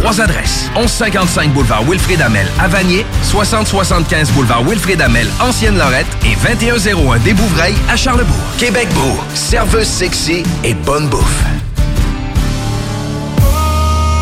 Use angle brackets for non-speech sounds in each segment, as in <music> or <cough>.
Trois adresses. 1155 boulevard Wilfrid Amel à Vanier, 6075 boulevard Wilfrid Amel, Ancienne Lorette et 2101 des Bouvrailles à Charlebourg. Québec Beau, serveuse sexy et bonne bouffe.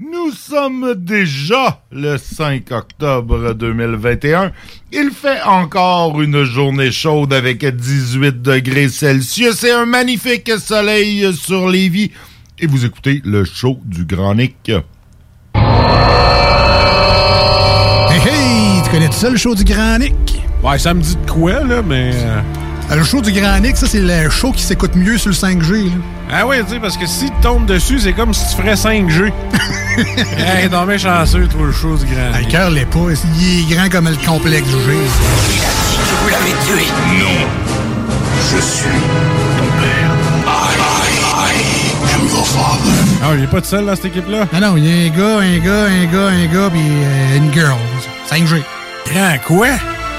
Nous sommes déjà le 5 octobre 2021. Il fait encore une journée chaude avec 18 degrés Celsius et un magnifique soleil sur Lévis. Et vous écoutez le show du Grand Nick. Hey, hey! Tu connais ça, le show du Grand Nick? Ouais, ça me dit de quoi, là, mais... Euh, Le show du Grand Nick, ça, c'est le show qui s'écoute mieux sur le 5G. là. Ah oui, tu sais, parce que si tu tombes dessus, c'est comme si tu ferais 5G. <laughs> hey, non, mais chanceux, toi, le show du grand. Ah, Le cœur l'est pas. Il est grand comme le complexe du G. Je vous l'avez tué. Non. Je suis ton père. I, I, I am your father. Ah, il est pas tout seul dans cette équipe-là? Non, non, il y a un gars, un gars, un gars, un gars, puis euh, une girl. 5G. Grand quoi?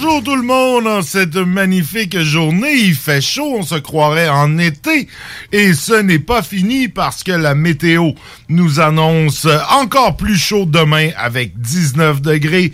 Bonjour tout le monde en cette magnifique journée. Il fait chaud, on se croirait en été. Et ce n'est pas fini parce que la météo nous annonce encore plus chaud demain avec 19 degrés.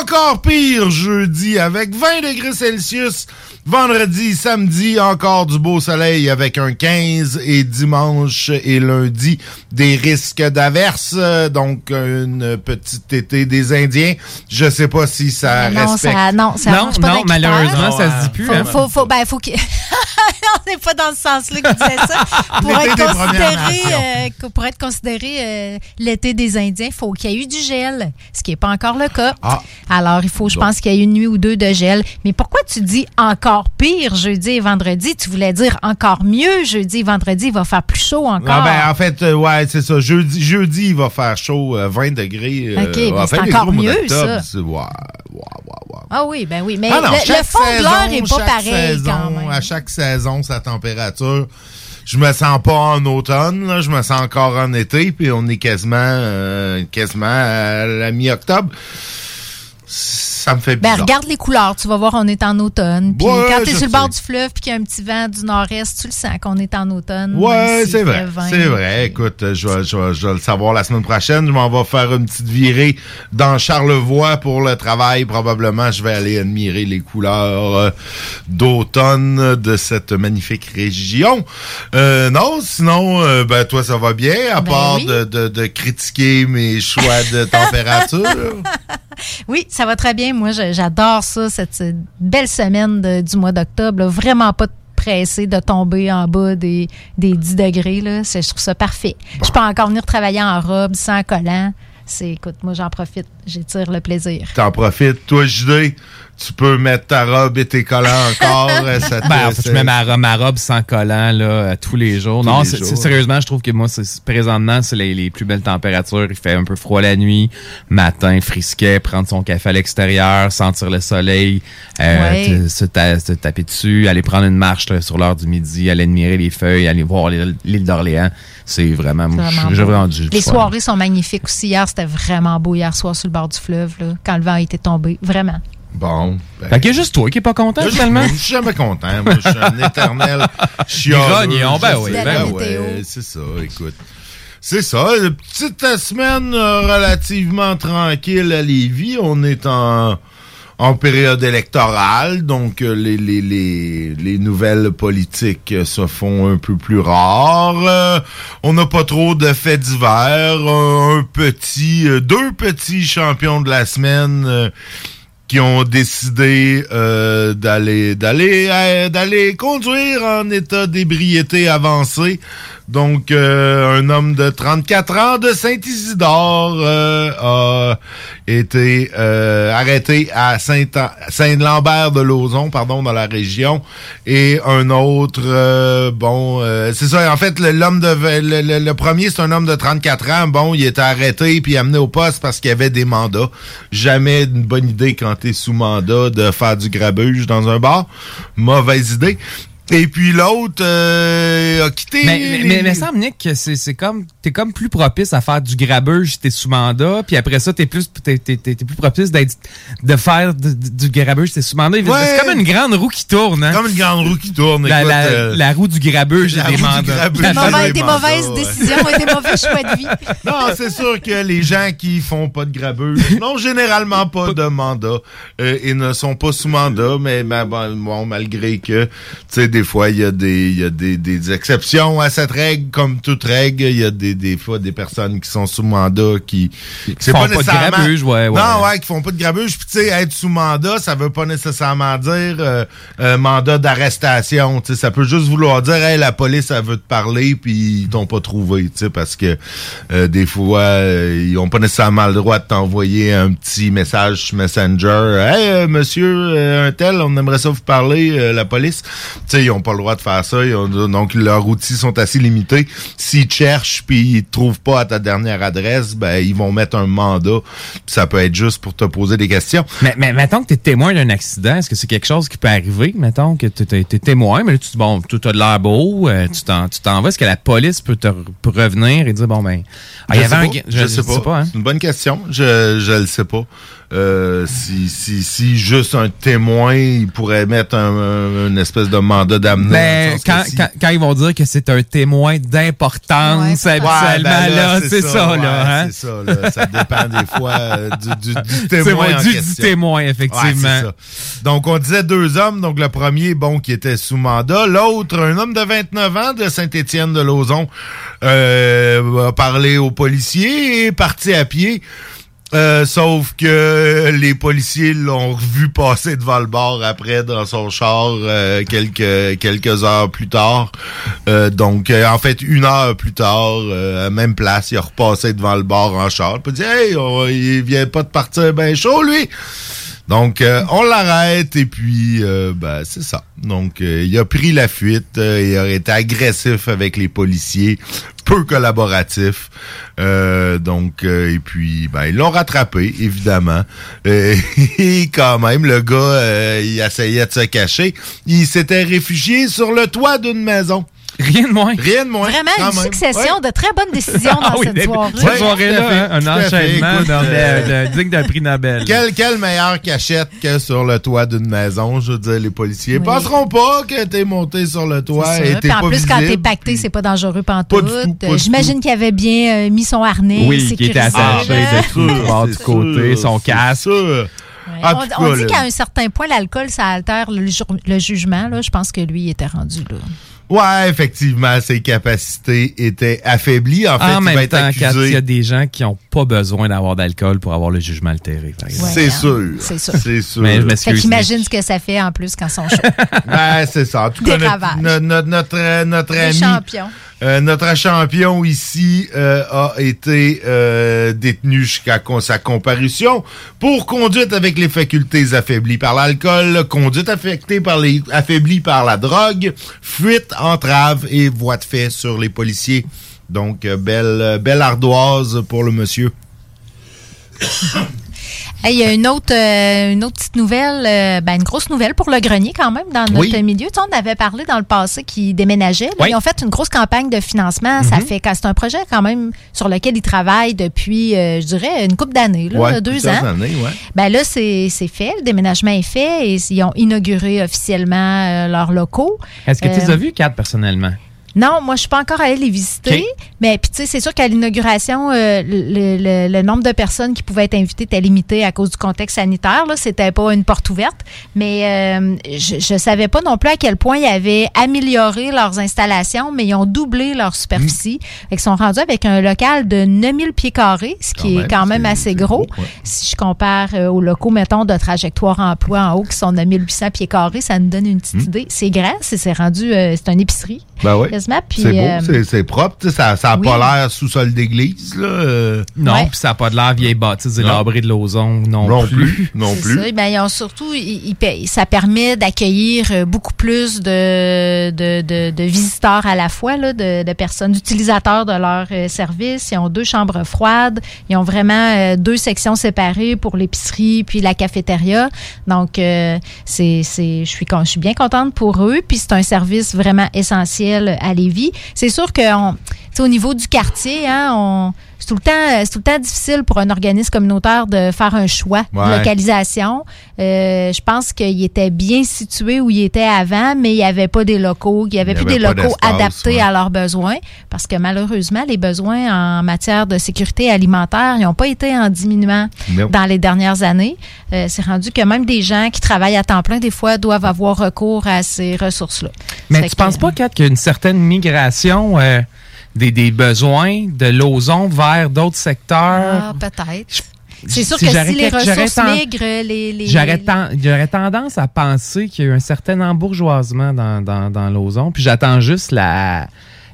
Encore pire jeudi avec 20 degrés Celsius. Vendredi, samedi, encore du beau soleil avec un 15 et dimanche et lundi, des risques d'averse. Donc, une petite été des Indiens. Je sais pas si ça non, respecte. ça, non, ça Non, pas malheureusement, ça se dit plus. Faut, hein. faut, faut, ben, faut qu'il- <laughs> on n'est pas dans ce sens-là qu'il disait ça. <laughs> Pour L'été être considéré, euh, que- pour être considéré euh, l'été des Indiens, il faut qu'il y ait eu du gel, ce qui n'est pas encore le cas. Ah. Alors, il faut, je pense qu'il y a eu une nuit ou deux de gel. Mais pourquoi tu dis encore pire jeudi et vendredi? Tu voulais dire encore mieux jeudi et vendredi, il va faire plus chaud encore. Ah ben, en fait, euh, ouais, c'est ça. Jeudi, jeudi, il va faire chaud, euh, 20 degrés. euh, Ok, mais c'est encore mieux, ça. Ah oui, ben oui. Mais Ah non, le, fond de l'heure n'est pas pareil saison, quand même. À chaque saison, sa température. Je me sens pas en automne, là, je me sens encore en été, puis on est quasiment, euh, quasiment à la mi-octobre. Ça me fait Ben, bizarre. regarde les couleurs, tu vas voir, on est en automne. Puis Ouais, quand tu es sur le bord du fleuve puis qu'il y a un petit vent du nord-est, tu le sens qu'on est en automne. Ouais, c'est vrai. 20. C'est vrai. Écoute, euh, je vais, je, vais, je vais le savoir la semaine prochaine. Je m'en vais faire une petite virée dans Charlevoix pour le travail. Probablement, je vais aller admirer les couleurs euh, d'automne de cette magnifique région. Euh, non, sinon, euh, ben toi, ça va bien, à Ben part oui. de, de, de critiquer mes choix de température. <laughs> Oui, ça va très bien. Moi, j'adore ça, cette euh, belle semaine de- du mois d'octobre. Vraiment pas pressé de tomber en bas des, des 10 degrés. Là. Je trouve ça parfait. Je peux encore venir travailler en robe, sans collant. Écoute, moi, j'en profite. J'étire le plaisir. T'en profites. Toi, JD, tu peux mettre ta robe et tes collants encore. euh, ça te- Ben, en fait, je mets ma, robe- ma robe sans collant là, à tous les jours. Tous non, les c'est- jours. c'est- sérieusement, je trouve que moi, c'est- présentement, c'est les, les plus belles températures. Il fait un peu froid la nuit, matin, frisquet, prendre son café à l'extérieur, sentir le soleil, euh, Ouais. te- se, ta- se taper dessus, aller prendre une marche là, sur l'heure du midi, aller admirer les feuilles, aller voir l'île d'Orléans. C'est vraiment, vraiment j'ai beau. vraiment du Les soirées sont magnifiques aussi. Hier, c'était vraiment beau hier soir sur le bord du fleuve, là, quand le vent était tombé. Vraiment. Bon. ben, Fait qu'il y a juste toi qui est pas content, finalement. Je suis jamais content. Moi, je suis un <laughs> éternel. Grognon, ben oui, ben oui. ouais, c'est ça, écoute. C'est ça, une petite semaine euh, relativement tranquille à Lévis. On est en, en période électorale, donc euh, les, les, les, les nouvelles politiques euh, se font un peu plus rares. Euh, on n'a pas trop de faits divers. Un, petit, deux petits champions de la semaine euh, qui ont décidé euh, d'aller d'aller euh, d'aller conduire en état d'ébriété avancée. Donc euh, un homme de 34 ans de Saint-Isidore euh, a été euh, arrêté à Saint Saint-Lambert de Lauzon, pardon, dans la région, et un autre bon, c'est ça. En fait, le- l'homme de le, le- premier, c'est un homme de 34 ans. Bon, il était arrêté puis amené au poste parce qu'il avait des mandats. Jamais une bonne idée quand t'es sous mandat de faire du grabuge dans un bar. Mauvaise idée. Et puis l'autre euh, a quitté. Mais, mais, mais, mais semble, Nick, que c'est, c'est comme, t'es comme plus propice à faire du grabuge si t'es sous mandat, puis après ça, t'es plus, t'es, t'es, t'es- t'es plus propice d'être, de faire du, du grabuge si t'es sous mandat. Ouais. C'est comme une grande roue qui tourne, hein. comme une grande roue qui tourne. La, écoute, la, euh, la roue du grabuge la et des roue du mandats. Des mauvaises, des mandats, mauvaises ouais. décisions et des mauvais choix de vie. <laughs> Non, c'est sûr que les gens qui font pas de grabuge n'ont généralement pas de mandat euh, et ne sont pas sous mandat, mais ben, bon, bon, malgré que, tu sais, des fois, il y a des il y a des, des exceptions à cette règle, comme toute règle. Il y a des, des fois des personnes qui sont sous mandat qui... c'est font pas de grabuge, ouais, ouais. Non, ouais, qui font pas de grabuge. Puis, tu sais, être sous mandat, ça veut pas nécessairement dire euh, euh, mandat d'arrestation. Tu sais, ça peut juste vouloir dire, hey, la police, elle veut te parler, puis ils t'ont pas trouvé, tu sais, parce que euh, des fois, euh, ils ont pas nécessairement le droit de t'envoyer un petit message sur Messenger. Hey, euh, monsieur, un tel, on aimerait ça vous parler, euh, la police. Tu sais, ils ont pas le droit de faire ça. Ils ont- donc, leurs outils sont assez limités. S'ils cherchent, puis ils te trouvent pas à ta dernière adresse, ben, ils vont mettre un mandat. Ça peut être juste pour te poser des questions. Mais, mais mettons que t'es témoin d'un accident, est-ce que c'est quelque chose qui peut arriver? Mettons que t'es- t'es témoin, mais là, tu dis, bon, tout a de l'air beau, euh, tu t'en, tu vas. Est-ce que la police peut te revenir et dire, bon, ben, ah, il y Je avait un sais pas. gars- Je, sais pas. hein? C'est une bonne question. Je je le sais pas. Euh, si, si, si juste un témoin, il pourrait mettre un, un- une espèce de mandat d'amener. Mais sens quand, si- quand, quand ils vont dire que c'est un témoin d'importance, Ouais. habituellement, Ouais, ben là, c'est ça, ouais, là, hein? C'est ça, là. Ça dépend des fois euh, du, du, du <laughs> C'est témoin vrai, en du, du témoin, Ouais, effectivement. c'est ça. Donc, on disait deux hommes. Donc, le premier, bon, qui était sous mandat. L'autre, un homme de 29 ans de Saint-Étienne de Lauzon, euh, a parlé aux policiers et est parti à pied. Euh, sauf que les policiers l'ont vu passer devant le bar après dans son char euh, quelques quelques heures plus tard. Euh, donc en fait une heure plus tard, à même place, il a repassé devant le bar en char. Il a dit hey, il vient pas de partir ben chaud lui. Donc, euh, on l'arrête et puis, euh, ben, c'est ça. Donc, euh, il a pris la fuite, euh, il a été agressif avec les policiers, peu collaboratif. Donc, et puis, ben, ils l'ont rattrapé, évidemment. <laughs> Et quand même, le gars, il essayait de se cacher. Il s'était réfugié sur le toit d'une maison. Rien de moins. Rien de moins. Vraiment une même. succession de très bonnes décisions dans Ah oui, cette soirée. Cette soirée-là, hein, un enchaînement dans euh, <laughs> le- le- digne d'un prix Nobel. Quelle, quelle meilleure cachette que sur le toit d'une maison? Je veux dire, les policiers Oui. penseront pas que t'es monté sur le toit et t'es pas en plus, quand t'es visible. pacté, c'est pas dangereux pantoute. Pas Euh, J'imagine qu'il avait bien euh, mis son harnais. Oui, qui était attaché là. de tout c'est côté, son casque. sûr. En On, on dit qu'à un certain point, l'alcool, ça altère le, ju- le jugement. Là. Je pense que lui, il était rendu là. Ouais, effectivement, ses capacités étaient affaiblies. En fait, en il va même être temps, Kat, il y accusé. a des gens qui n'ont pas besoin d'avoir d'alcool pour avoir le jugement altéré. C'est Ouais, sûr. hein, c'est sûr. C'est sûr. Mais je Fait m'excuse. qu'imagine ce que ça fait en plus quand ils sont chauds. <laughs> Ben, c'est ça. En tout cas, Des notre, ravages. notre, notre, notre, notre Les ami, champions. Euh, notre champion ici euh, a été euh, détenu jusqu'à sa comparution pour conduite avec les facultés affaiblies par l'alcool, conduite affectée par les affaiblie par la drogue, fuite, entrave et voie de fait sur les policiers. Donc, euh, belle, euh, belle ardoise pour le monsieur. Hey, Il y a une autre, euh, une autre petite nouvelle, euh, ben, une grosse nouvelle pour le grenier quand même dans notre Oui. milieu. Tu sais, on avait parlé dans le passé qu'ils déménageaient. Là, Oui. Ils ont fait une grosse campagne de financement. Ça fait c'est un projet quand même sur lequel ils travaillent depuis, euh, je dirais, une couple d'années, Ouais, deux ans. années, ouais. Ben là, c'est c'est fait. Le déménagement est fait et ils ont inauguré officiellement euh, leurs locaux. Est-ce que tu les as vus, Kat, personnellement? Non, moi, je suis pas encore allée les visiter. Mais puis, tu sais, c'est sûr qu'à l'inauguration, euh, le, le- le nombre de personnes qui pouvaient être invitées était limité à cause du contexte sanitaire. Là, c'était pas une porte ouverte. Mais euh, je, je savais pas non plus à quel point ils avaient amélioré leurs installations, mais ils ont doublé leur superficie. Fait qu'ils sont rendus avec un local de 9000 pieds carrés, ce qui Quand est même, quand même assez gros. gros, ouais. Si je compare euh, aux locaux, mettons, de trajectoire emploi en haut qui sont de 1800 pieds carrés, ça nous donne une petite Hmm. idée. C'est grand, c'est c'est rendu, euh, c'est une épicerie. Ben oui. Quasiment, puis, C'est beau, euh, c'est- c'est propre. Ça n'a oui. pas l'air sous-sol d'église. là. euh, Non, Ouais. puis ça n'a pas de l'air vieille bâtisse délabrée de l'ozone non, non plus. plus. Non C'est plus. Ça. Ben, ils ont surtout, ils- ils paient- ça permet d'accueillir euh, beaucoup plus de, de, de, de visiteurs à la fois, là, de, de personnes, d'utilisateurs de leur euh, service. Ils ont deux chambres froides. Ils ont vraiment euh, deux sections séparées pour l'épicerie puis la cafétéria. Donc, euh, c'est, je suis bien contente pour eux. Puis c'est un service vraiment essentiel à C'est sûr que on, tu sais, au niveau du quartier, hein, on, c'est tout le temps, c'est tout le temps difficile pour un organisme communautaire de faire un choix de localisation. Euh, je pense qu'il était bien situé où il était avant, mais il n'y avait pas des locaux, il n'y avait plus avait des locaux adaptés ouais. à leurs besoins, parce que malheureusement, les besoins en matière de sécurité alimentaire, ils n'ont pas été en diminuant Non. dans les dernières années. Euh, c'est rendu que même des gens qui travaillent à temps plein, des fois, doivent avoir recours à ces ressources-là. Mais tu que- penses pas, Kat, qu'il y a une certaine migration euh, des, des besoins de l'ozon vers d'autres secteurs? Ah, peut-être. C'est sûr si que si les ressources migrent, les... les J'aurais, ten- j'aurais tendance à penser qu'il y a eu un certain embourgeoisement dans, dans, dans l'ozon. Puis j'attends juste la,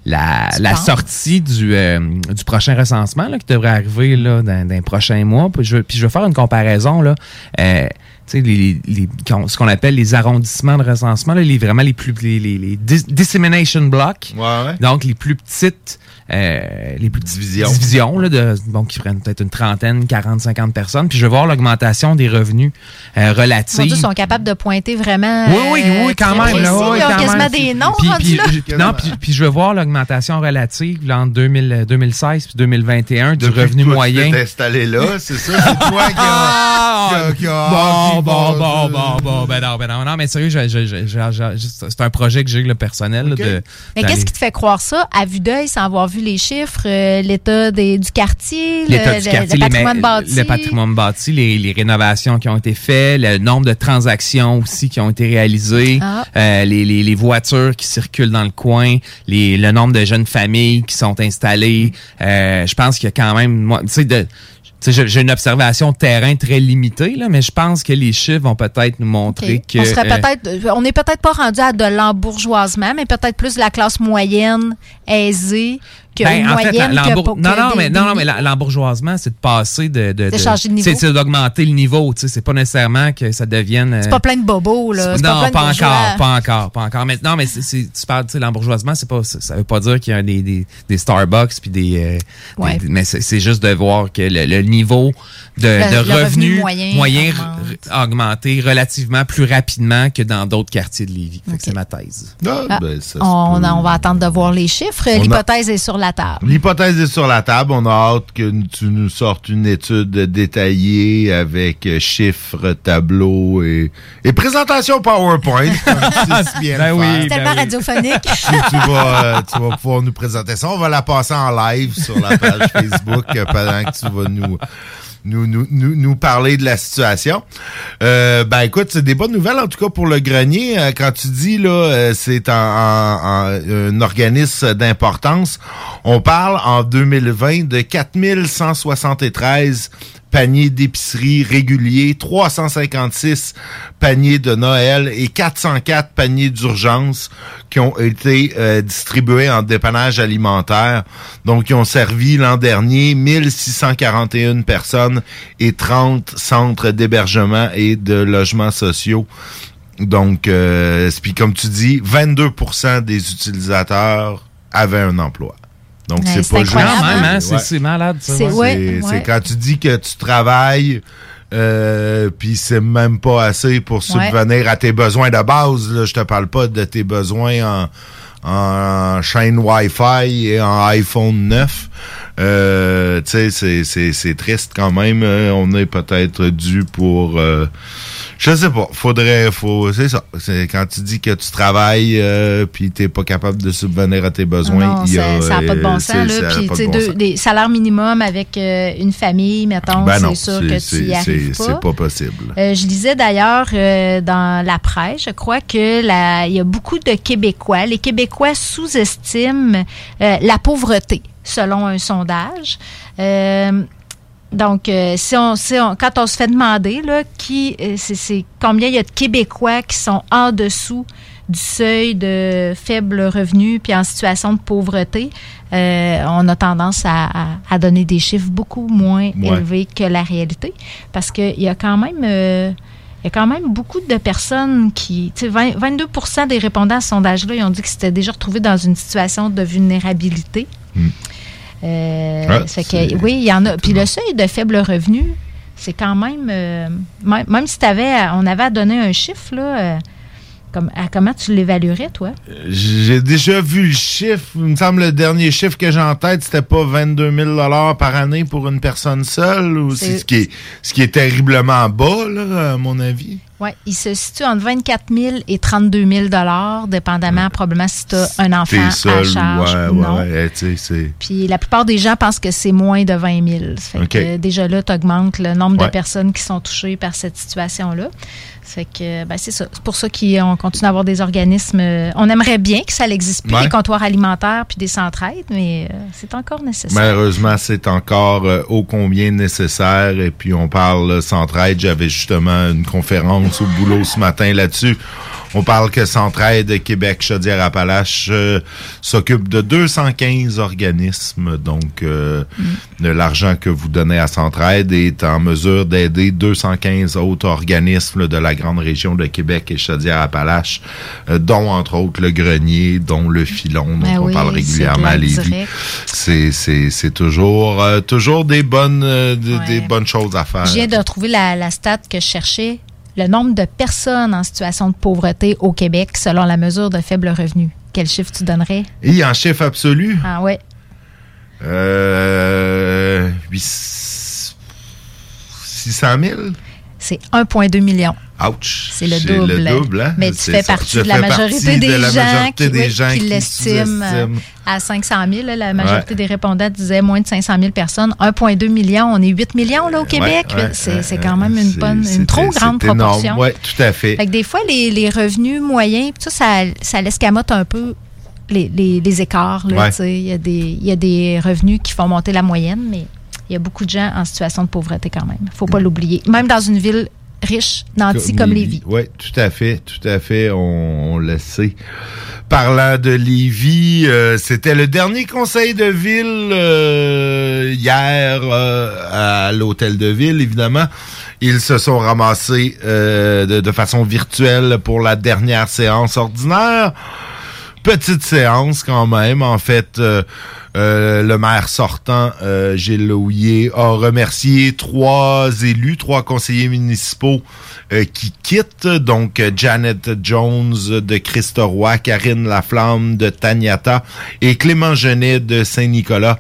la, la sortie du, euh, du prochain recensement là, qui devrait arriver là, dans, dans les prochains mois. Puis je, veux- puis je vais faire une comparaison. Là, euh, les, les- ce qu'on appelle les arrondissements de recensement, là, les, vraiment les plus les, les, les dis- dissemination blocks. Ouais, ouais. Donc, les plus petites, euh, les plus petites Divisions. divisions, là, de, bon, qui prennent peut-être une trentaine, 40, 50 personnes. Puis je vais voir l'augmentation des revenus euh, relatifs. Dieu, sont capables de pointer vraiment. Oui, oui, euh, oui, quand très même. là, oui, Ils ont quand quasiment même. des noms Puis- puis- là. je- non, puis, puis je vais voir l'augmentation relative là, entre 2000, 2016 puis 2021 du Depuis revenu toi, moyen. Tu t'es installé là, c'est ça? C'est toi qui <laughs> a... Ah! qui a- qui a- Bon, bon, bon, bon, bon, ben non, ben non, non, mais sérieux, c'est un projet que j'ai le personnel. là, de, Mais qu'est-ce qui te fait croire ça à vue d'œil sans avoir vu les chiffres, euh, l'état du quartier, le, L'état du quartier, le patrimoine bâti? le patrimoine bâti, les, les rénovations qui ont été faites, le nombre de transactions aussi qui ont été réalisées, Ah. euh, les, les, les voitures qui circulent dans le coin, les, le nombre de jeunes familles qui sont installées. Euh, je pense qu'il y a quand même, moi, tu sais, de tu sais, j'ai- j'ai une observation de terrain très limitée, là, mais je pense que les chiffres vont peut-être nous montrer que... on serait euh, peut-être, on n'est peut-être pas rendu à de l'embourgeoisement, mais peut-être plus la classe moyenne, aisée, que Ben, une fait, que pour- non, que non, des- mais, non, des- non, mais l'embourgeoisement, c'est de passer de. De, De changer de niveau. C'est c'est d'augmenter le niveau. tu sais, C'est pas nécessairement que ça devienne. C'est euh, pas plein de bobos, là. Non, pas, encore, pas encore, pas encore. Mais non, mais tu parles, tu sais, l'embourgeoisement, c'est pas, ça ça veut pas dire qu'il y a des, des, des Starbucks puis des, euh, des- Ouais. des- mais c'est c'est juste de voir que le, le niveau de, Le- de le revenu revenus moyen moyen augmente. r- augmenté relativement plus rapidement que dans d'autres quartiers de Lévis. C'est ma thèse. Ah, ben, ça se on, on va attendre de voir les chiffres. A- L'hypothèse est sur la table. L'hypothèse est sur la table. On a hâte que tu nous sortes une étude détaillée avec euh, chiffres, tableaux et, et présentation PowerPoint. <laughs> bien Ben oui. C'est tellement radiophonique. <laughs> tu, vas, euh, tu vas pouvoir nous présenter ça. On va la passer en live sur la page <laughs> Facebook euh, pendant que tu vas nous, nous, nous, nous, parler de la situation. Euh, ben écoute, c'est des bonnes nouvelles en tout cas pour le grenier. Euh, quand tu dis là, euh, c'est en- un organisme d'importance, on parle en 2020 de 4173 paniers d'épicerie réguliers, 356 paniers de Noël et 404 paniers d'urgence qui ont été euh, distribués en dépannage alimentaire. Donc, qui ont servi l'an dernier 1641 personnes et 30 centres d'hébergement et de logements sociaux. Donc, euh, puis comme tu dis, 22% des utilisateurs avaient un emploi. Donc, Ouais, c'est pas juste... incroyable, Quand même, hein, Ouais. c'est c'est malade, ça. C'est- ouais. ouais. C'est c'est quand tu dis que tu travailles, euh, puis c'est même pas assez pour subvenir à tes besoins de base. Là. Je te parle pas de tes besoins en, en chaîne Wi-Fi et en iPhone 9. Euh, tu sais, c'est- triste quand même. Euh, On est peut-être dû pour... euh, je sais pas. Faudrait... faut C'est ça. C'est quand tu dis que tu travailles euh, puis t'es pas capable de subvenir à tes besoins. Non, il y a, ça n'a pas de bon euh, sens. Là. Puis, tu bon des salaires minimum avec euh, une famille, mettons, Ben c'est sûr que tu y arrives pas. C'est pas possible. Euh, je lisais d'ailleurs euh, dans la presse, je crois que la- il y a beaucoup de Québécois. Les Québécois sous-estiment euh, la pauvreté, selon un sondage. Euh, donc, euh, si on, si on- quand on se fait demander là, qui, euh, c'est, combien il y a de Québécois qui sont en dessous du seuil de faible revenu puis en situation de pauvreté, euh, on a tendance à, à- à donner des chiffres beaucoup moins Ouais. élevés que la réalité. Parce qu'il y a quand même... euh, il y a quand même beaucoup de personnes qui... Tu sais, 20 22 des répondants à ce sondage-là, ils ont dit qu'ils s'étaient déjà retrouvés dans une situation de vulnérabilité. Euh, Ah, que, oui, il y en a. Puis le seuil de faible revenu, c'est quand même... euh, même, même si t'avais, à- on avait à donner un chiffre, là, euh, comme, à comment tu l'évaluerais, toi? J'ai déjà vu le chiffre. Il me semble le dernier chiffre que j'ai en tête, c'était pas 22 000 par année pour une personne seule. Ou C'est- ce qui est ce qui est terriblement bas, là, à mon avis. Oui, il se situe entre 24 000 et 32 000 dépendamment probablement si tu as un enfant seul, à charge ouais, ou non. ouais, c'est. Puis la plupart des gens pensent que c'est moins de 20 000. Ça fait que déjà là, tu augmentes le nombre de personnes qui sont touchées par cette situation-là. Fait que ben, c'est ça. C'est pour ça qu'on continue à avoir des organismes. euh, On aimerait bien que ça n'existe plus, Ouais. des comptoirs alimentaires puis des centraides, mais euh, c'est encore nécessaire. Malheureusement, c'est encore euh, ô combien nécessaire. Et puis, on parle Centraide. J'avais justement une conférence au boulot ce matin là-dessus. On parle que Centraide Québec Chaudière-Appalaches euh, s'occupe de 215 organismes. Donc, euh, de l'argent que vous donnez à Centraide est en mesure d'aider 215 autres organismes de la grande région de Québec et Chaudière-Appalaches, euh, dont entre autres le Grenier, dont le Filon, dont Ben on oui, parle régulièrement à Lévis. C'est, c'est, c'est toujours, euh, toujours des bonnes, euh, des, Ouais. des bonnes choses à faire. Je viens de retrouver la, la stat que je cherchais. Le nombre de personnes en situation de pauvreté au Québec selon la mesure de faible revenu. Quel chiffre tu donnerais? Et en chiffre absolu, Ah ouais. euh, huit- 600 000? C'est 1,2 million. Ouch! C'est le double. le double, hein? Mais tu fais ça. partie de la majorité des de la gens majorité qui, des oui, gens qui qui l'estiment euh, à 500 000. là. La majorité Ouais. des répondants disaient moins de 500 000 personnes. 1,2 million. On est 8 millions là, au Québec. Ouais, ouais, c'est quand même une c'est- bonne, une trop grande proportion. Oui, tout à fait. Fait que des fois, les, les revenus moyens, ça, ça, ça l'escamote un peu les, les, les écarts. il y a des revenus qui font monter la moyenne, mais il y a beaucoup de gens en situation de pauvreté quand même. faut pas l'oublier. Même dans une ville riche, nantie comme Lévis. Oui, tout à fait, tout à fait, on, on le sait. Parlant de Lévis, euh, c'était le dernier conseil de ville euh, hier euh, à l'hôtel de ville, évidemment. Ils se sont ramassés euh, de, de façon virtuelle pour la dernière séance ordinaire. Petite séance quand même. En fait, euh, le maire sortant, euh, Gilles Louillet, a remercié trois élus, trois conseillers municipaux euh, qui quittent. Donc, Janet Jones de Christ-Roi, Karine Laflamme de Taniata et Clément Genet de Saint-Nicolas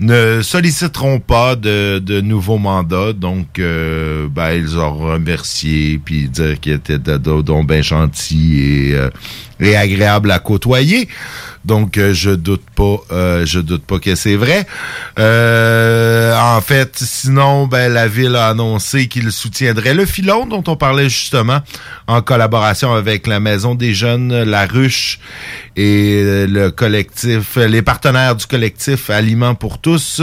ne solliciteront pas de, de nouveaux mandats. Donc, euh, ben, ils ont remercié puis dire qu'ils étaient donc bien gentils et, et agréables à côtoyer. Donc, euh, je doute pas, euh, je doute pas que c'est vrai. Euh, en fait, sinon, ben, la ville a annoncé qu'il soutiendrait le filon dont on parlait justement en collaboration avec la Maison des Jeunes, la Ruche et euh, le collectif, les partenaires du collectif Aliments pour tous.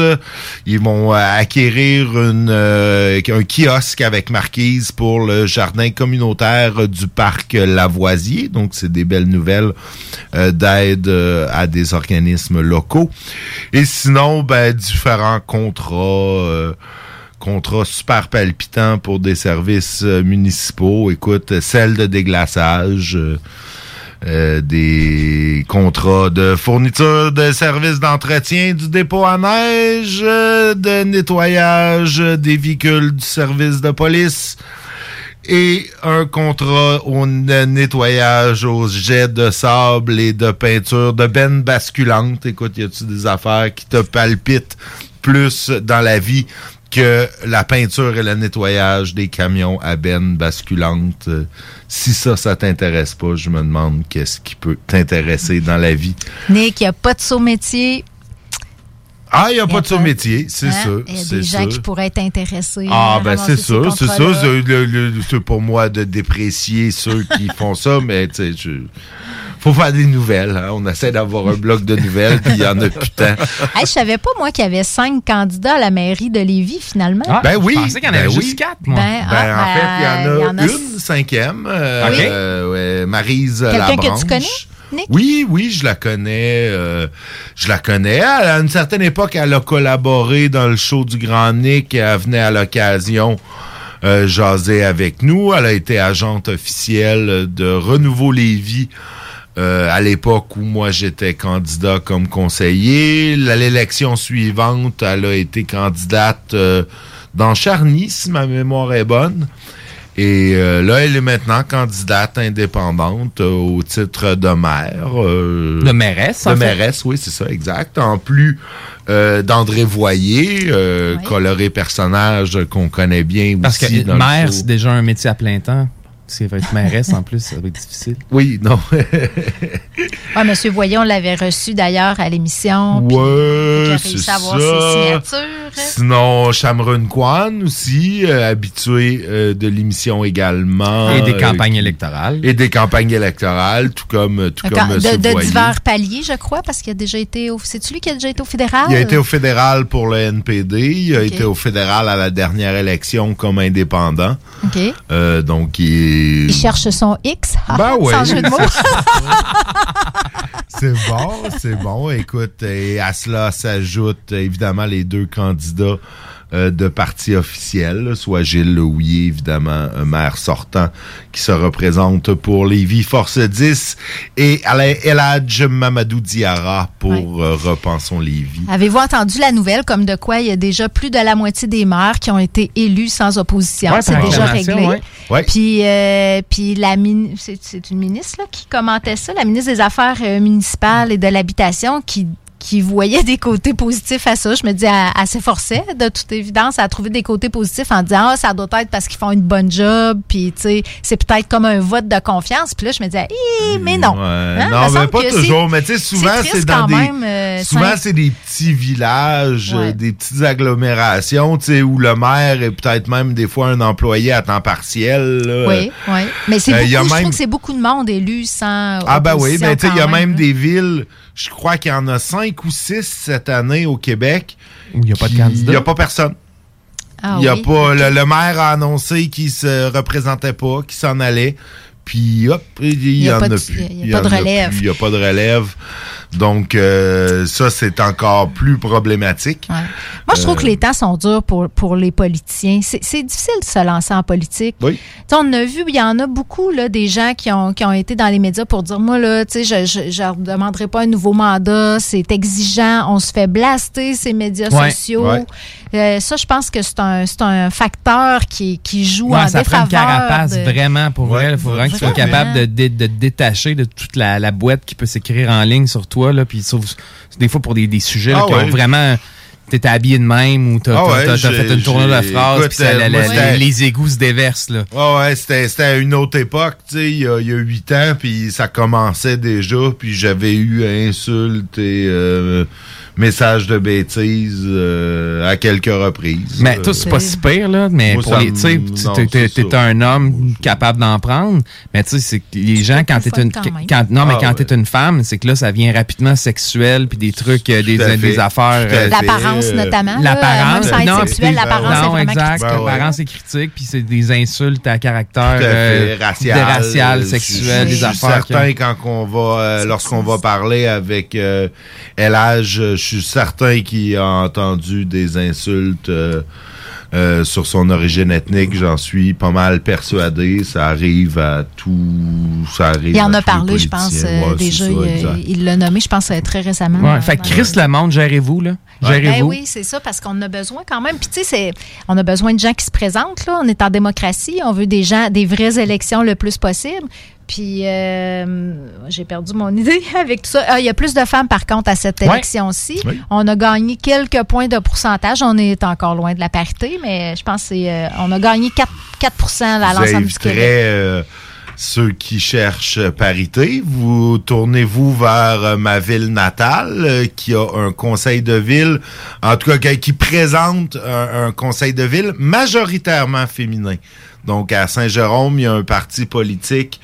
Ils vont acquérir un kiosque avec marquise pour le jardin communautaire du parc Lavoisier. Donc, c'est des belles nouvelles d'aide euh, à des organismes locaux. Et sinon, ben, différents contrats. euh, contrats super palpitants pour des services euh, municipaux. Écoute, celle de déglaçage, des contrats de fourniture de services d'entretien du dépôt à neige, de nettoyage des véhicules du service de police et un contrat au nettoyage aux jets de sable et de peinture de bennes basculantes. Écoute, y a-tu des affaires qui te palpitent plus dans la vie que la peinture et le nettoyage des camions à bennes basculantes? Euh, Si ça, ça t'intéresse pas, je me demande qu'est-ce qui peut t'intéresser dans la vie. Nick, il a pas de saut métier. Ah, il n'y a pas de sous-métier, c'est Hein? sûr. Il y a c'est des gens sûr. qui pourraient être intéressés. Ah, à ben c'est ces ça, c'est ça. C'est pour moi de déprécier ceux qui <laughs> font ça, mais tu sais, je- faut faire des nouvelles. hein. On essaie d'avoir un bloc de nouvelles, puis il y en a plus tant. <laughs> Hey, je savais pas, moi, qu'il y avait cinq candidats à la mairie de Lévis, finalement. Ah, Ben oui, Je pensais qu'il y en ben avait oui. juste quatre, moi. Ben, Ben, ah, en fait, il y en a, il y en a une, cinquième, euh, Ok. euh, ouais, Maryse Quelqu'un que tu connais, Oui, oui, je la connais. euh, je la connais. À une certaine époque, elle a collaboré dans le show du Grand Nick. Elle venait à l'occasion euh, jaser avec nous. Elle a été agente officielle de Renouveau Lévis. euh, à l'époque où moi j'étais candidat comme conseiller. L'élection suivante, elle a été candidate euh, dans Charny, si ma mémoire est bonne. Et euh, là, elle est maintenant candidate indépendante euh, au titre de maire. euh, De mairesse, De en fait. mairesse, oui, c'est ça, exact. En plus euh, d'André Voyer, euh, Oui. coloré personnage qu'on connaît bien Parce aussi. que dans le maire, c'est déjà un métier à plein temps. C'est va être mairesse en plus, ça va être difficile. Oui, non. Ouais, Monsieur Voyon l'avait reçu d'ailleurs à l'émission. puis ouais, c'est réussi ça. à avoir ses signatures. Sinon, Shamron Kwan aussi, euh, habitué euh, de l'émission également. Et des euh, campagnes électorales. Et des campagnes électorales, tout comme, tout Quand- comme de, divers paliers, je crois, parce qu'il a déjà été au. C'est-tu lui qui a déjà été au fédéral? Il a été au fédéral pour le NPD. Il a été au fédéral à la dernière élection comme indépendant. OK. Euh, donc, il... Il cherche son X. Ben. <laughs> Sans jeu de mots. <laughs> C'est bon, c'est bon. Écoute, et à cela s'ajoutent évidemment les deux candidats euh, de parti officiel, là, soit Gilles Louillet, évidemment, un maire sortant qui se représente pour Lévis Force 10, et Alain Eladj Mamadou Diarra pour euh, Repensons Lévis. Avez-vous entendu la nouvelle comme de quoi il y a déjà plus de la moitié des maires qui ont été élus sans opposition? Ouais, c'est déjà réglé. ouais. Puis, euh, puis la c'est, une ministre là, qui commentait ça, la ministre des Affaires municipales et de l'habitation qui qui voyait des côtés positifs à ça. Je me dis, elle, elle s'efforçait, de toute évidence, à trouver des côtés positifs en disant, ah, ça doit être parce qu'ils font une bonne job, puis, tu sais, c'est peut-être comme un vote de confiance. Puis là, je me disais, mais non. Ouais, Hein, non, mais pas toujours. Mais tu sais, souvent, c'est dans des. même, euh, souvent, c'est des petits villages, Ouais. euh, des petites agglomérations, tu sais, où le maire est peut-être même des fois un employé à temps partiel. là. Oui, oui. Mais c'est Euh, beaucoup, je même- trouve que c'est beaucoup de monde élu sans. Ah ben oui, opposition ben tu sais, il y a même là. des villes, je crois qu'il y en a cinq ou six cette année au Québec. Où il n'y a pas de candidat? Il n'y a pas personne. Ah il y a oui. pas le, le maire a annoncé qu'il se représentait pas, qu'il s'en allait. puis hop, il y, en a, plus. Il n'y a, pas de relève. Il n'y a pas de relève. Donc, euh, ça, c'est encore plus problématique. Moi, je trouve que les temps sont durs pour, pour les politiciens. C'est difficile de se lancer en politique. Oui. on a vu, il y en a beaucoup, là, des gens qui ont, qui ont été dans les médias pour dire, moi, là, tu sais, je ne demanderai pas un nouveau mandat, c'est exigeant, on se fait blaster ces médias sociaux. Euh, ça, je pense que c'est un, un facteur qui, qui joue en ça défaveur. Prend une carapace, vraiment, pour elle. Il faut vraiment que tu sois capable de, de, de, détacher de toute la, la boîte qui peut s'écrire en ligne sur toi, là, puis des fois pour des, des sujets Ah qui ont vraiment t'es habillé de même ou t'as Ah fait une tournure de phrase puis euh, les égouts se déversent là. Ah ouais, c'était une autre époque, tu sais, il y a il y a huit ans, puis ça commençait déjà, puis j'avais eu insultes et euh, messages de bêtises euh, à quelques reprises. Mais toi, c'est pas si pire, là. Mais Moi, pour les, me- tu sais, non, t'es- un homme capable d'en prendre. Mais tu sais, c'est que les gens, quand t'es une, quand même. quand, non, mais Ah, quand ouais. t'es une femme, c'est que là, ça vient rapidement sexuel, puis des trucs, euh, des, affaires. Euh. L'apparence, euh, notamment. là, L'apparence, même sans être non, sexuel, l'apparence non, exact. Ben ouais. L'apparence est critique, puis c'est des insultes à caractère euh, racial, de racial, Je- sexuel, je, des suis affaires. que- certain quand on va, euh, lorsqu'on va parler avec euh, LH, je suis certain qu'il a entendu des insultes euh, euh, sur son origine ethnique. J'en suis pas mal persuadé. Ça arrive à tout. Ça arrive. Il en à a parlé, je pense, euh, Ouais, déjà. ça, il- l'a nommé, je pense, très récemment. Ouais, fait Chris le monde, gérez-vous, là. Gérez-vous. Ben oui, c'est ça, parce qu'on a besoin quand même. Puis tu sais, c'est- on a besoin de gens qui se présentent. Là. On est en démocratie. On veut des gens, des vraies élections le plus possible. Puis euh, j'ai perdu mon <laughs> idée avec tout ça. Ah, il y a plus de femmes, par contre, à cette élection-ci. Oui. On a gagné quelques points de pourcentage. On est encore loin de la parité, mais je pense que c'est, euh, on a gagné 4, 4 à l'ensemble du Québec. Euh, ceux qui cherchent parité. Vous tournez-vous vers euh, ma ville natale, euh, qui a un conseil de ville, en tout cas qui- qui présente un, un conseil de ville majoritairement féminin? Donc à Saint-Jérôme, il y a un parti politique,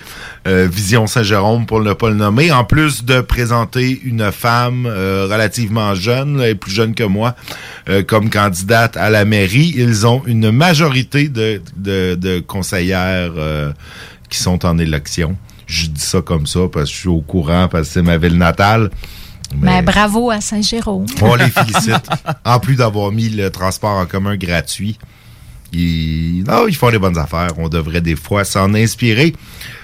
euh, Vision Saint-Jérôme pour ne pas le nommer, en plus de présenter une femme euh, relativement jeune, là, plus jeune que moi, euh, comme candidate à la mairie. Ils ont une majorité de, de, de conseillères euh, qui sont en élection. Je dis ça comme ça parce que je suis au courant, parce que c'est ma ville natale. Ben, bravo à Saint-Jérôme. On les <laughs> félicite. en plus d'avoir mis le transport en commun gratuit. Ils, non, ils font des bonnes affaires. On devrait des fois s'en inspirer.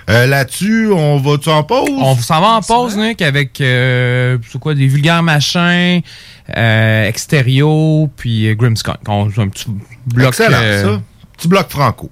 Euh, Là-dessus, on va-tu en pause? On s'en va en pause, Nick, avec euh, quoi, des vulgaires machins, euh, extérieurs, puis euh, Grimmskunk. On un petit bloc. Excellent, euh, ça. Petit bloc franco.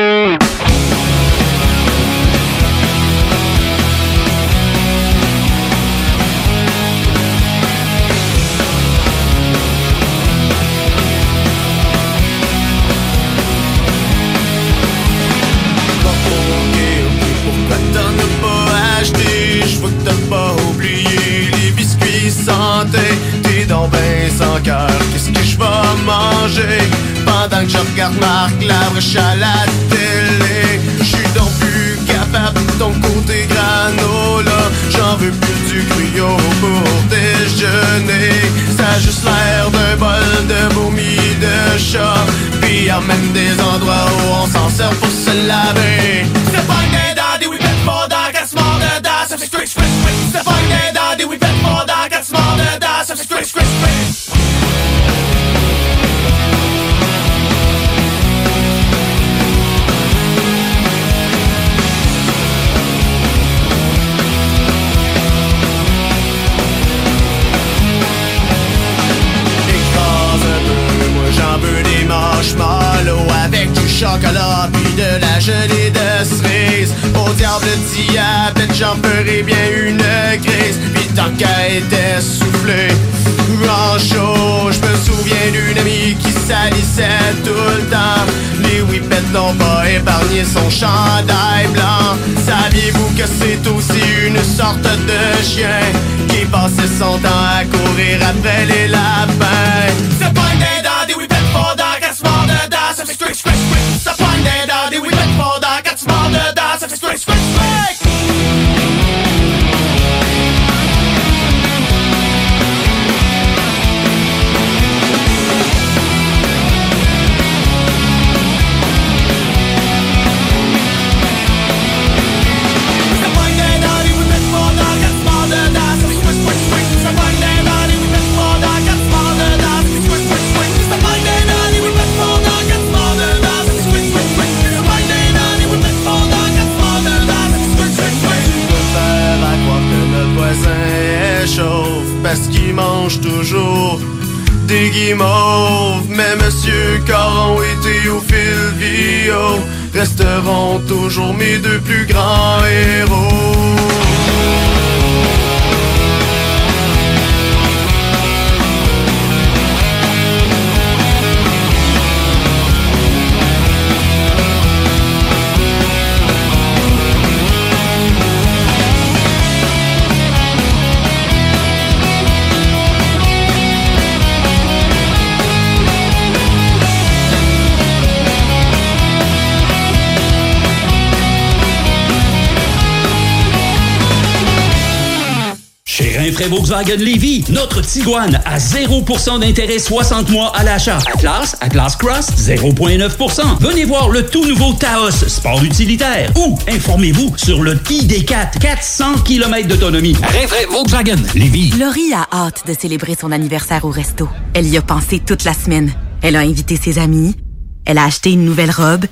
Rinfraie Volkswagen Levy, notre Tiguan à 0% d'intérêt 60 mois à l'achat. Atlas, Atlas Cross, 0,9%. Venez voir le tout nouveau Taos, sport utilitaire. Ou informez-vous sur le ID4, 400 km d'autonomie. Rinfraie Volkswagen Levy. Laurie a hâte de célébrer son anniversaire au resto. Elle y a pensé toute la semaine. Elle a invité ses amis. Elle a acheté une nouvelle robe.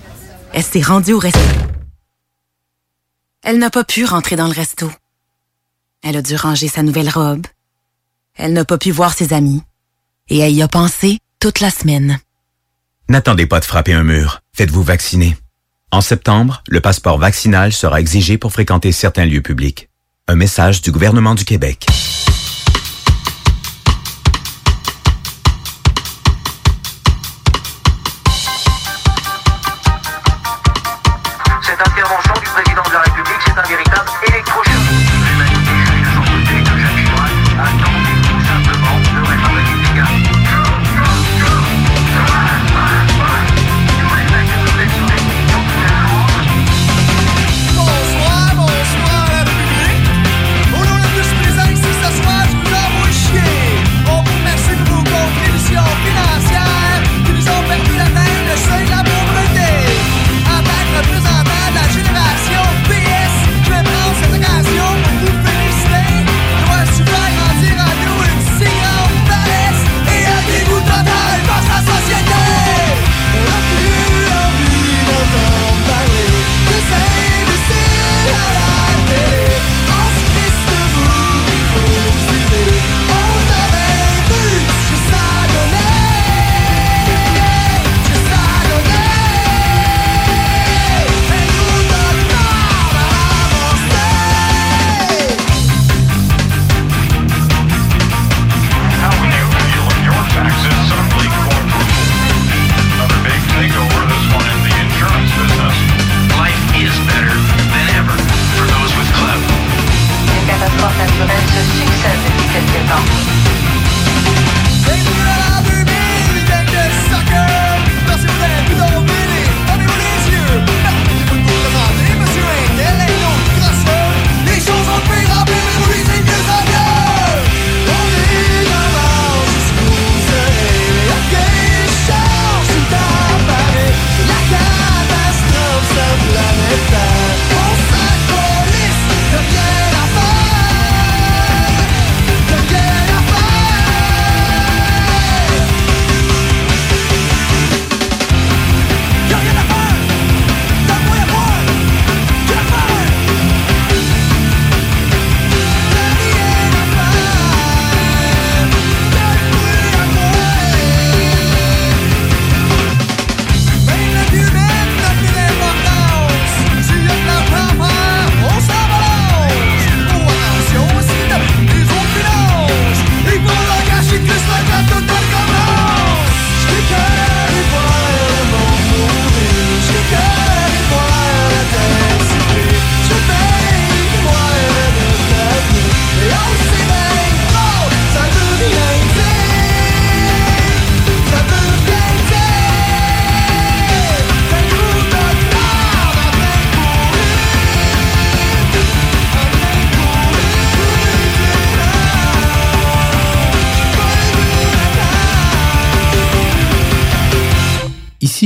Elle s'est rendue au resto. Elle n'a pas pu rentrer dans le resto. Elle a dû ranger sa nouvelle robe. Elle n'a pas pu voir ses amis. Et elle y a pensé toute la semaine. N'attendez pas de frapper un mur. Faites-vous vacciner. En septembre, le passeport vaccinal sera exigé pour fréquenter certains lieux publics. Un message du gouvernement du Québec.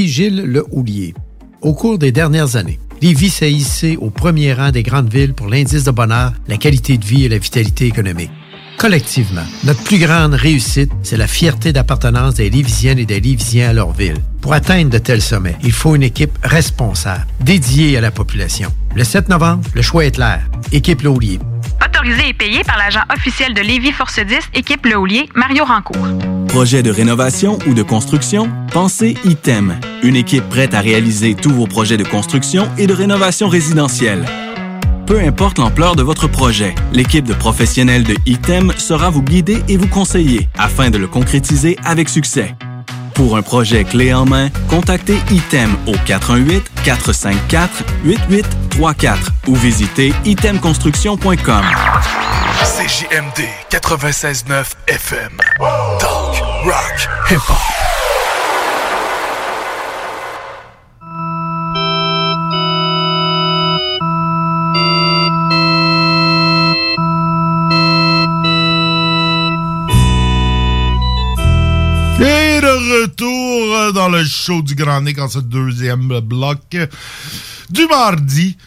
Gilles Le Houlier. Au cours des dernières années, Lévis s'est hissé au premier rang des grandes villes pour l'indice de bonheur, la qualité de vie et la vitalité économique. Collectivement, notre plus grande réussite, c'est la fierté d'appartenance des Lévisiennes et des Lévisiens à leur ville. Pour atteindre de tels sommets, il faut une équipe responsable, dédiée à la population. Le 7 novembre, le choix est clair. Équipe Laulier. Autorisé et payé par l'agent officiel de Lévis Force 10, équipe Le Houlier, Mario Rancourt. Projet de rénovation ou de construction? Pensez ITEM. Une équipe prête à réaliser tous vos projets de construction et de rénovation résidentielle. Peu importe l'ampleur de votre projet, l'équipe de professionnels de ITEM sera vous guider et vous conseiller afin de le concrétiser avec succès. Pour un projet clé en main, contactez ITEM au 418-454-8834 ou visitez itemconstruction.com. CJMD 96.9 FM. Talk, rock, hip-hop. Le show du Grand Nick en ce deuxième bloc du mardi.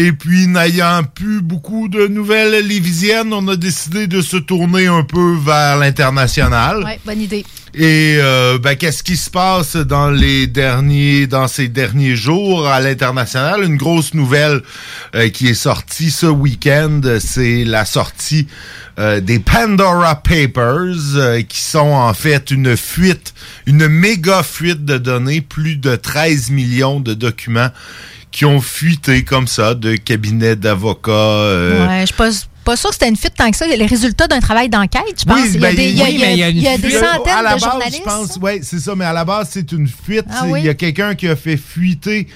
Et puis, n'ayant plus beaucoup de nouvelles lévisiennes, on a décidé de se tourner un peu vers l'international. Oui, bonne idée. Et euh, ben, qu'est-ce qui se passe dans les derniers, dans ces derniers jours à l'international? Une grosse nouvelle euh, qui est sortie ce week-end, c'est la sortie euh, des Pandora Papers, qui sont en fait une fuite, une méga fuite de données, plus de 13 millions de documents qui ont fuité comme ça de cabinets d'avocats. euh, Ouais, je suis pas, sûre que c'était une fuite tant que ça. Il y a les résultats d'un travail d'enquête, je pense. il y a ben, des, il y a- oui, il y a- mais il y a une des centaines à la de base, journalistes. Je pense, oui, c'est ça, mais à la base, c'est une fuite. Ah oui? Il y a quelqu'un qui a fait fuiter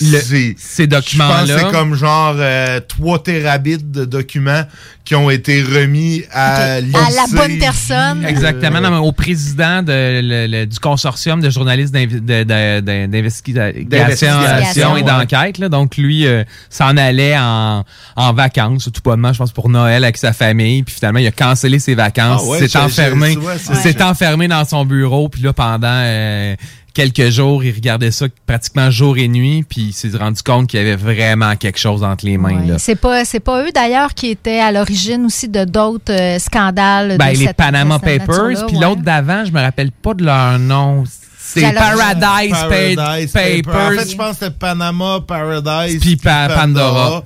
Le- ces, ces documents-là. Je pense que c'est comme genre euh, 3 terabits de documents qui ont été remis à. À la bonne personne. Exactement, non, mais au président de- le- le- du consortium de journalistes d'invi- de- de- de- d'investigation et ouais. d'enquête. là. Donc, lui euh, s'en allait en, en vacances, tout bonnement, je pense, pour Noël avec sa famille. Puis finalement, il a cancellé ses vacances. Ah ouais, s'est enfermé, s'est enfermé dans son bureau. Puis là, pendant euh, quelques jours, il regardait ça pratiquement jour et nuit. Puis il s'est rendu compte qu'il y avait vraiment quelque chose entre les mains. là. C'est pas, c'est pas eux d'ailleurs qui étaient à l'origine aussi de d'autres euh, scandales. Ben, de les cette- Panama cette Papers, puis ouais. l'autre d'avant, je me rappelle pas de leur nom. C'est Paradise, Pa- Paradise Papers. En fait, je pense que c'était Panama, Paradise, Puis Pa- Pandora.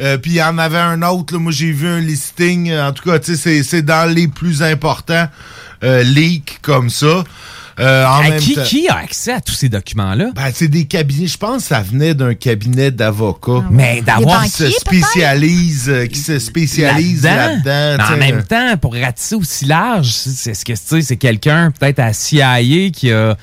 Euh, puis il y en avait un autre, là, moi j'ai vu un listing, en tout cas, tu sais, c'est- c'est dans les plus importants euh, leaks comme ça. Euh, en À même qui, temps- qui a accès à tous ces documents-là? Ben, c'est des cabinets, je pense que ça venait d'un cabinet d'avocats. Mais d'avoir- qui se spécialise, euh, qui se spécialise là-dedans. Mais en même temps, pour ratisser aussi large, c'est ce que tu sais, c'est quelqu'un peut-être à CIA qui a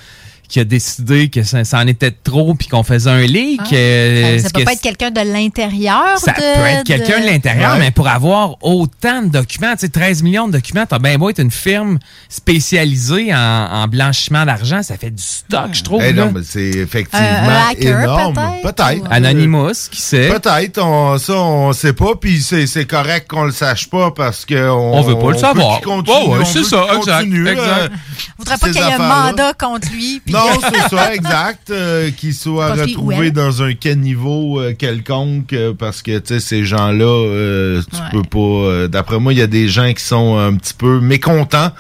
qui a décidé que ça, ça en était trop puis qu'on faisait un leak. Ah. euh, Ça, peut que pas être quelqu'un de l'intérieur. Ça de- peut être quelqu'un de l'intérieur, Ouais. mais pour avoir autant de documents, tu sais, 13 millions de documents, t'as bien beau être une firme spécialisée en, en blanchiment d'argent, ça fait du stock, je trouve. Eh là. non, mais c'est effectivement hacker, énorme. peut-être? Anonymous, qui sait? Peut-être. on- Ça, on sait pas. Puis c'est c'est correct qu'on le sache pas parce que on, veut pas le savoir. continue, Ouais, ouais, on c'est veut ça, exact, continue, exact. euh, On voudrait pas qu'il y ait un mandat contre lui. puis- Non, <laughs> c'est ça, exact. euh, qu'il soit Contre lui ou retrouvé elle. dans un caniveau euh, quelconque euh, parce que, tu sais, ces gens-là, euh, tu Ouais. peux pas... euh, D'après moi, il y a des gens qui sont un petit peu mécontents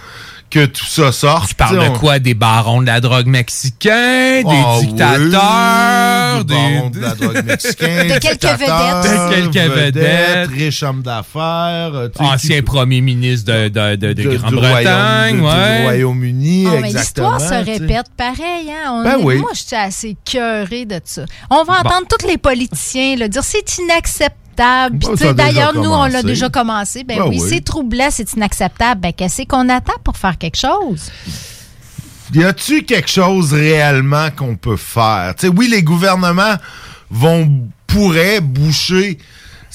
que tout ça sorte. Tu parles de quoi? Des barons de la drogue mexicains, des Ah oui, dictateurs, des barons de la drogue <laughs> mexicain, De quelques vedettes. De quelques vedettes. riches hommes d'affaires. euh, ancien premier ministre de, de, de, de de- du Grande-Bretagne, ouais. du Royaume-Uni, Oh, mais exactement. l'histoire se répète pareil. Hein? On Ben est- oui. Moi, je suis assez cœurée de ça. On va Bon. entendre tous les politiciens là, dire c'est inacceptable. Bon, déjà D'ailleurs, nous, on l'a déjà commencé. Ben Ben oui, oui. c'est troublant, c'est inacceptable. Ben qu'est-ce qu'on attend pour faire quelque chose? Y a-tu quelque chose réellement qu'on peut faire? Oui, les gouvernements vont pourraient boucher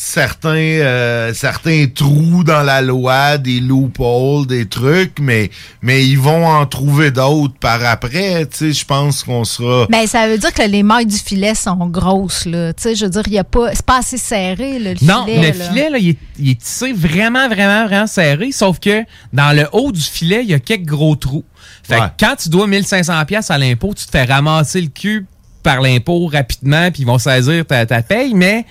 certains euh, certains trous dans la loi, des loopholes, des trucs, mais mais ils vont en trouver d'autres par après. Tu sais, je pense qu'on sera. Ben, ça veut dire que les mailles du filet sont grosses, là. Tu sais, je veux dire, il y a pas, c'est pas assez serré, là, le Non, filet. le là. filet, là, il, est, il est tissé vraiment, vraiment, vraiment serré, sauf que dans le haut du filet, il y a quelques gros trous. Fait Ouais. que quand tu dois 1500 pièces à l'impôt, tu te fais ramasser le cul par l'impôt rapidement, puis ils vont saisir ta, ta paye, mais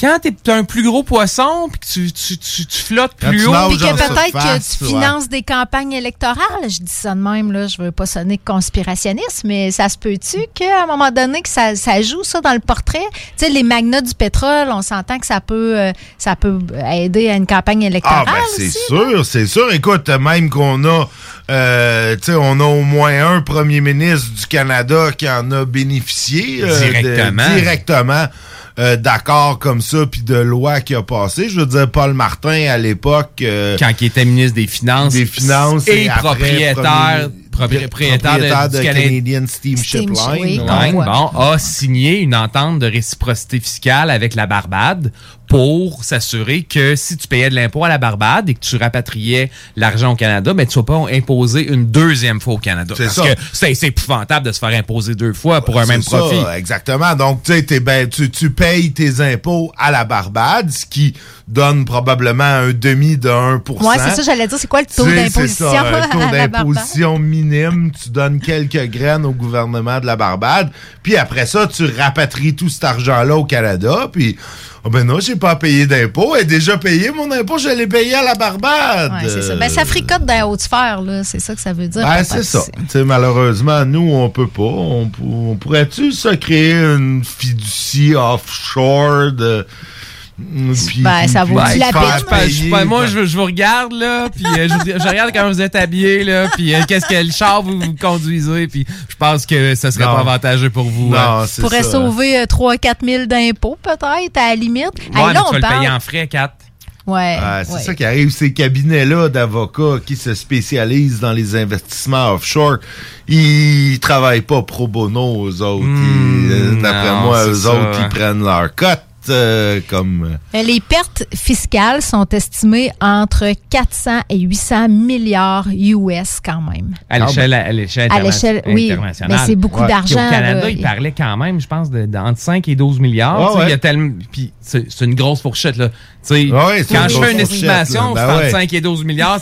quand t'es un plus gros poisson, puis que tu, tu, tu, tu flottes Quand plus tu haut... Puis que peut-être que tu ouais. finances des campagnes électorales. Je dis ça de même, là. Je veux pas sonner conspirationniste, mais ça se peut-tu qu'à un moment donné, que ça, ça joue ça dans le portrait? Tu sais, les magnats du pétrole, on s'entend que ça peut, euh, ça peut aider à une campagne Ah, électorale. ben c'est sûr, c'est sûr. Écoute, même qu'on a, euh, tu sais, on a au moins un premier ministre du Canada qui en a bénéficié. euh, de- Directement. Euh, d'accords comme ça, puis de lois qui a passé. Je veux dire, Paul Martin, à l'époque... euh, quand il était ministre des Finances, des Finances et, propriétaire, propriétaire, propriétaire de, du Canadian Steamship Steamship, Line. oui. ouais. Bon, a signé une entente de réciprocité fiscale avec la Barbade pour s'assurer que si tu payais de l'impôt à la Barbade et que tu rapatriais l'argent au Canada, ben tu ne vas pas imposer une deuxième fois au Canada. C'est Parce ça. que c'est c'est épouvantable de se faire imposer deux fois pour un même C'est ça, profit. exactement. Donc, tu sais, ben, tu, tu payes tes impôts à la Barbade, ce qui donne probablement un demi de 1 Ouais, c'est ça, j'allais dire, c'est quoi le taux Tu sais, d'imposition? C'est ça, <laughs> un taux d'imposition minime. Tu donnes quelques graines au gouvernement de la Barbade. Puis après ça, tu rapatries tout cet argent-là au Canada. Puis, oh ben non, j'ai pas payé d'impôt. Elle est déjà payé mon impôt, je l'ai payé à la Barbade. Ouais, c'est ça. Ben, ça fricote dans la haute sphère, là. C'est ça que ça veut dire. Ben, c'est ça. malheureusement, nous, on peut pas. On, on pourrait-tu se créer une fiducie offshore de. Puis- Ben, ça vaut la peine? Pas, moi, ben, je, je vous regarde, là, puis euh, je, je regarde comment vous êtes habillés, là, puis euh, qu'est-ce que le char vous, vous conduisez, puis je pense que ça serait Non. pas avantageux pour vous. hein. Non, c'est pourrait ça. sauver 3-4 000 d'impôts, peut-être, à la limite. Ouais, là, tu on vas le payer en frais, 4. Ouais. Ah, c'est ouais. ça qui arrive, ces cabinets-là d'avocats qui se spécialisent dans les investissements offshore, ils travaillent pas pro bono aux autres. Ils, euh, D'après non, moi, eux ça, autres, hein. ils prennent leur cote euh, comme... euh, Euh, Les pertes fiscales sont estimées entre 400 et 800 milliards US quand même. À l'échelle, à l'échelle, À l'échelle, oui, internationale. mais c'est beaucoup Ouais. d'argent, Au Canada, là. il parlait quand même, je pense, de, d'entre 5 et 12 milliards. Ouais, ouais. Il y a tellement, puis c'est, c'est une grosse fourchette. Là. Sais, c'est quand je fais une estimation, Ben entre ouais. 5 et 12 milliards.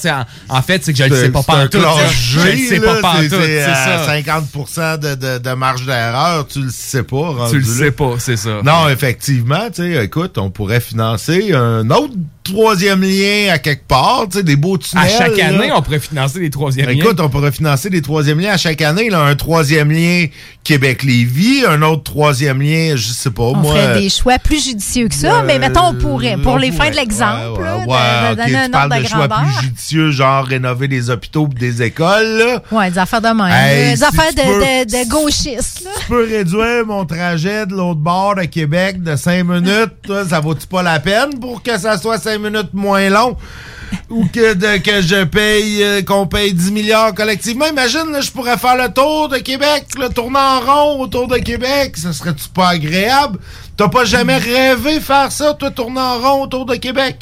En, en fait, c'est que je ne sais pas classe Je ne sais là, pas pantoute, c'est ça. 50 de, de, de marge d'erreur, tu le sais pas. Tu le sais pas, c'est ça. Non, effectivement, tu sais, écoute, on pourrait financer un autre troisième lien à quelque part, tu sais, des beaux tunnels. À chaque là. année, on pourrait financer les troisièmes liens. Écoute, on pourrait financer des troisièmes liens à chaque année. Là, un troisième lien Québec-Lévis, un autre troisième lien, je sais pas, On moi. ferait des choix plus judicieux que ça, Ouais, mais mettons, on pourrait, pour on les fins pourrait. de l'exemple, Ouais, ouais, de- ouais, de, ok, donner tu un ordre parles de de choix plus judicieux, genre rénover des hôpitaux ou des écoles, là. Ouais, des affaires de même. Hey, des si affaires tu de, peux- de, de gauchistes, là. Je peux réduire mon trajet de l'autre bord de Québec de 5 minutes. toi, ça vaut-tu pas la peine pour que ça soit 5 minutes moins long? <laughs> Ou que, que je paye, euh, qu'on paye 10 milliards collectivement. Imagine, je pourrais faire le tour de Québec, le tourner en rond autour de Québec. Ça serait-tu pas agréable? T'as pas jamais rêvé faire ça, toi, tourner en rond autour de Québec?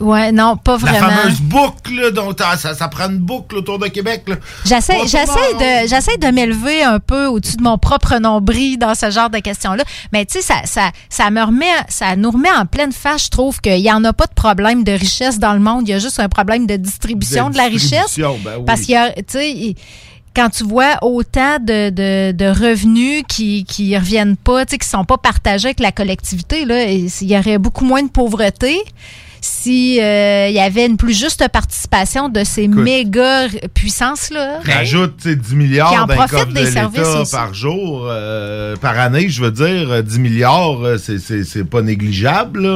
Ouais, non, pas La vraiment. fameuse boucle, là, dont ça, ça prend une boucle autour de Québec. là. J'essaie, de, j'essaie de m'élever un peu au-dessus de mon propre nombril dans ce genre de questions-là. Mais tu sais, ça, ça, ça me remet, ça nous remet en pleine face. Je trouve qu'il n'y en a pas de problème de richesse dans le monde. Il y a juste un problème de distribution de, la richesse. distribution, ben oui. Parce qu'il y a, tu sais, quand tu vois autant de, de, de revenus qui qui reviennent pas, tu sais, qui sont pas partagés avec la collectivité, là, il y aurait beaucoup moins de pauvreté si euh, il y avait une plus juste participation de ces méga puissances là. Rajoute tu sais, 10 Qui milliards de l'État par jour, euh, par année, je veux dire, euh, 10 milliards, euh, c'est- c'est c'est pas négligeable. Là.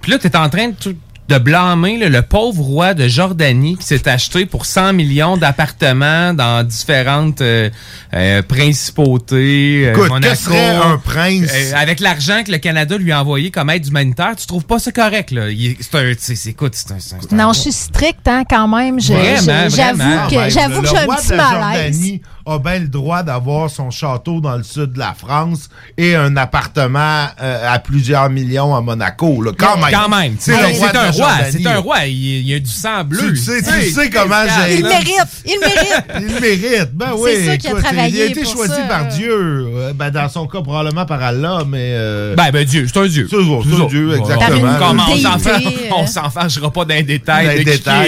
Puis là, tu es en train de, tout- de blâmer là, le pauvre roi de Jordanie qui s'est acheté pour 100 millions d'appartements dans différentes euh, euh, principautés. euh, Écoute, Monaco, que serait un prince? euh, avec l'argent que le Canada lui a envoyé comme aide humanitaire, tu trouves pas ça correct? Là? C'est un... c'est- c'est- écoute, c'est un... c'est un- c'est un Non, bon- je suis stricte hein, quand même. Je- Vraiment, je- J'avoue vraiment. que j'avoue le que j'ai un petit malaise. Jordanie a bien le droit d'avoir son château dans le sud de la France et un appartement euh, à plusieurs millions à Monaco. Là. Quand même. Quand même. C'est C'est un roi. C'est un roi. Il, il y a du sang bleu. Tu sais, tu le sais comment j'ai. Il mérite, il mérite. Il mérite, ben C'est oui. ça qu'il a travaillé Il a été pour choisi ça. par Dieu. Euh, Ben, dans son cas, probablement par Allah, mais. euh, Ben, ben Dieu, c'est un Dieu. C'est c'est un Dieu, exactement. Comment on s'en fâchera pas d'un détail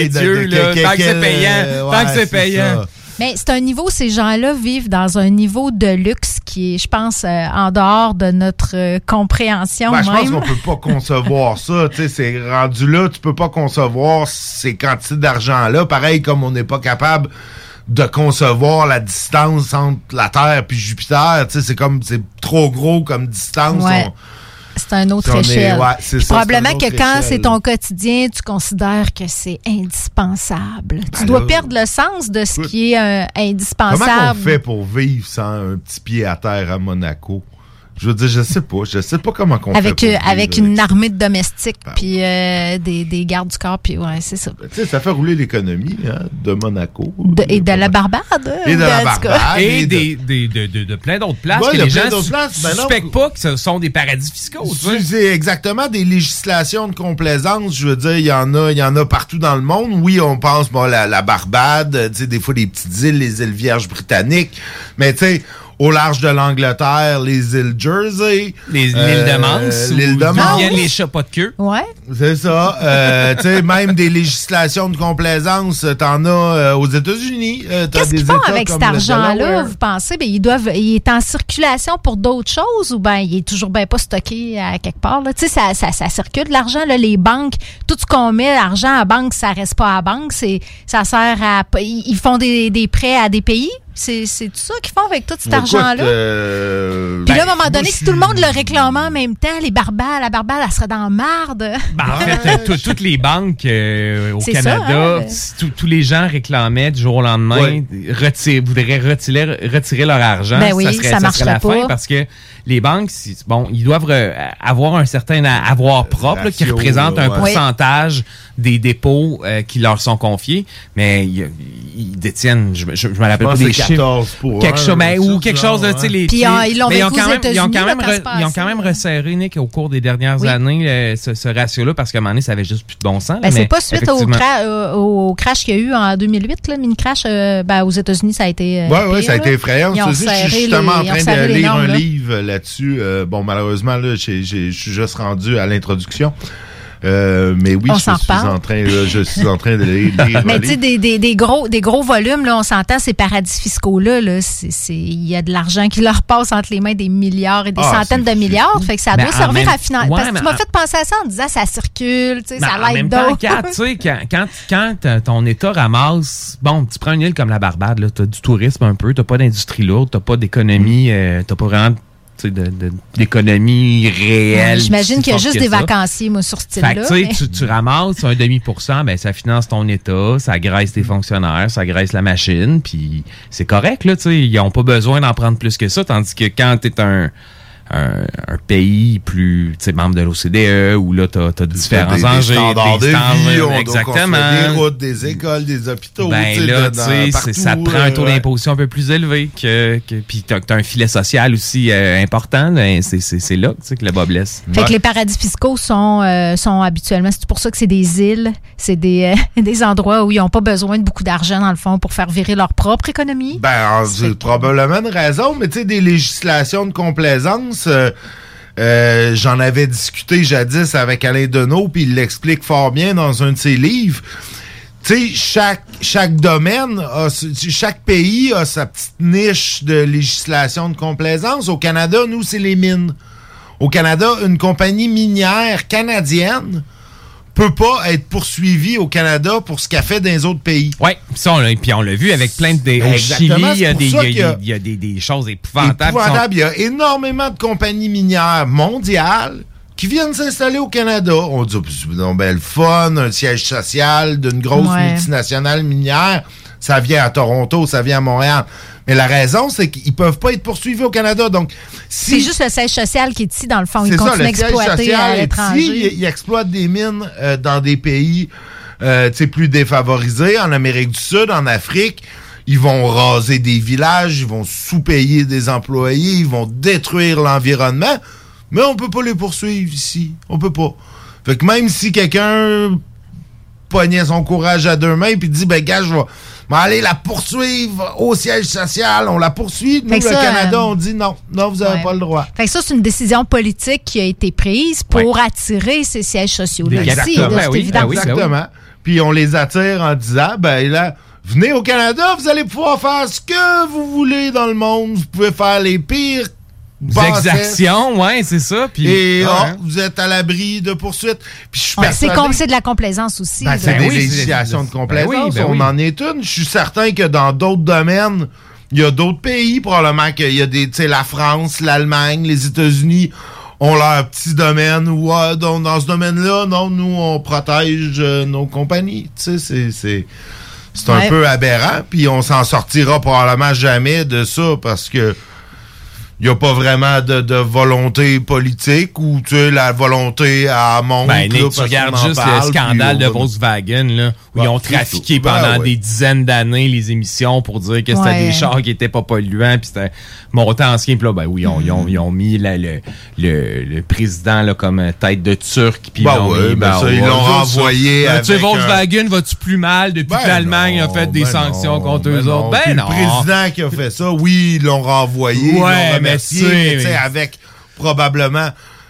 Dieu, là, que- tant que c'est payant. Tant que c'est c'est payant. Mais c'est un niveau, ces gens-là vivent dans un niveau de luxe qui est, je pense, euh, en dehors de notre euh, compréhension Ben, je pense qu'on peut pas concevoir <laughs> ça. Tu sais, c'est rendu là, tu peux pas concevoir ces quantités d'argent-là. Pareil comme on n'est pas capable de concevoir la distance entre la Terre puis Jupiter. Tu sais, c'est comme, c'est trop gros comme distance. Ouais. On- C'est un autre Si est- échelle. ouais, c'est ça, probablement c'est que quand échelle. c'est ton quotidien, tu considères que c'est indispensable. tu Ben dois perdre le sens de ce écoute, qui est euh, Comment indispensable. on fait pour vivre sans un petit pied à terre à Monaco? Je veux dire, je sais pas. Je sais pas comment on avec, fait. euh, avec une armée de domestiques, puis euh, des, des gardes du corps, puis ouais, c'est ça. Tu sais, ça fait rouler l'économie hein, de Monaco. De- et de la Barbade. Et de hein, la. Barbade. Et de- des, des- de, de- de plein d'autres places Ouais, que les plein gens places. Ben non. suspectent pas que ce sont des paradis fiscaux. tu sais. C'est exactement des législations de complaisance. Je veux dire, il y en a, il y en a partout dans le monde. Oui, on pense bon la, la Barbade, tu sais, des fois des petites îles, les îles Vierges britanniques, mais tu sais. Au large de l'Angleterre, les îles Jersey. Les- L'île euh, de Manse. L'île de où Manse. viennent les chats pas de queue. Ouais. C'est ça. Euh, tu sais, même des législations de complaisance, t'en as euh, aux États-Unis. Euh, Qu'est-ce qu'ils font avec cet argent-là, vous pensez? Ben, ils doivent, il est en circulation pour d'autres choses ou ben il est toujours bien pas stocké à quelque part? là? Tu sais, ça, ça, ça circule l'argent, là, les banques, tout ce qu'on met l'argent à banque, ça reste pas à banque, c'est ça sert à. Ils ils font des, des prêts à des pays? C'est c'est tout ça qu'ils font avec tout cet argent-là? euh, Puis là, à un ben, moment donné, si tout le monde le réclamait en même temps, les barbales, la barbale, elle serait dans la marde. Ben, en fait, euh, <laughs> tout- toutes les banques euh, au Canada, ça, hein? si tous les gens réclamaient du jour au lendemain, voudraient retirer, retirer leur argent. Ben oui, ça marcherait la pas. fin parce que les banques, bon, ils doivent avoir un certain avoir propre là, qui représente un ouais. pourcentage des dépôts euh, qui leur sont confiés, mais ils, ils détiennent, je, je, je me rappelle Je pas des chiffres. 14 pour quelque un, chose, ben, ça, ou quelque chose, là, tu sais, les. Puis, ah, ils l'ont mais quand même, ils ont États-Unis, quand même, ils ont quand même resserré, Nick, au cours des dernières Oui. années, euh, ce, ce ratio-là, parce qu'à un moment donné, ça avait juste plus de bon sens. Ben, c'est mais pas suite au, effectivement- cra- euh, au crash qu'il y a eu en 2008, le mini crash. euh, ben, aux États-Unis, ça a été. euh, Ouais, ouais, pire, ça a été effrayant. Ils ont Je suis serré justement en ils ont train de lire un livre là-dessus. Euh, bon, malheureusement, là, j'ai- j'ai- je suis juste rendu à l'introduction. Euh, mais oui, On je suis en train, là, je suis en train de lire. lire <laughs> Mais tu sais, des, des, des gros, des gros volumes, là, on s'entend, ces paradis fiscaux-là, là, il y a de l'argent qui leur passe entre les mains des milliards et des Ah, centaines de milliards. Fait que ça doit servir même- à financer. Ouais, Parce que tu m'as en- fait penser à ça en disant ça circule, tu sais, Ben, ça en l'aide même temps, d'autres. Tu sais, quand, quand, quand euh, ton État ramasse, bon, tu prends une île comme la Barbade, là, t'as du tourisme un peu, t'as pas d'industrie lourde, t'as pas d'économie, euh, t'as pas vraiment tu d'économie réelle. J'imagine qu'il y a juste des ça. vacanciers, moi, sur ce style-là. tu mais- tu, tu ramasses un demi pour cent, ben, ça finance ton État, ça graisse tes fonctionnaires, ça graisse la machine, puis c'est correct, là, tu sais. Ils ont pas besoin d'en prendre plus que ça, tandis que quand t'es un, un, un pays plus, tu sais, membre de l'OCDE, où là, t'as as différents des, des enjeux. standards des de vie, on exactement. des routes, des écoles, des hôpitaux. Ben tu là, tu sais, ça te prend un taux ouais. d'imposition un peu plus élevé que, que puis t'as as un filet social aussi euh, important. ben, c'est c'est- c'est là tu sais, que le bas blesse. Fait que les paradis fiscaux sont, euh, sont habituellement, c'est pour ça que c'est des îles, c'est des, euh, <laughs> des endroits où ils n'ont pas besoin de beaucoup d'argent, dans le fond, pour faire virer leur propre économie. Ben, en- c'est probablement une raison, mais tu sais, des législations de complaisance, euh, euh, j'en avais discuté jadis avec Alain Deneau, puis il l'explique fort bien dans un de ses livres. Tu sais, chaque, chaque domaine, chaque pays a sa petite niche de législation de complaisance. Au Canada, nous, c'est les mines. Au Canada, une compagnie minière canadienne peut pas être poursuivie au Canada pour ce qu'elle fait dans les autres pays. Oui, ça, on l'a- puis on l'a vu avec plein de. des- Au Exactement, Chili, il y a des, y a- qu'il y a- il y a des, des choses épouvantables. qui sont- épouvantable. Il y a énormément de compagnies minières mondiales qui viennent s'installer au Canada. On dit, oh, c'est donc ben le fun, un siège social d'une grosse Ouais. multinationale minière. Ça vient à Toronto, ça vient à Montréal. Mais la raison, c'est qu'ils peuvent pas être poursuivis au Canada. Donc, si C'est juste le siège social qui est ici, dans le fond. Ils ça, continuent le siège à l'étranger. Ils, exploitent des mines euh, dans des pays euh, plus défavorisés, en Amérique du Sud, en Afrique. Ils vont raser des villages, ils vont sous-payer des employés, ils vont détruire l'environnement, mais on peut pas les poursuivre ici. On peut pas. Fait que même si quelqu'un pognait son courage à deux mains puis dit ben gars, je vais m'en aller la poursuivre au siège social, on la poursuit. Nous, le Canada, euh, on dit non, non, vous avez Ouais. pas le droit. Fait que ça, c'est une décision politique qui a été prise pour attirer ces sièges sociaux-là ici. là, c'est évident. Exactement. Puis on les attire en disant, ben là, venez au Canada, vous allez pouvoir faire ce que vous voulez dans le monde. Vous pouvez faire les pires. Exactions, ouais, c'est ça. Puis, Et ouais. oh, vous êtes à l'abri de poursuites. Puis je suis Ouais, c'est com- c'est de la complaisance aussi. ben, c'est Ben des oui, législations de complaisance. ben oui, ben on oui. en est une. Je suis certain que dans d'autres domaines, il y a d'autres pays, probablement qu'il y a des, tu sais, la France, l'Allemagne, les États-Unis ont leur petit domaine où, ah, dans, dans ce domaine-là, non, nous, on protège euh, nos compagnies. Tu sais, c'est, c'est, c'est un Ouais. peu aberrant, puis on s'en sortira probablement jamais de ça parce que il n'y a pas vraiment de, de volonté politique ou tu sais, la volonté à monter. Ben, Nick, tu regardes juste le scandale de Volkswagen, là, où ils ont c'est trafiqué. Ben pendant ouais. des dizaines d'années les émissions pour dire que c'était Ouais. des chars qui étaient pas polluants, puis c'était monté ancien, puis là, ben oui, ils ont, ils ont, ils ont mis le, le, le président là, comme tête de turc, puis Ben ils l'ont ouais, ben ça, ils l'ont renvoyé Ben, Tu sais, Volkswagen, va-tu plus mal depuis Ben que l'Allemagne a fait des ben sanctions non, contre ben eux non. autres? Ben non. Le président qui a fait ça, oui, ils l'ont renvoyé, ils mais- avec probablement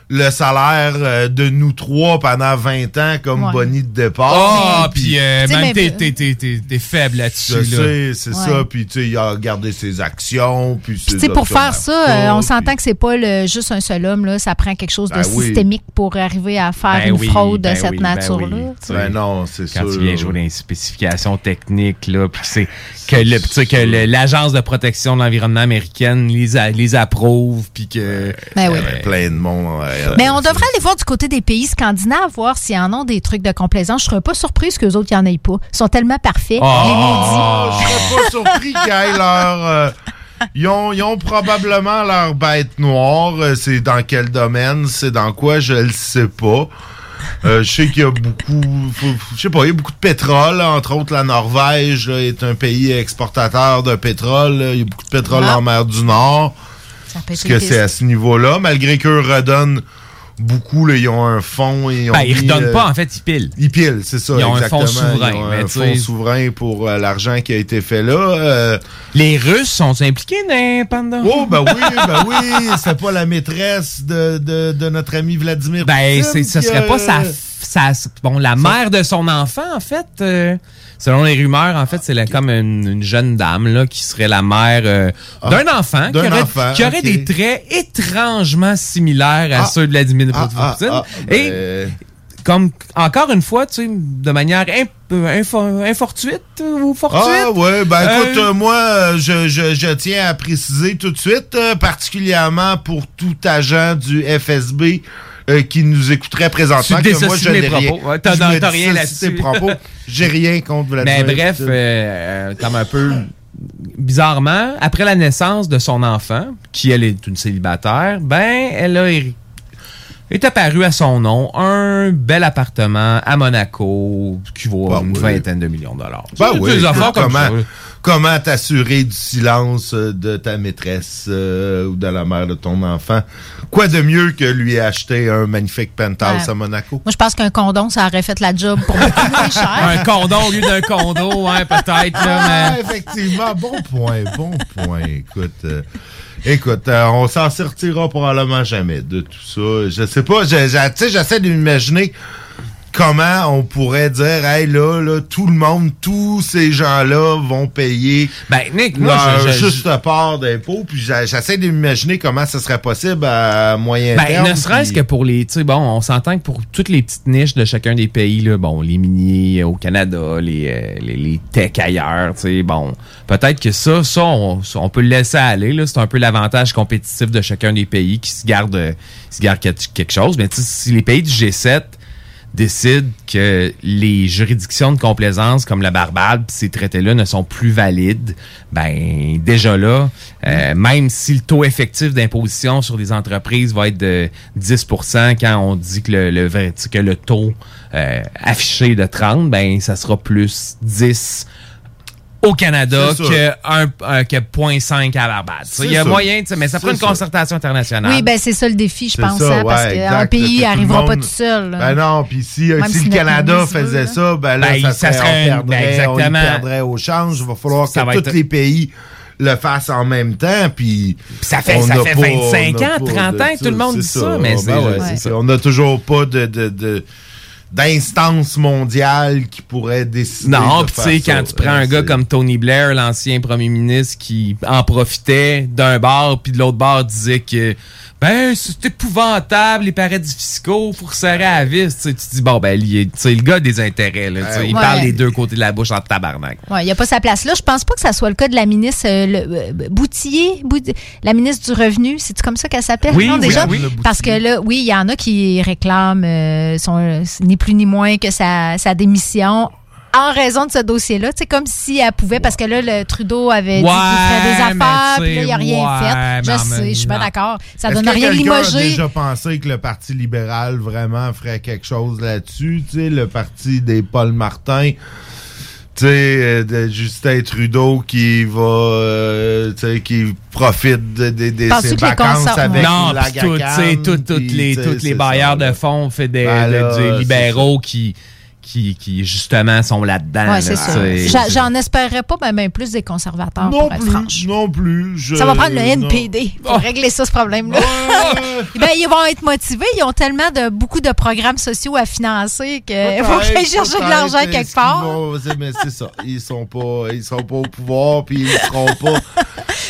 le salaire euh, de nous trois pendant 20 ans comme Ouais. boni de départ. Ah, puis euh, Tu sais, même t'es- t'es- t'es t'es- t'es faible là-dessus. Je là. c'est Ouais. ça. Puis, tu sais, il a gardé ses actions. Puis, Puis, tu sais, pour faire ça, euh, on s'entend que c'est pas le- juste un seul homme. Là. Ça prend quelque chose de Ben oui. systémique pour arriver à faire Ben une oui, fraude ben de cette oui, ben nature-là. sais. Ben non, c'est ça. quand tu viens jouer dans les spécifications techniques, là, puis c'est que, le, tu sais, que le- l'Agence de protection de l'environnement américaine les, a- les approuve, puis que... Ben oui. plein de monde. Mais on devrait aller voir du côté des pays scandinaves, voir s'ils en ont des trucs de complaisance. Je serais pas surprise qu'eux autres, il n'y en aient pas. Ils sont tellement parfaits, Oh! les maudits. Ah, je serais pas surpris qu'ils aient leur. euh, ils, ont, ils ont probablement leur bête noire. Euh, C'est dans quel domaine? C'est dans quoi? Je le sais pas. Euh, je sais qu'il y a beaucoup. Je sais pas, il y a beaucoup de pétrole. là. Entre autres, la Norvège là, est un pays exportateur de pétrole. là. Il y a beaucoup de pétrole Ah. en mer du Nord. Ça peut être Parce que c'est à ce niveau-là. Malgré qu'eux redonnent beaucoup, là, ils ont un fonds. Ils, ont Ben, ils redonnent euh, pas, en fait, ils pilent. ils pilent, c'est ça. Ils ont un fonds exactement. souverain, Ils ont un fonds souverain pour euh, l'argent qui a été fait là. Euh, Les Russes sont impliqués dans Panda? oh, ben oui, ben oui. C'est pas la maîtresse de, de, de notre ami Vladimir Ben, Poutine c'est- ce qui serait a- pas sa, sa- bon, la mère de son enfant, en fait. euh, selon les rumeurs, en fait, c'est comme une, une jeune dame là, qui serait la mère euh, Ah, d'un enfant, qui aurait, enfant, qui aurait ok. des traits étrangement similaires à Ah. ceux de Vladimir Ah, Poutine. ah, Et ben, comme, encore une fois, tu sais, de manière imp- info- infortuite ou fortuite. Ah ouais, ben Euh, écoute, euh, moi, je, je, je tiens à préciser tout de suite, euh, particulièrement pour tout agent du FSB euh, qui nous écouterait présentement, Tu que moi, je mes n'ai rien. propos? Ouais, t'as- Je t'as me rien là-dessus. propos. J'ai rien contre Vladimir Mais bref, euh, euh, comme un peu bizarrement, après la naissance de son enfant, qui elle est une célibataire, ben elle a est apparu à son nom un bel appartement à Monaco qui vaut Ben une oui. vingtaine de millions de dollars. C'est oui, des affaires comme ça. Comment t'assurer du silence euh, de ta maîtresse euh, ou de la mère de ton enfant? Quoi de mieux que lui acheter un magnifique penthouse Ouais. à Monaco? Moi, je pense qu'un condom, ça aurait fait la job pour beaucoup moins <laughs> cher. Un condom au lieu d'un condo, hein, peut-être. là, Ah, mais- effectivement, bon point, bon point. Écoute, euh, écoute, euh, on s'en sortira probablement jamais de tout ça. Je sais pas, tu sais, j'essaie d'imaginer comment on pourrait dire, hey là, là, tout le monde, tous ces gens-là vont payer ben, Nick, moi, leur je- je- juste part d'impôts. Puis j'essaie d'imaginer comment ça serait possible à moyen Ben, terme. ne serait-ce puis- que pour les. Tu sais, bon, on s'entend que pour toutes les petites niches de chacun des pays, là, bon, les miniers au Canada, les, euh, les, les tech ailleurs, tu sais, bon, peut-être que ça, ça, on, peut le laisser aller, là. C'est un peu l'avantage compétitif de chacun des pays qui se garde, euh, qui se garde quelque chose. Mais tu sais, si les pays du G7 décident que les juridictions de complaisance comme la Barbade ces traités-là ne sont plus valides, ben déjà là, euh, même si le taux effectif d'imposition sur les entreprises va être de 10% quand on dit que le, que le taux euh, affiché de 30, ben ça sera plus 10 au Canada que, un, un- que 0.5 à Barbade. Tu sais, C'est Il y a sûr. moyen, mais ça prend une concertation internationale. Oui, ben c'est ça le défi, je pense, ça, hein, parce qu'un pays n'arrivera pas tout seul. là. Ben non, puis si, si si le Canada faisait là. ça, ben là, Ben, ça, ça serait, serait on ben, perdrait, on perdrait au change. Il va falloir Ça que va tous être- les pays le fassent en même temps, puis... Ça fait- ça fait pas- 25 on n'a ans, pas 30 de ans que tout le monde dit ça, mais Ben ça. On n'a toujours pas de... d'instance mondiale qui pourrait décider Non, tu sais, quand tu prends un gars comme Tony Blair, l'ancien premier ministre, qui en profitait d'un bar, puis de l'autre bar disait que ben c'est épouvantable les paradis fiscaux, faut resserrer à la vis. Tu te dis bon ben il est- le gars a des intérêts, là, sais, il Ouais. parle des deux côtés de la bouche en tabarnak. Ouais, il n'y a pas sa place là. Je pense pas que ça soit le cas de la ministre euh, le, euh, Boutillier, Bout- la ministre du Revenu. C'est comme ça qu'elle s'appelle? Oui, non, oui, déjà? oui. Parce que là, oui, il y en a qui réclament euh, son, euh, ni plus ni moins que sa, sa démission en raison de ce dossier-là. C'est comme si elle pouvait, parce que là, le Trudeau avait dit qu'il ferait des affaires, puis là, il n'a sais, rien ouais, fait. Je sais, je suis pas d'accord. Ça donne que rien a limogé. déjà pensé que le Parti libéral vraiment ferait quelque chose là-dessus, tu sais, le parti des Paul Martin, tu sais, euh, de Justin Trudeau qui va, euh, tu sais, qui profite de, de- ses vacances avec non, la puis tout, tu sais, tout- toutes les, toutes les bailleurs ça, de fonds fait des, Ben libéraux qui, qui, qui, justement, sont là-dedans. Ouais, c'est là, J'en espérais pas ben, ben plus des conservateurs, Non pour être plus, franche. non plus. je- Ça va prendre le non. NPD pour régler ça, ce problème-là. <laughs> ben, ils vont être motivés. Ils ont tellement de beaucoup de programmes sociaux à financer qu'il faut qu'ils aillent chercher de l'argent quelque part. mais c'est ça. Ils sont pas, ils sont pas au pouvoir, puis ils seront pas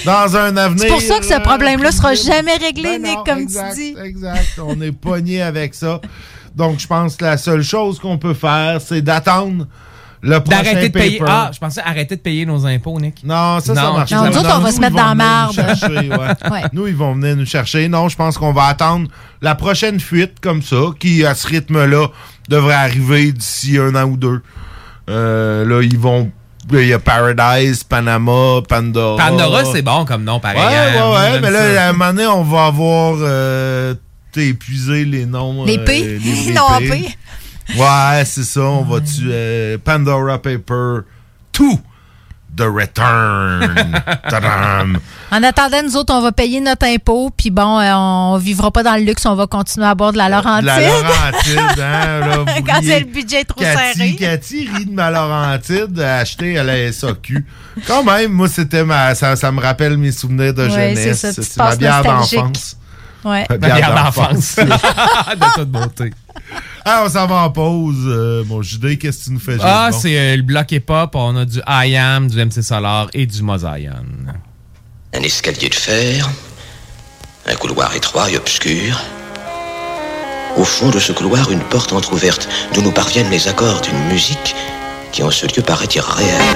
dans un avenir. C'est pour ça que ce euh, problème-là sera jamais réglé, Ben Nick, comme exact, tu dis. Exact. On est pogné avec ça. Donc, je pense que la seule chose qu'on peut faire, c'est d'attendre le prochain D'arrêter de payer. paper. Ah, je pensais arrêter de payer nos impôts, Nick. Non, ça, ça marche Non, pas. nous autres, on va nous, se mettre ils vont dans la venir nous marde. chercher, ouais. <laughs> Ouais. Nous, ils vont venir nous chercher. Non, je pense qu'on va attendre la prochaine fuite comme ça, qui, à ce rythme-là, devrait arriver d'ici un an ou deux. Euh, là, ils vont. Il y a Paradise, Panama, Pandora. Pandora, c'est bon comme nom, pareil. Ouais, hein, ouais, ouais. Mais ça. là, à un moment donné, on va avoir euh, épuisé les noms. Les euh, P. <laughs> les Non, P. P. Ouais, c'est ça. On va tu euh, Pandora Paper 2 The Return. <laughs> Tadam. En attendant, nous autres, on va payer notre impôt, puis bon, euh, on vivra pas dans le luxe, on va continuer à boire de la Laurentide. De la Laurentide, hein, là, <laughs> Quand c'est le budget trop Cathy, serré. Cathy rit de ma Laurentide achetée à la SAQ. Quand même, moi, c'était ma, ça, ça me rappelle mes souvenirs de Ouais, jeunesse. c'est ma bière d'enfance. Ouais. Bière d'enfance. <laughs> de toute beauté. Ah, on s'en va en pause. Euh, mon Judé, qu'est-ce que tu nous fais? Ah, c'est euh, le bloc hip-hop. On a du I Am, du MC Solar et du Mozaïon. Un escalier de fer, un couloir étroit et obscur. Au fond de ce couloir, une porte entr'ouverte d'où nous parviennent les accords d'une musique qui en ce lieu paraît irréelle.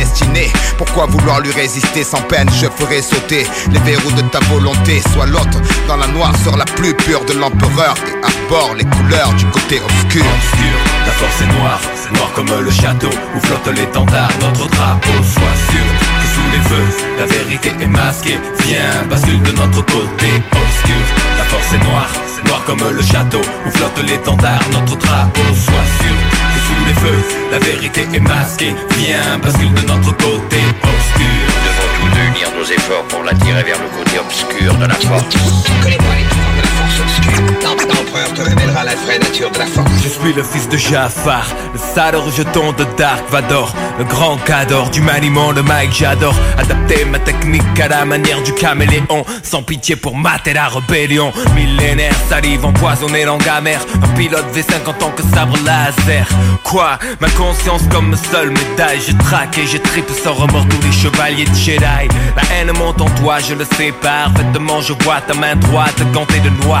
Pourquoi vouloir lui résister sans peine? Je ferai sauter les verrous de ta volonté. Sois l'autre dans la noirceur la plus pure de l'empereur et arbore les couleurs du côté obscur. obscur, ta force est noire, noire comme le château où flotte l'étendard, notre drapeau. Sois sûr que sous les feux, la vérité est masquée. Viens, bascule de notre côté obscur. La force est noire, noire comme le château où flotte l'étendard, notre drapeau. Sois sûr sous les feux, la vérité est masquée. Viens, bascule de notre côté obscur. Nous devons tous unir nos efforts pour l'attirer vers le côté obscur de la force? Je suis le fils de Jafar, le sale rejeton de Dark Vador, le grand cador du maniement de Mike j'adore adapter ma technique à la manière du caméléon, sans pitié pour mater la rébellion. Millénaire, salive empoisonnée, langue amère, un pilote V5 en tant que sabre laser. Quoi? Ma conscience comme seule médaille, je traque et je tripe sans remords tous les chevaliers de Jedi. La haine monte en toi, je le sais parfaitement, je vois ta main droite gantée de noir.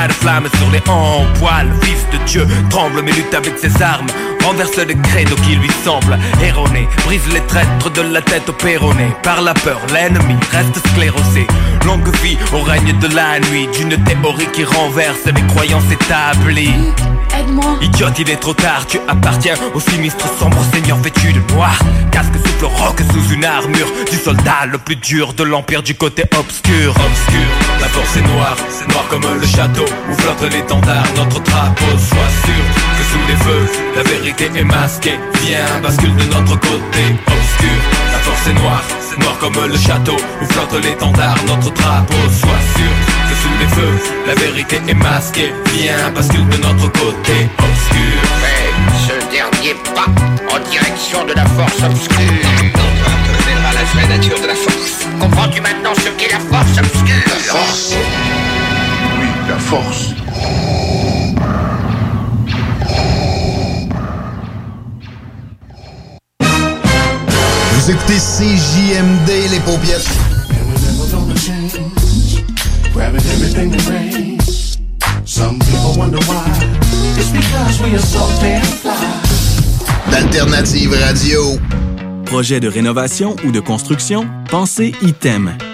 de flammes sur les hanches. Poil Fils de Dieu tremble mais lutte avec ses armes. Renverse le credo qui lui semble erroné. Brise les traîtres de la tête au péroné. Par la peur l'ennemi reste sclérosé. Longue vie au règne de la nuit. D'une théorie qui renverse les croyances établies. Aide-moi. Idiote, il est trop tard, tu appartiens au sinistre sombre seigneur. Vêtu de noir. Casque souffle roc sous une armure du soldat le plus dur de l'empire du côté obscur. Obscur, la force est noire, c'est noir comme le château où flotte l'étendard, notre drapeau. Sois sûr que sous les feux, la vérité est masquée. Viens, bascule de notre côté obscur. La force est noire, c'est noir comme le château où flotte l'étendard, notre drapeau. Sois sûr que sous les feux, la vérité est masquée. Viens, bascule de notre côté obscur. Fais ce dernier pas en direction de la force obscure. Te la vraie nature de la force. Comprends-tu maintenant ce qu'est la force obscure? La force force. Vous écoutez CJMD, les paupiètes. Grabbing everything that rains. Some people wonder why. It's because we are so damn fly. D'Alternative Radio. Projet de rénovation ou de construction? Pensez ITEM.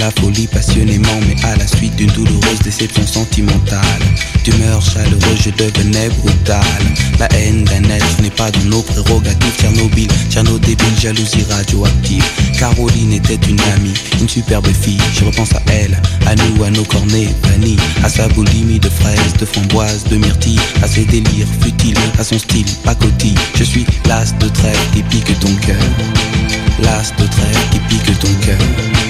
la folie, passionnément, mais à la suite d'une douloureuse déception sentimentale. D'humeur chaleureuse, je devenais brutal. La haine d'un être n'est pas dans nos prérogatives. Tchernobyl, Tcherno débile, jalousie radioactive. Caroline était une amie, une superbe fille. Je repense à elle, à nous, à nos cornets bannis, à sa boulimie de fraises, de framboises, de myrtilles, à ses délires futiles, à son style pacotille. Je suis l'as de trêve qui pique ton cœur. L'as de trêve qui pique ton cœur.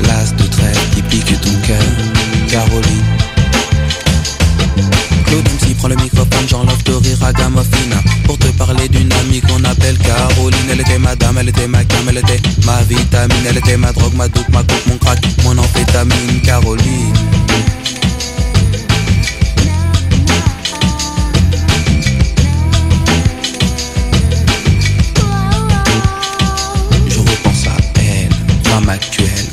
L'as de trêve qui pique ton cœur. Caroline. Claude MC prend le microphone, j'enlève de rire à Gamofina Pour te parler d'une amie qu'on appelle Caroline. Elle était ma dame, elle était ma cam, elle était ma vitamine. Elle était ma drogue, ma doute, ma coke, mon crack, mon amphétamine. Caroline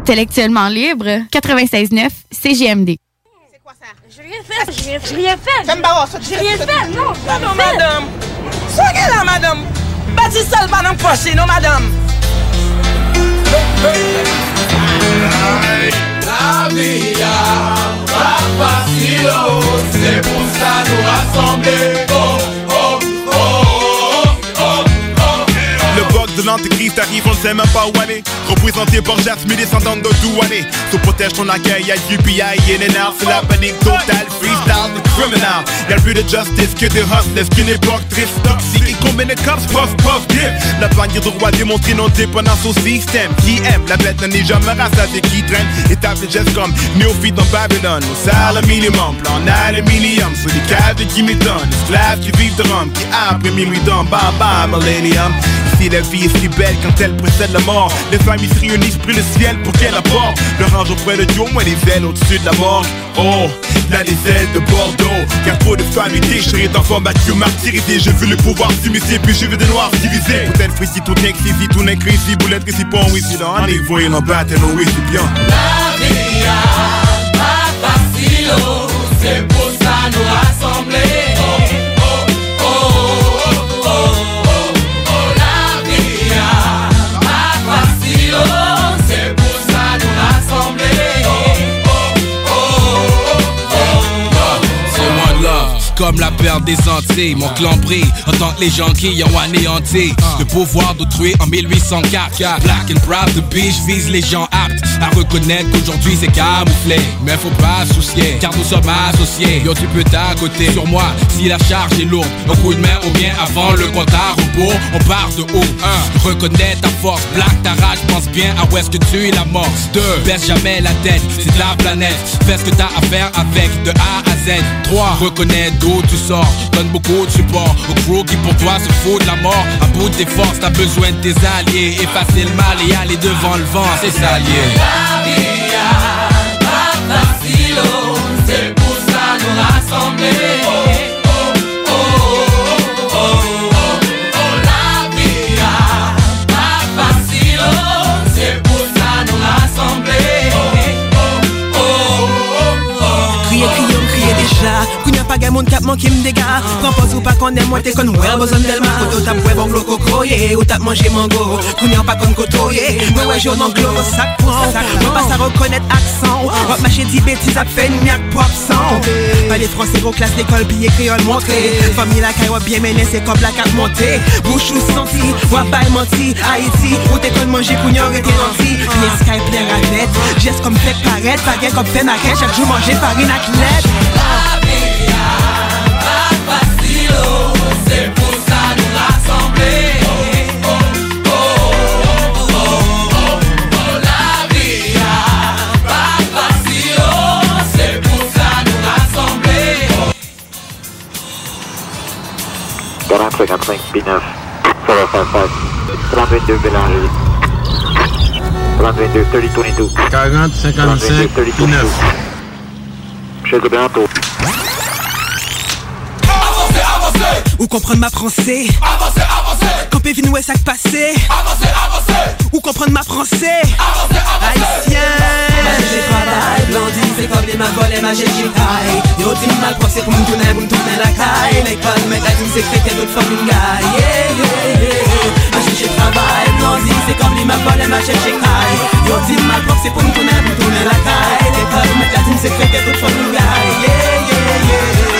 Intellectuellement libre, 96.9 CGMD. J'ai rien fait, j'ai rien, j'ai rien fait. J'ai rien fait, non, j'ai rien fait. madame. Soyez là, madame. Bâtis seul pas dans poche, non, madame. La vie a pas facile, oh, c'est pour ça nous rassembler. L'antéchrist arrive, on ne sait même pas où aller. Représenté par Jasmine, descendant de Douané. Sous protège ton accueil, y'a UPI, NNR, c'est la panique totale. Freestyle, the criminal. Y'a plus de justice que de hustlers, qu'une époque triste, toxique. Et combien de cops, puff, puff, dip. La bannière de roi démontre non dépendance au système. Qui aime, la bête n'en est jamais rassasiée, qui traîne. Étape de gestes comme néophyte dans Babylone. Au salaire minimum, plan aluminium. Sur les de qui m'étonne. Esclaves qui vivent de rhum, qui après minuit dans bam bam, millennium. Ici, la vie est si belle quand elle précède la mort. Les familles se réunissent, prient le ciel pour qu'elle apporte. Le range auprès de Dieu, moins les ailes au-dessus de la mort. Oh, là les ailes de Bordeaux. Car trop de familles déchirées, d'enfants battus, martyrisés. Je veux le pouvoir s'immiscer, puis je veux des noirs civilisés. Peut-être frissi, tout n'est que tout n'est ici. Boulette que c'est pas un ici, dans et non battre, non oui, c'est bien. La vie a pas facile, c'est comme la perte des Antilles. Mon clan brille en tant que les gens qui ont anéanti le pouvoir d'autrui en 1804. Black and proud be, je vise les gens aptes à reconnaître qu'aujourd'hui c'est camouflé. Mais faut pas soucier, car nous sommes associés. Yo, tu peux t'accoter sur moi si la charge est lourde. Un coup de main ou bien avant le compte à rebours. On part de haut. 1. Reconnais ta force, black ta rage, pense bien à où est-ce que tu es l'amorce. 2. Baisse jamais la tête, c'est de la planète. Fais ce que t'as à faire avec de A à Z. 3. Reconnais d'où tu sors, donne beaucoup de support au crew qui pour toi se fout de la mort. À bout de tes forces, t'as besoin de tes alliés. Effacer le mal et aller devant le vent, c'est oh, c'est ça nous rassembler. Crier, crier déjà. Kounya pas gamin cap manque qui me dégage Propose ou pas qu'on aime moi t'es qu'on ouais besoin d'elle Koto tap ouais bon glo Ou tap manger mango. Kounyan pas qu'on koto yeah Ouais ouais j'en anglo sac prend. Moi pas à reconnaître accent. Rock ma dit bêtise à peine miak pop sang Pas les français gros classe l'école puis créole montré. Famille la caille bien mené c'est comme la carte montée. Bouche ou senti Ou pas menti. Haïti Ou t'es qu'on manger kounyan et t'es nanti Les Skype raquettes Geste comme fait paraître Pas bien comme fait maquette Chaque jour manger farine athlète 55, P9, 755, 3022 Bélanger. 3022, 3022. 40, 55, P9. Chez le bientôt. Avancez, avancez Ou comprendre ma français? Avancez, avancez Campé vin ouais sac passé Avancez, avancez. Ou comprendre ma français. Avancez, avancez. Haïtien. J'ai travail, blondine, c'est comme les mains volées, ma j'ai taille. Yo, dis mal pensé pour me tourner, pour me tourner la caille. L'école, mais la team, c'est que t'es d'autres fucking guy Yeah, yeah, yeah Ma j'ai travail, blondine, c'est comme les mains volées, ma j'ai taille. Yo, dis mal pensé pour me tourner, pour me tourner la caille. L'école, mais la team, c'est que t'es d'autres fucking guy Yeah, yeah, yeah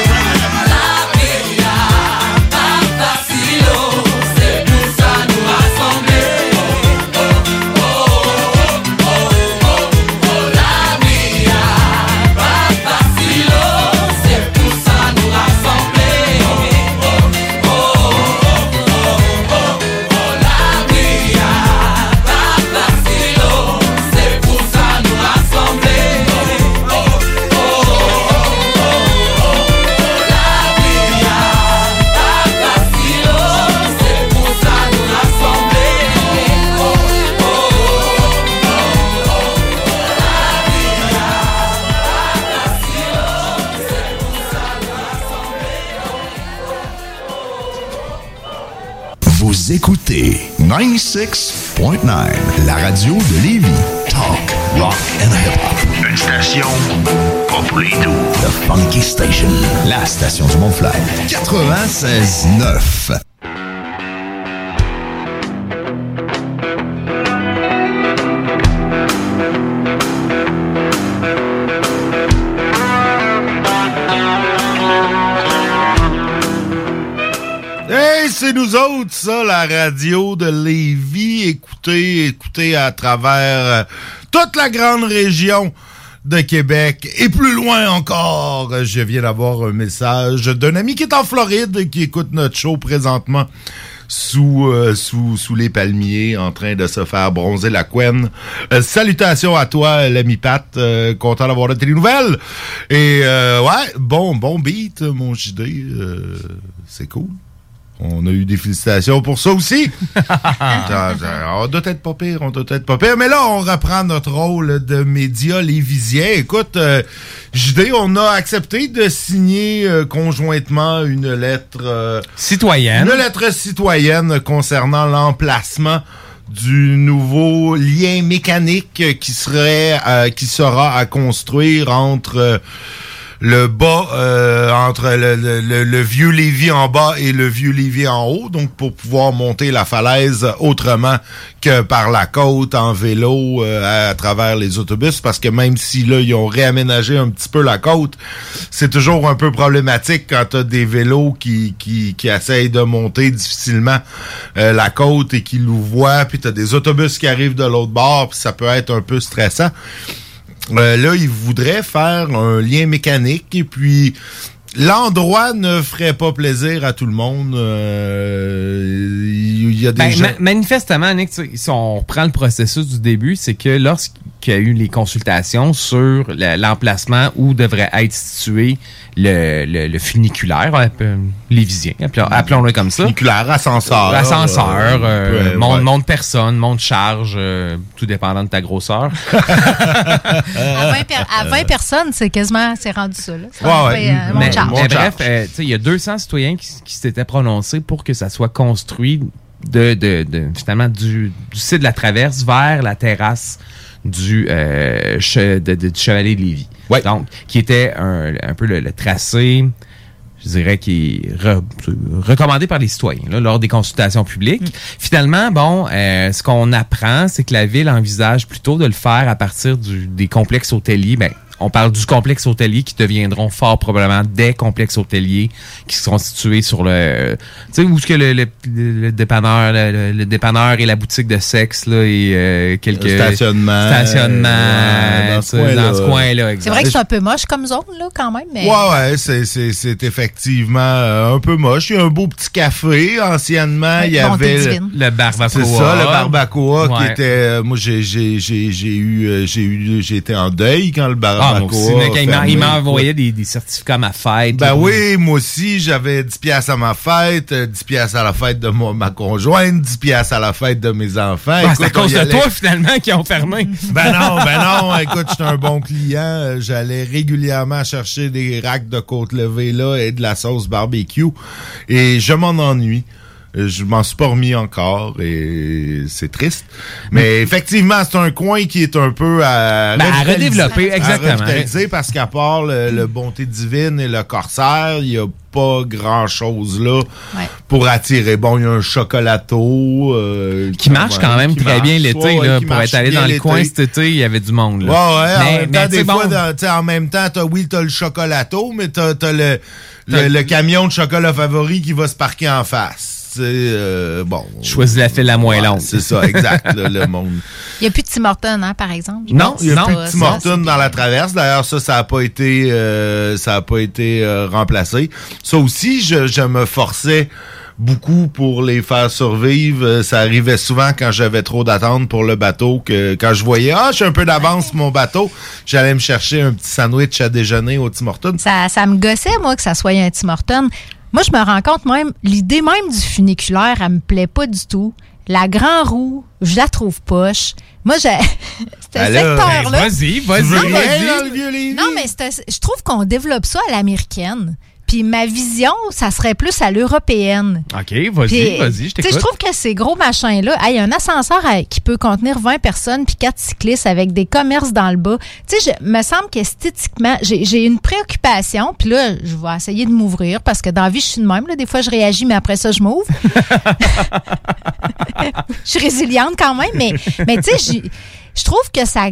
96.9, la radio de Lévis. Talk, rock and hip-hop. Une station pas pour les doux. The Funky Station, la station du Mont-Fly. 96.9. nous autres, ça, la radio de Lévis. Écoutez, écoutez à travers euh, toute la grande région de Québec et plus loin encore. Je viens d'avoir un message d'un ami qui est en Floride qui écoute notre show présentement sous, euh, sous, sous les palmiers en train de se faire bronzer la couenne. Euh, salutations à toi, l'ami Pat. Euh, content d'avoir de tes nouvelles. Et euh, ouais, bon, bon beat, mon JD. Euh, c'est cool. On a eu des félicitations pour ça aussi. <laughs> Ça- ça- on doit être pas pire, on doit être pas pire. Mais là, on reprend notre rôle de média lévisien. Écoute, euh, JD, on a accepté de signer euh, conjointement une lettre... euh, Citoyenne. Une lettre citoyenne concernant l'emplacement du nouveau lien mécanique qui serait euh, qui sera à construire entre le bas euh, entre le, vieux Lévis en bas et le vieux Lévis en haut, donc pour pouvoir monter la falaise autrement que par la côte en vélo euh, à, travers les autobus, parce que même si là ils ont réaménagé un petit peu la côte, c'est toujours un peu problématique quand t'as des vélos qui, qui, qui essayent de monter difficilement euh, la côte et qui louvoient, puis t'as des autobus qui arrivent de l'autre bord, puis ça peut être un peu stressant. Euh, là, il voudrait faire un lien mécanique et puis l'endroit ne ferait pas plaisir à tout le monde. Euh, Il y a des Ben, gens... ma- manifestement, Nick, si on reprend le processus du début, c'est que lorsqu'il y a eu les consultations sur le- l'emplacement où devrait être situé le, le, le funiculaire, euh, lévisien, appelons- appelons-le comme ça. Funiculaire, ascenseur. Ascenseur, euh, euh, monte, ouais. monte personne, monte charge, euh, tout dépendant de ta grosseur. <laughs> À 20, per- à 20 personnes, c'est quasiment, c'est rendu ça. Là. C'est rendu, euh, mon Mais, charge. mais bref, euh, il y a 200 citoyens qui, qui s'étaient prononcés pour que ça soit construit de, de, de- finalement du, du site de la traverse vers la terrasse du, euh, che- de- de- du Chevalier de Lévis. Donc, qui était un, un peu le, le tracé je dirais, qui est re- recommandé par les citoyens là, lors des consultations publiques. Finalement, bon, euh, ce qu'on apprend, c'est que la ville envisage plutôt de le faire à partir du- des complexes hôteliers. Ben, on parle du complexe hôtelier qui deviendront fort probablement des complexes hôteliers qui seront situés sur le, tu sais, où est-ce que le, le, le dépanneur, le, le- dépanneur et la boutique de sexe là et euh, quelques Le stationnement, stationnements, euh, dans ce coin-là. C'est vrai que c'est un peu moche comme zone, là, quand même. Mais... Ouais, ouais, c'est, c'est, c'est effectivement euh, un peu moche. Il y a un beau petit café. Anciennement, il y avait le barbacoa. C'est ça, le barbacoa qui était. euh, moi, j'ai, j'ai, j'ai, j'ai eu, euh, j'ai eu, j'ai été en deuil quand le Ah, moi aussi, il m'a- fermé. il m'a envoyé des, des certificats à ma fête. Ben là. oui, moi aussi, j'avais 10 piastres à ma fête, euh, 10 piastres à la fête de moi, ma conjointe, 10 piastres à la fête de mes enfants. Ah, c'est à cause de allait- toi, finalement, qui ont fermé. Ben non, ben non, écoute, j'étais un bon client. Euh, J'allais régulièrement chercher des racks de côte levée là et de la sauce barbecue. Et je m'en ennuie. Euh, Je m'en suis pas remis encore et c'est triste. Mais effectivement, c'est un coin qui est un peu à, Ben, à redévelopper, À exactement. revitaliser parce qu'à part le, le Bonté Divine et le Corsaire, il y a pas grand chose là pour attirer. Bon, il y a un chocolato euh, Qui marche quand même qui très marche. bien l'été, Ouais, ouais, là, pour être allé dans le coin cet été, il y avait du monde. Ouais, Là. ouais, en Mais- même mais temps, tu sais, des fois, bon, dans- tu sais, en même temps, t'as, oui, t'as le chocolato, mais t'as, t'as le, le, le camion de chocolat favori qui va se parquer en face. Tu sais, euh, bon. Choisis la file la moins longue. C'est ça, exact, là, le <laughs> monde. Il n'y a plus de Tim hein, par exemple. je Non, il n'y a plus de Tim dans la traverse. D'ailleurs, ça, ça n'a pas été, euh, ça a pas été euh, remplacé. Ça aussi, je, je me forçais beaucoup pour les faire survivre. Euh, Ça arrivait souvent quand j'avais trop d'attente pour le bateau, que quand je voyais, ah, j'ai un peu d'avance sur mon bateau, j'allais me chercher un petit sandwich à déjeuner au Tim Hortons. Ça, ça me gossait, moi, que ça soit un Tim Hortons. Moi, je me rends compte même, l'idée même du funiculaire, elle me plaît pas du tout. La grand roue, je la trouve poche. Moi, j'ai. <laughs> ce Alors, secteur-là. ben, vas-y, vas-y, Non, mais- vas-y. Non, mais je trouve qu'on développe ça à l'américaine. Puis ma vision, ça serait plus à l'européenne. OK, vas-y, vas-y, je tu sais, t'écoute. Je trouve que ces gros machins-là, il y a un ascenseur à- qui peut contenir 20 personnes puis 4 cyclistes avec des commerces dans le bas. Tu sais, me semble qu'esthétiquement, j'ai une préoccupation. Puis là, je vais essayer de m'ouvrir parce que dans la vie, je suis de même. Là. Des fois, je réagis, mais après ça, je m'ouvre. <laughs> <laughs> je suis résiliente quand même, mais, mais tu sais, je trouve que ça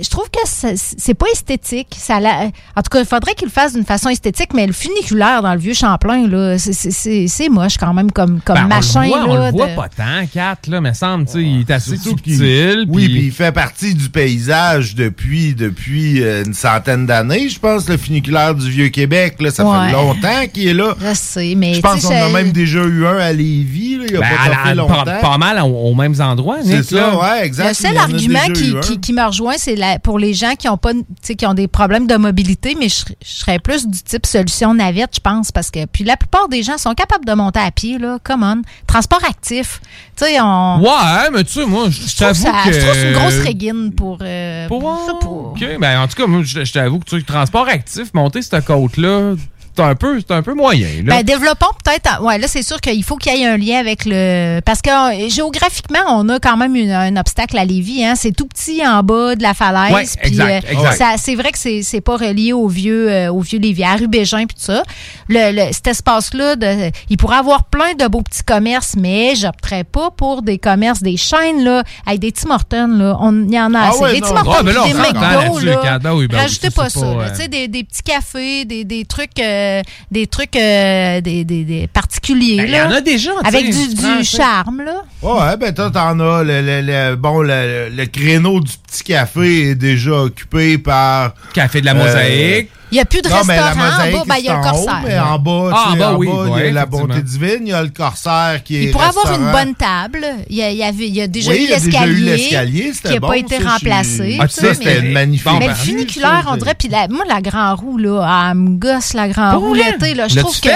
je trouve que ça- c'est pas esthétique ça la- en tout cas il faudrait qu'il le fasse d'une façon esthétique mais le funiculaire dans le vieux Champlain là c'est- moche quand même comme comme Ben, machin on le voit, on là le voit de- pas tant, Kat, là, me semble, tu sais, il est assez subtil. Oui, puis- il fait partie du paysage depuis depuis euh, une centaine d'années, je pense, le funiculaire du Vieux-Québec. Là, ça Ouais. fait longtemps qu'il est là. je sais mais Je pense qu'on a même déjà eu un à Lévis, là, il y a Ben, pas à pas, longtemps. pas mal aux, aux mêmes endroits, C'est ça, là. ouais, exact. Le seul argument qui, qui, qui me rejoint, c'est pour les gens qui ont pas, qui ont des problèmes de mobilité, mais je, serais- je serais plus du type solution navette, je pense, parce que puis la plupart des gens sont capables de monter à pied, là, come on. Transport actif, tu sais, on. Ouais, mais tu sais, moi, je je trouve, t'avoue que... je trouve c'est une grosse régine pour. euh, Pour-. OK, ben en tout cas, moi, je je t'avoue que tu transport actif, monter cette côte-là, c'est un peu, c'est un peu moyen, là. Ben, développons peut-être. Ouais, là, c'est sûr qu'il faut qu'il y ait un lien avec le. Parce que euh, géographiquement, on a quand même une- un obstacle à Lévis. Hein. C'est tout petit en bas de la falaise. Ouais, puis, exact, euh, exact. ça- c'est vrai que c'est, c'est pas relié au vieux, euh, au vieux Lévis, à Rubégin puis tout ça. Le, le- cet espace-là, de, il pourrait avoir plein de beaux petits commerces, mais j'opterais pas pour des commerces, des chaînes, là, avec des Tim Hortons, là. On il y en a Ah assez. ouais, des Tim non. Hortons Ah, ben là, puis on des McDo, là. Rajoutez pas ça. pas, euh, Tu sais, des, des petits cafés, des, des trucs, euh, des trucs euh, des, des, des particuliers. Ben, il y là, en a déjà, Avec du, charme, là. Ouais, ben toi, t'en as. Le, le- le- bon, le, le créneau du petit café est déjà occupé par. Café de la euh, mosaïque. Il n'y a plus de non, mais la restaurant en mosaïque, bas, ben, il y a le haut, corsaire. mais en bas, Ah, tu sais, en bas, en oui, bas, il y a la bonté divine, il y a le corsaire qui est. Il pourrait avoir une bonne table. Il y a, il y avait, il y a déjà Oui, eu y l'escalier qui n'a bon, pas été ça, remplacé. Ah, tu ça, sais, c'était mais- une magnifique Mais le funiculaire, ça, on dirait, puis la- moi, la grand roue, là, ah, elle me gosse, la grand roue l'été, là. Je trouve que.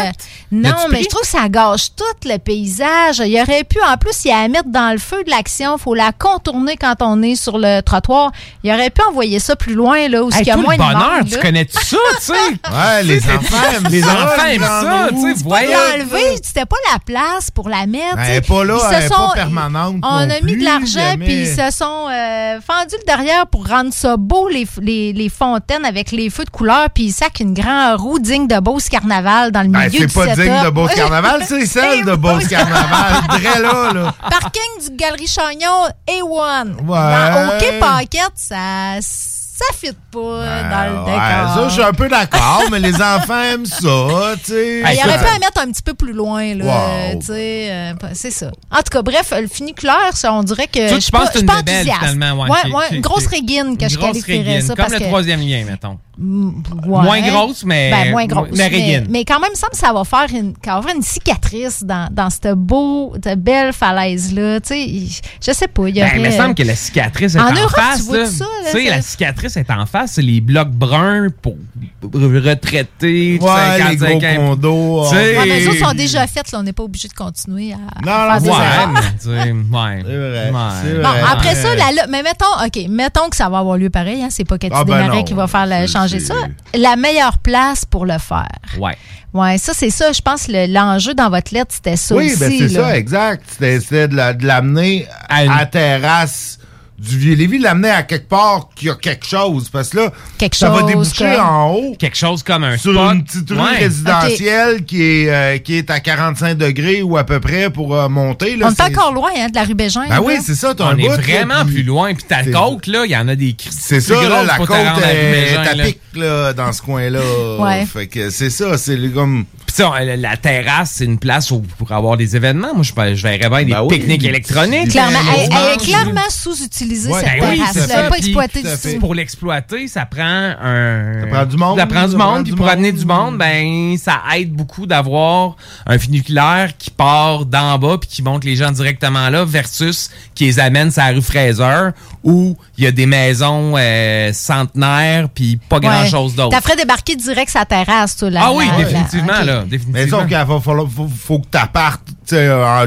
Non, mais je trouve que ça gâche tout le paysage. Il aurait pu, en plus, il y a à mettre dans le feu de l'action. Il faut la contourner quand on est sur le trottoir. Il aurait pu envoyer ça plus loin, là, où il y a moins le de bonheur, monde, tu là. connais-tu ça, tu sais. Ouais, les enfants aiment Les ça, enfants aiment ça, tu sais. Voyons. enlevé, c'était pas la place pour la mettre. Ben, elle est pas là, Ils se elle est pas sont- permanente On non a mis de l'argent, puis ils se sont euh, fendus le derrière pour rendre ça beau, les, les, les fontaines avec les feux de couleur, puis ils sacent une grande roue digne de Beauce Carnaval dans le Ben, milieu c'est du pas setup. digne de Beauce Carnaval, <laughs> c'est celle de Beauce Carnaval. Très là, là. Parking du Galerie Chagnon, A1. Ouais. Dans OK Paquette, ça, ça fit pas dans le Ouais, décor. ça, je suis un peu d'accord, mais les enfants aiment ça, tu sais. Il aurait pu en mettre un petit peu plus loin, là. Wow. tu sais, euh, c'est ça. En tout cas, bref, le funiculaire, ça, on dirait que. Je suis penses pas- que c'est je une suis pas enthousiaste. finalement, ouais, Ouais, ouais, une grosse régine que Une je qualifierais ça. Comme parce le que- troisième lien, mettons. Ouais. Moins grosse, mais- Ben, moins grosse. mais régine. Mais, quand même, il me semble que ça va faire une, ça va faire une cicatrice dans, dans cette beau, cette belle falaise-là. Tu sais, je sais pas. Il y Ben, aurait... semble que la cicatrice est En en, Europe, face. tu vois ça, là, Tu sais, ça- la cicatrice est en face. C'est les blocs bruns pour retraités. Ouais, les 55 gros ans. condos. Tu sais- Ouais, mais les autres sont déjà faites, là, on n'est pas obligé de continuer à Non, faire des <laughs> Ouais, mais ouais. C'est vrai. Bon, après ça, la, mais mettons, OK, mettons que ça va avoir lieu pareil, hein, c'est pas Cathy Ah, ben Desmarais non. qui va faire le- C'est- changer c'est- ça. La meilleure place pour le faire. Ouais. Ouais, ça, c'est ça. Je pense que le- l'enjeu dans votre lettre, c'était ça Oui, ben c'est ça, exact. C'était c'était de la- de l'amener à, la terrasse du Vieux-Lévis, de l'amener à quelque part qu'il y a quelque chose. Parce que là, Quelque ça va déboucher comme- en haut. Quelque chose comme un sur spot. une petite rue Ouais. résidentielle qui, est, euh, qui est à 45 degrés ou à peu près pour euh, monter. Là, On est C'est- encore loin hein, de la rue Bégin. Ben là. oui, c'est ça. On un est bout, vraiment plus loin. Puis ta côte, là, il y en a des C'est ça, là, la côte est, à là. pic là, dans ce coin-là. Ouais. Fait que c'est ça, c'est comme... Tu sais, la, terrasse, c'est une place où pour avoir des événements. Moi, je, je verrais bien des Ben oui. pique-niques électroniques. Clairement, elle, elle est clairement sous-utilisée, Ouais, cette ben oui, terrasse-là. n'est pas exploitée tout du tout. Pour l'exploiter, ça prend un. Ça prend du monde, Ça prend du monde. Puis pour amener du monde, ben, ça aide beaucoup d'avoir un funiculaire qui part d'en bas puis qui monte les gens directement là versus qui les amène sur la rue Fraser où il y a des maisons euh, centenaires puis pas grand Ouais. chose d'autre. T'as fait débarquer direct sa terrasse, toi, là. Ah oui, définitivement, là. Mais Définitivement. sauf qu'il faut, faut, faut, faut que tu partes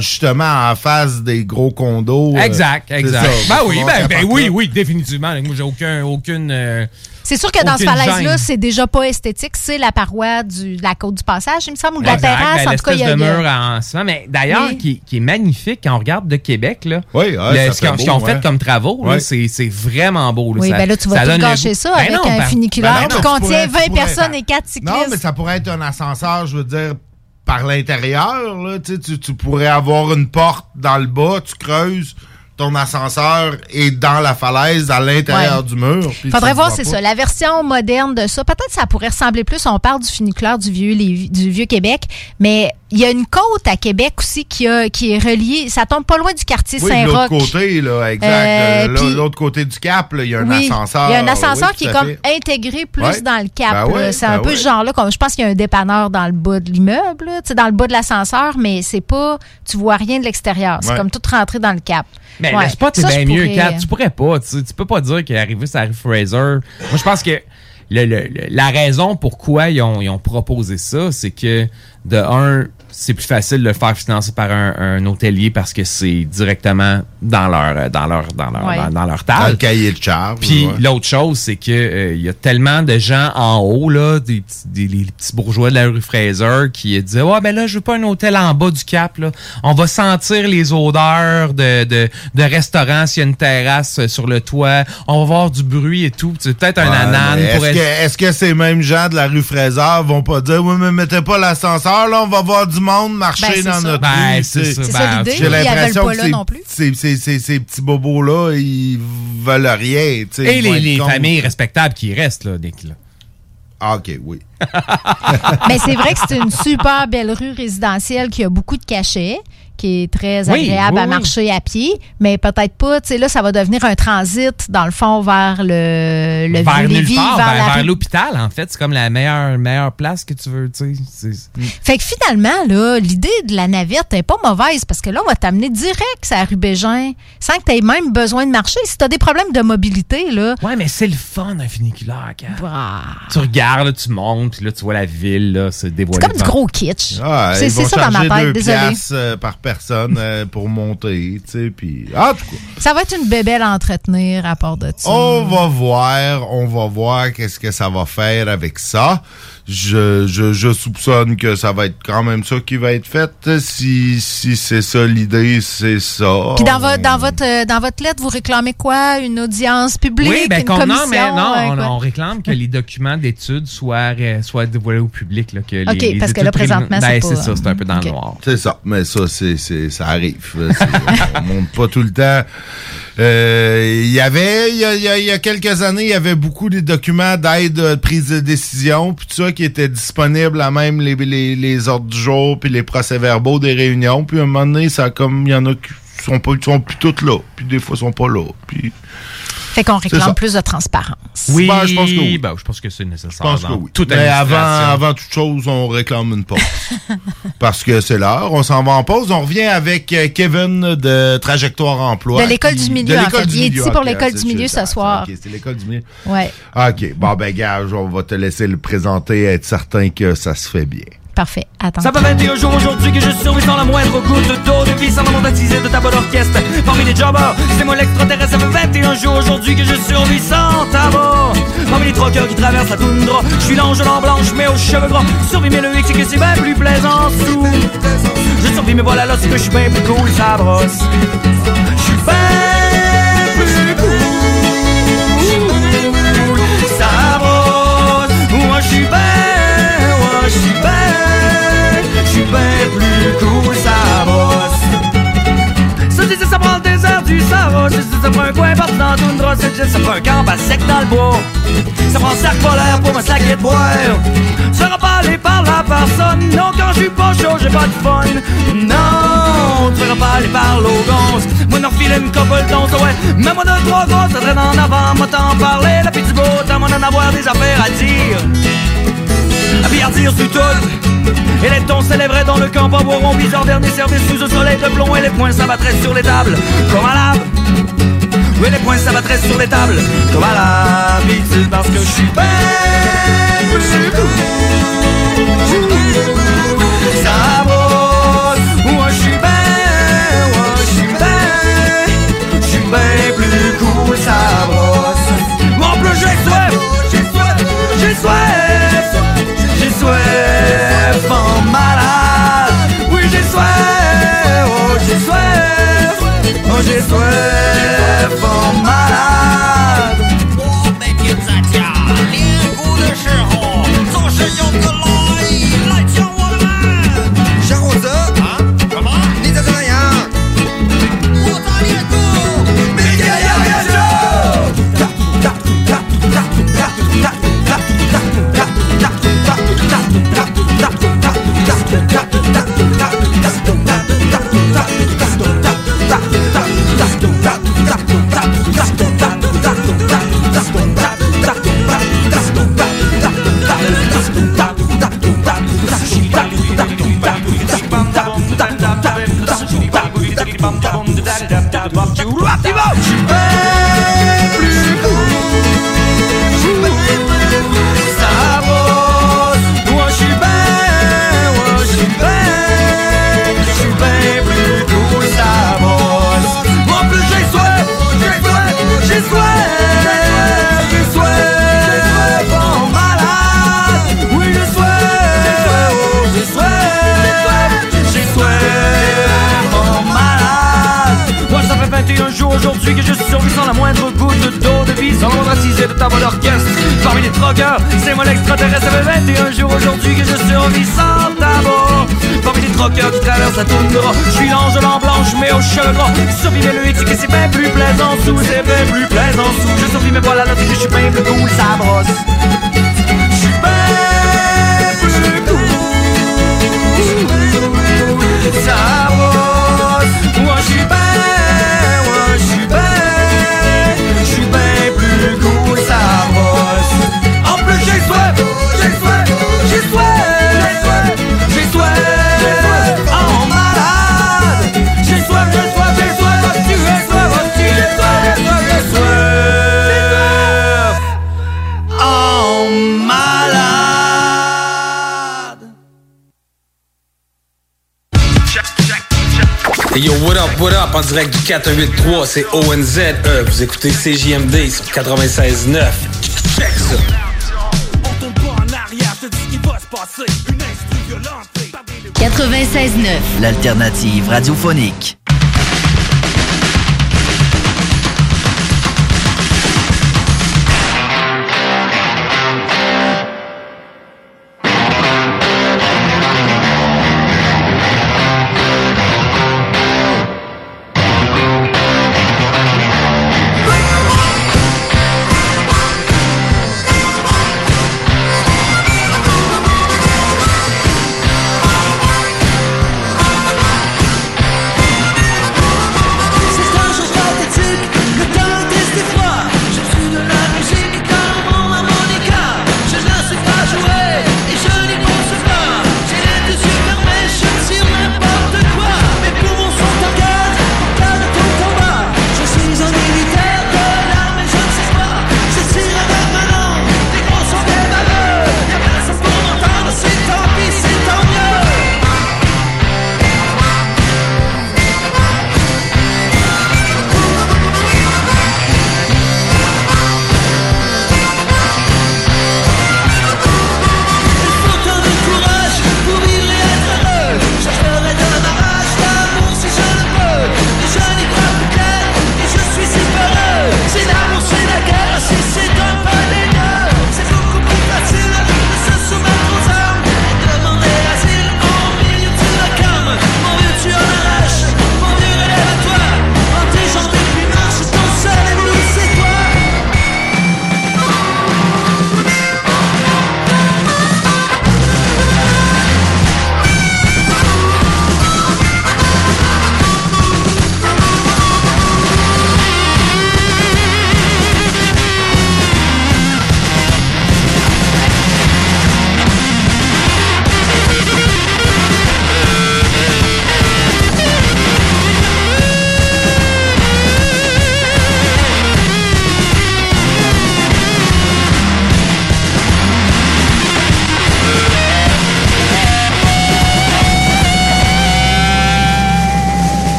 justement en face des gros condos. euh, Exact, exact. ça. Ben oui, ben, ben oui, oui, définitivement. Moi, j'ai aucun, aucune. euh, C'est sûr que dans ce falaise-là, c'est déjà pas esthétique. C'est la paroi du, de la côte du passage, il me semble, ou de la terrasse. ben, en tout cas, il y a. de mur en ciment. Mais d'ailleurs, Oui. qui, qui est magnifique quand on regarde de Québec, là. Oui, ouais, le- ça ce qu'ils ont, beau, ce qu'ils ont ouais. fait comme travaux, c'est vraiment beau. Là, Oui, ça, ben là, tu vas tout gâcher ça Ben avec non, un ben- funiculaire ben qui contient pourrais- 20 tu pourrais- personnes et 4 cyclistes. Non, mais ça pourrait être un ascenseur, je veux dire, par l'intérieur. tu, tu pourrais avoir une porte dans le bas, tu creuses, ton ascenseur est dans la falaise, dans l'intérieur Ouais. du mur. Faudrait voir, c'est ça, la version moderne de ça. Peut-être ça pourrait ressembler plus, on parle du funiculaire du vieux, du vieux Québec, mais il y a une côte à Québec aussi qui, a, qui est reliée, ça tombe pas loin du quartier Oui, de l'autre Saint-Roch. côté, là, exact. Euh, l'autre côté du cap, là, il y a un Oui, ascenseur. Il y a un ascenseur Oui, qui est comme fait. intégré plus Ouais. dans le cap. Ben c'est un ben peu ce genre-là. Comme, je pense qu'il y a un dépanneur dans le bas de l'immeuble, là, tu sais, dans le bas de l'ascenseur, mais c'est pas, tu vois rien de l'extérieur. C'est Ouais. comme tout rentré dans le cap. Mais Ouais. le spot est Ça, bien je mieux, pourrais- Kat. Tu pourrais pas. Tu, tu peux pas dire qu'il est arrivé sur la rue Fraser. Moi, je pense que le- le- le- la raison pourquoi ils ont, ils ont proposé ça, c'est que, de un, c'est plus facile de le faire financer par un, un hôtelier parce que c'est directement dans leur dans leur dans leur Ouais. dans, dans leur Dans table. le cahier de charge. Puis ouais. l'autre chose, c'est que euh, il y a tellement de gens en haut là, des, petits- des- les petits bourgeois de la rue Fraser qui disaient ouais ben là je veux pas un hôtel en bas du cap là. On va sentir les odeurs de de, de restaurants s'il y a une terrasse euh, sur le toit. On va voir du bruit et tout. C'est peut-être un Ouais, pour Est-ce que, est-ce que ces mêmes gens de la rue Fraser vont pas dire Oui, mais mettez pas l'ascenseur, là, on va voir du monde marcher Ben, dans ça. notre Ben, rue. c'est ça. Ça Ben, l'idée, J'ai ils la veulent l'impression pas que là ces- non plus. Ces, ces, ces, ces petits bobos-là, ils veulent rien. Et les, familles respectables qui restent là, Nick, là. Ah, OK, oui. Mais <laughs> c'est vrai que c'est une super belle rue résidentielle qui a beaucoup de cachets, qui est très Oui, agréable oui, à oui. marcher à pied, mais peut-être pas. Tu sais, là, ça va devenir un transit, dans le fond, vers le, le vers nulle Vieux-Lévis, part, vers vers, la vers rue l'hôpital en fait, c'est comme la meilleure meilleure place que tu veux, tu sais. C'est- Fait que finalement, là, l'idée de la navette n'est pas mauvaise parce que là, on va t'amener direct à rue Bégin sans que tu aies même besoin de marcher. Si tu as des problèmes de mobilité, là. Ouais, mais c'est le fun un funiculaire, Kat. Ah. Tu regardes, là, tu montes, puis là, tu vois la ville là, se dévoiler. C'est comme du gros kitsch. Ah, c'est ils c'est vont ça dans ma tête, deux désolé. euh, par personne euh, pour monter, tu sais, puis... Ah, en tout cas, Ça va être une bébelle à entretenir à part de ça. on va voir, on va voir qu'est-ce que ça va faire avec ça. Je, je, je soupçonne que ça va être quand même ça qui va être fait. Si, si c'est ça l'idée, c'est ça. Puis dans, votre dans, votre, euh, dans votre lettre, vous réclamez quoi? Une audience publique? Oui, ben une qu'on- non, commission? mais non, euh, on, on réclame que les documents d'études soient, soient dévoilés au public. Là, que les- OK, les parce que là, présentement, c'est ben, pas- c'est ça, c'est un peu dans OK. le noir. C'est ça, mais ça, c'est, c'est, ça arrive. <laughs> On monte pas tout le temps. Euh, Il y avait, il y y y a quelques années, il y avait beaucoup de documents d'aide de prise de décision, puis tout ça qui était disponible à même les, les, les ordres du jour, puis les procès-verbaux des réunions. Puis à un moment donné, ça comme, il y en a qui sont pas, sont plus toutes là, puis des fois, sont pas là. Puis Fait qu'on réclame plus de transparence. Oui, Ben, je pense que oui. ben, je pense que c'est nécessaire. Je pense que oui. Toute Mais avant, avant toute chose, on réclame une pause. <laughs> Parce que c'est l'heure. On s'en va en pause. On revient avec euh, Kevin de Trajectoire Emploi. De l'école du milieu, de en fait. du Il est ici pour l'école du milieu ça, ce soir. Ok, c'est l'école du milieu. Ouais, OK. Bon, ben, gars, on va te laisser le présenter, être certain que ça se fait bien. Parfait. Attends. Ça fait 21 jours aujourd'hui que je survis sans la moindre goutte d'eau de vie sans la mondatisée de ta bonne orchestre. Parmi les jobbers, c'est moi l'extraterrestre. Ça fait 21 jours aujourd'hui que je survis sans tabac. Parmi les troqueurs qui traversent la toundra, je suis l'ange en blanche mais aux cheveux gras. Survis mais le hic c'est que c'est bien plus plaisant sous. Je survis mais voilà là c'est que je suis bien plus cool, ça brosse. Je suis bien plus cool, ça brosse. Moi je suis bien, moi je suis bien, suis bien plus cool, ça brosse. Ça dit ça, prend le désert du Sahara, ça ça prend un coin partout dans la toundra, ça prend un camp à sec dans le bois. Ça prend un sac polaire pour me saquer de boire. Pas allé par la personne, non quand je suis pas chaud, j'ai pas de fun. Non, tu seras pas allé par l'ogance. Moi n'en refile une couple d'once, ouais. Mais moi de trois gosses, ça traîne en avant, moi t'en parler, la pite du beau temps, moi d'en avoir des affaires à dire. À biardir sur tout Et les tons s'élèveraient dans le camp boire bizarre dernier service sous un soleil de plomb. Et les poings s'abattraient sur les tables Comme à lave Oui les poings s'abattraient sur les tables Comme à l'habitude Parce que je suis plus cool j'ai soif en malade 我每天在家练鼓的 Ça que je survécu sans la moindre goutte d'eau de vie Sans l'ostracisé de ta bonne orchestre Parmi les troqueurs, c'est moi l'extraterrestre. Ça fait 21 jours aujourd'hui que je survis sans tabac Parmi les troqueurs qui traversent la toundra Je suis l'ange de l'an blanche mais aux cheveux gras Survis mais le c'est que c'est bien plus plaisant sous C'est bien plus plaisant sous. Je survis mais voilà là que je suis bien plus cool Ça brosse. Cool Ça what up, en direct du 4183, c'est ONZE. Vous écoutez CJMD sur 96.9. Check ça. On tombe pas en arrière, je te dis ce qui va se passer. Une instru violente. 96.9. L'alternative radiophonique.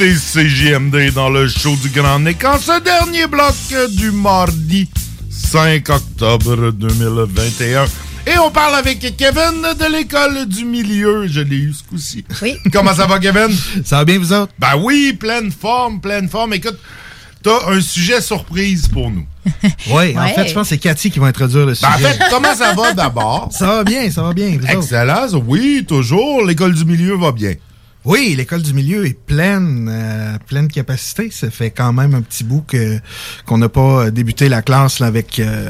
Écoutez CJMD dans le show du Grand Nick en ce dernier bloc du mardi 5 octobre 2021. Et on parle avec Kevin de l'école du milieu. Je l'ai eu ce coup-ci. Oui. <laughs> Comment ça va, Kevin? Ça va bien, vous autres? Ben oui, pleine forme, pleine forme. Écoute, t'as un sujet surprise pour nous. <laughs> Oui, en Ouais. fait, je pense que c'est Cathy qui va introduire le sujet. Ben, en fait, comment ça va <laughs> d'abord? Ça va bien, ça va bien. Excellent, oui, toujours. L'école du milieu va bien. Oui, l'école du milieu est pleine, euh, pleine capacité. Ça fait quand même un petit bout que qu'on n'a pas débuté la classe là, avec euh,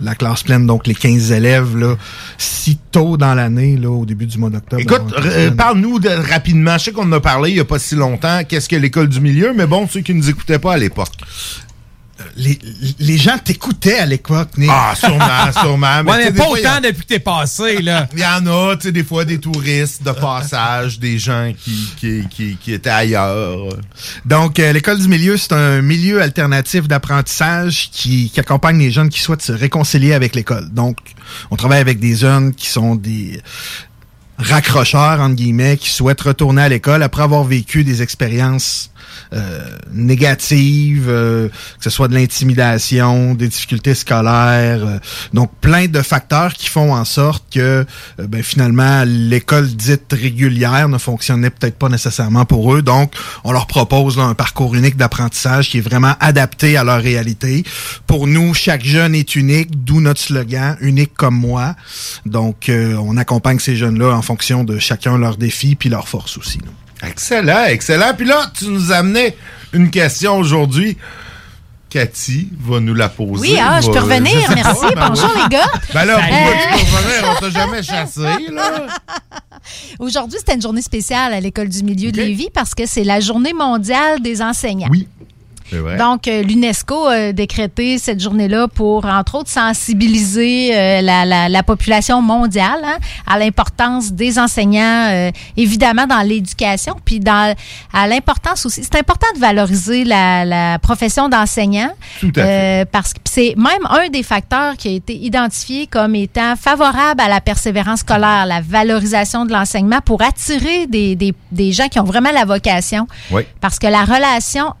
la classe pleine, donc les 15 élèves, là, si tôt dans l'année, là, au début du mois d'octobre. Écoute, euh, parle-nous de- rapidement. Je sais qu'on en a parlé il n'y a pas si longtemps. Qu'est-ce que l'école du milieu? Mais bon, ceux qui ne nous écoutaient pas à l'époque. Les, les gens t'écoutaient à l'époque, Nick. Ah, sûrement, <laughs> sûrement. Ouais, tu sais, mais pas fois, il y a- autant depuis que t'es passé, là. <laughs> Il y en a, tu sais, des fois, des touristes de passage, des gens qui, qui, qui, qui étaient ailleurs. Donc, euh, l'école du milieu, c'est un milieu alternatif d'apprentissage qui, qui accompagne les jeunes qui souhaitent se réconcilier avec l'école. Donc, on travaille avec des jeunes qui sont des raccrocheurs, entre guillemets, qui souhaitent retourner à l'école après avoir vécu des expériences euh, négatives, euh, que ce soit de l'intimidation, des difficultés scolaires, euh, donc plein de facteurs qui font en sorte que euh, ben, finalement l'école dite régulière ne fonctionnait peut-être pas nécessairement pour eux. Donc on leur propose un parcours unique d'apprentissage qui est vraiment adapté à leur réalité. Pour nous, chaque jeune est unique, d'où notre slogan unique comme moi. Donc on accompagne ces jeunes-là en fonction de chacun leurs défis puis leurs forces aussi. Excellent, excellent. Puis là, tu nous amenais une question aujourd'hui. Cathy va nous la poser. Oui, ah, je peux revenir, sais <laughs> merci. pas, ben Bonjour, oui. les gars. Ben là, Salut. pourquoi tu peux revenir? On t'a jamais chassé, là. <laughs> Aujourd'hui, c'était une journée spéciale à l'École du milieu de Lévis parce que c'est la journée mondiale des enseignants. Oui. Donc, euh, l'UNESCO a décrété cette journée-là pour, entre autres, sensibiliser euh, la, la- la population mondiale hein, à l'importance des enseignants, euh, évidemment, dans l'éducation, puis dans à l'importance aussi. C'est important de valoriser la, la profession d'enseignant. Tout à fait. euh, parce que c'est même un des facteurs qui a été identifié comme étant favorable à la persévérance scolaire, la valorisation de l'enseignement pour attirer des, des, des gens qui ont vraiment la vocation. Oui. Parce que la relation